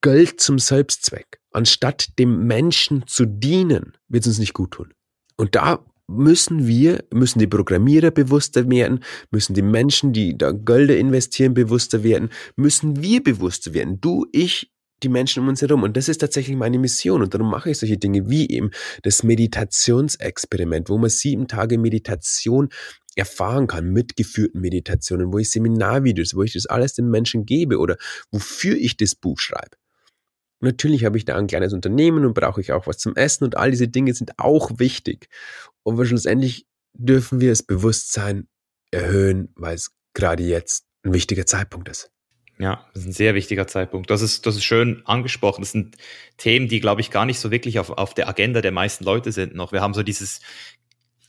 Geld zum Selbstzweck, anstatt dem Menschen zu dienen, wird es uns nicht gut tun. Und da müssen wir, müssen die Programmierer bewusster werden, müssen die Menschen, die da Gelder investieren, bewusster werden, müssen wir bewusster werden. Du, ich, die Menschen um uns herum. Und das ist tatsächlich meine Mission. Und darum mache ich solche Dinge wie eben das Meditationsexperiment, wo man sieben Tage Meditation erfahren kann mit geführten Meditationen, wo ich Seminarvideos, wo ich das alles den Menschen gebe oder wofür ich das Buch schreibe. natürlich habe ich da ein kleines Unternehmen und brauche ich auch was zum Essen und all diese Dinge sind auch wichtig. Aber schlussendlich dürfen wir das Bewusstsein erhöhen, weil es gerade jetzt ein wichtiger Zeitpunkt ist. Ja, das ist ein sehr wichtiger Zeitpunkt. Das ist, das ist schön angesprochen. Das sind Themen, die, glaube ich, gar nicht so wirklich auf, auf der Agenda der meisten Leute sind noch. Wir haben so dieses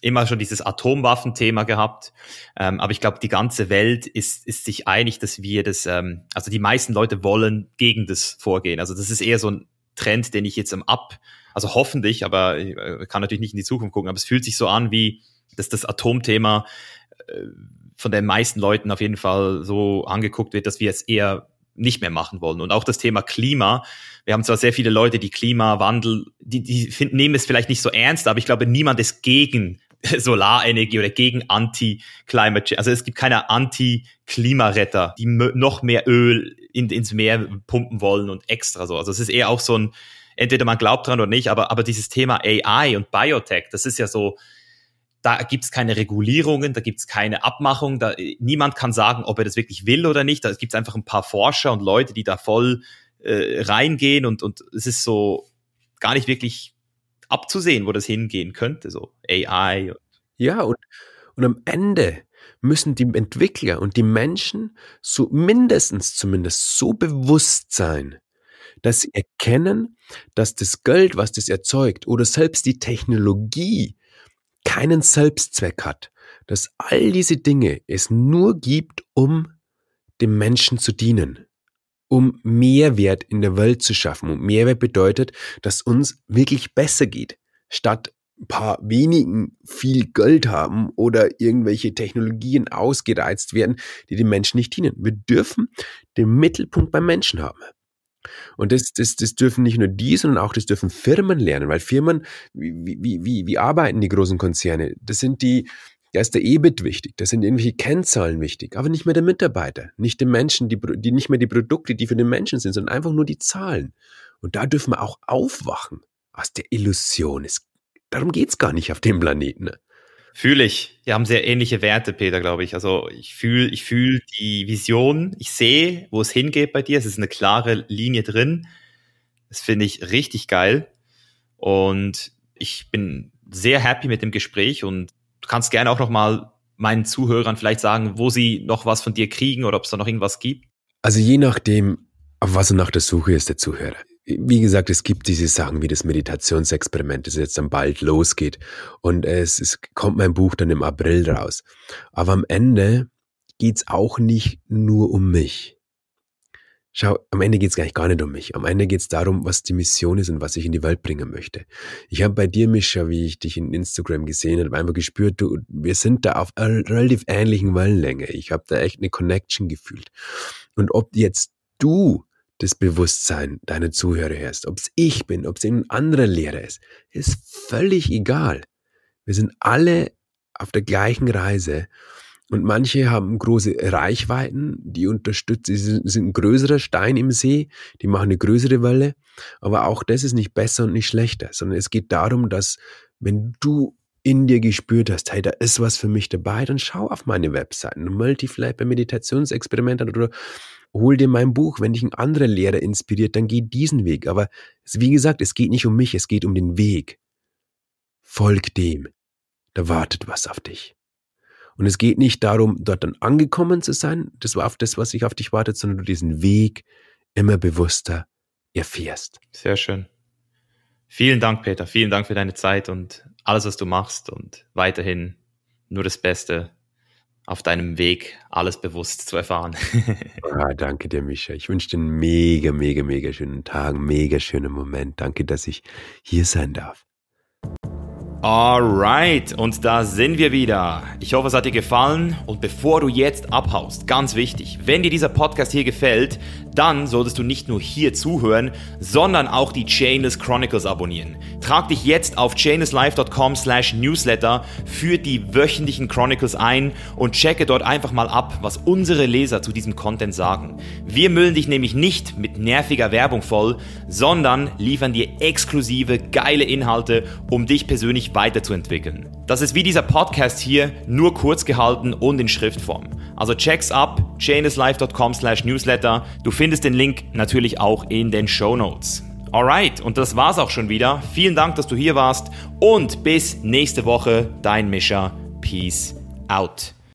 immer schon dieses Atomwaffenthema gehabt. Ähm, aber ich glaube, die ganze Welt ist, ist sich einig, dass wir das, ähm, also die meisten Leute wollen gegen das vorgehen. Also das ist eher so ein Trend, den ich jetzt am Ab, also hoffentlich, aber ich äh, kann natürlich nicht in die Zukunft gucken, aber es fühlt sich so an, wie dass das Atomthema äh, von den meisten Leuten auf jeden Fall so angeguckt wird, dass wir es eher nicht mehr machen wollen. Und auch das Thema Klima. Wir haben zwar sehr viele Leute, die Klimawandel, die, die finden, nehmen es vielleicht nicht so ernst, aber ich glaube, niemand ist gegen Solarenergie oder gegen Anti-Climate Change. Also es gibt keine Anti-Klimaretter, die noch mehr Öl in, ins Meer pumpen wollen und extra so. Also es ist eher auch so ein, entweder man glaubt dran oder nicht, aber, aber dieses Thema AI und Biotech, das ist ja so, da gibt es keine Regulierungen, da gibt es keine Abmachung, da, niemand kann sagen, ob er das wirklich will oder nicht. Da gibt es einfach ein paar Forscher und Leute, die da voll äh, reingehen und, und es ist so gar nicht wirklich abzusehen, wo das hingehen könnte, so AI. Ja, und, und am Ende müssen die Entwickler und die Menschen so mindestens zumindest so bewusst sein, dass sie erkennen, dass das Geld, was das erzeugt, oder selbst die Technologie keinen Selbstzweck hat, dass all diese Dinge es nur gibt, um dem Menschen zu dienen, um Mehrwert in der Welt zu schaffen. Und Mehrwert bedeutet, dass uns wirklich besser geht, statt ein paar wenigen viel Geld haben oder irgendwelche Technologien ausgereizt werden, die den Menschen nicht dienen. Wir dürfen den Mittelpunkt beim Menschen haben. Und das, das, das dürfen nicht nur die, sondern auch das dürfen Firmen lernen, weil Firmen, wie, wie, wie, wie arbeiten die großen Konzerne? Das sind die, da ist der EBIT wichtig, da sind irgendwelche Kennzahlen wichtig, aber nicht mehr der Mitarbeiter, nicht den Menschen, die, die nicht mehr die Produkte, die für den Menschen sind, sondern einfach nur die Zahlen. Und da dürfen wir auch aufwachen aus der Illusion. Es, darum geht's gar nicht auf dem Planeten. Ne? Fühle ich. Wir haben sehr ähnliche Werte, Peter, glaube ich. Also ich fühle ich fühl die Vision, ich sehe, wo es hingeht bei dir. Es ist eine klare Linie drin. Das finde ich richtig geil. Und ich bin sehr happy mit dem Gespräch und du kannst gerne auch noch mal meinen Zuhörern vielleicht sagen, wo sie noch was von dir kriegen oder ob es da noch irgendwas gibt. Also je nachdem, auf was er nach der Suche ist, der Zuhörer wie gesagt, es gibt diese Sachen wie das Meditationsexperiment, das jetzt dann bald losgeht. Und es, es kommt mein Buch dann im April raus. Aber am Ende geht's auch nicht nur um mich. Schau, am Ende geht's gar nicht, gar nicht um mich. Am Ende geht's darum, was die Mission ist und was ich in die Welt bringen möchte. Ich habe bei dir, Mischa, wie ich dich in Instagram gesehen habe, einfach gespürt, du, wir sind da auf einer relativ ähnlichen Wellenlänge. Ich habe da echt eine Connection gefühlt. Und ob jetzt du das Bewusstsein deiner Zuhörer hörst, ob es ich bin, ob es ein anderer Lehrer ist, ist völlig egal. Wir sind alle auf der gleichen Reise und manche haben große Reichweiten, die unterstützen, sie sind ein größerer Stein im See, die machen eine größere Welle, aber auch das ist nicht besser und nicht schlechter, sondern es geht darum, dass wenn du in dir gespürt hast, hey, da ist was für mich dabei, dann schau auf meine Webseiten, Multifly bei Meditationsexperimenten oder hol dir mein Buch, wenn dich ein anderer Lehrer inspiriert, dann geh diesen Weg. Aber wie gesagt, es geht nicht um mich, es geht um den Weg. Folg dem. Da wartet was auf dich. Und es geht nicht darum, dort dann angekommen zu sein, das war auf das, was sich auf dich wartet, sondern du diesen Weg immer bewusster erfährst. Sehr schön. Vielen Dank, Peter. Vielen Dank für deine Zeit und alles, was du machst und weiterhin nur das Beste auf deinem Weg alles bewusst zu erfahren. ah, danke dir, Mischa. Ich wünsche dir einen mega, mega, mega schönen Tag, mega schönen Moment. Danke, dass ich hier sein darf. Alright, und da sind wir wieder. Ich hoffe, es hat dir gefallen. Und bevor du jetzt abhaust, ganz wichtig, wenn dir dieser Podcast hier gefällt, dann solltest du nicht nur hier zuhören, sondern auch die Chainless Chronicles abonnieren. Trag dich jetzt auf chainlesslife.com slash newsletter für die wöchentlichen Chronicles ein und checke dort einfach mal ab, was unsere Leser zu diesem Content sagen. Wir müllen dich nämlich nicht mit nerviger Werbung voll, sondern liefern dir exklusive, geile Inhalte, um dich persönlich weiterzuentwickeln. Das ist wie dieser Podcast hier, nur kurz gehalten und in Schriftform. Also check's ab, chainislife.com slash newsletter. Du findest den Link natürlich auch in den Show Notes. Alright, und das war's auch schon wieder. Vielen Dank, dass du hier warst und bis nächste Woche, dein Mischer. Peace out.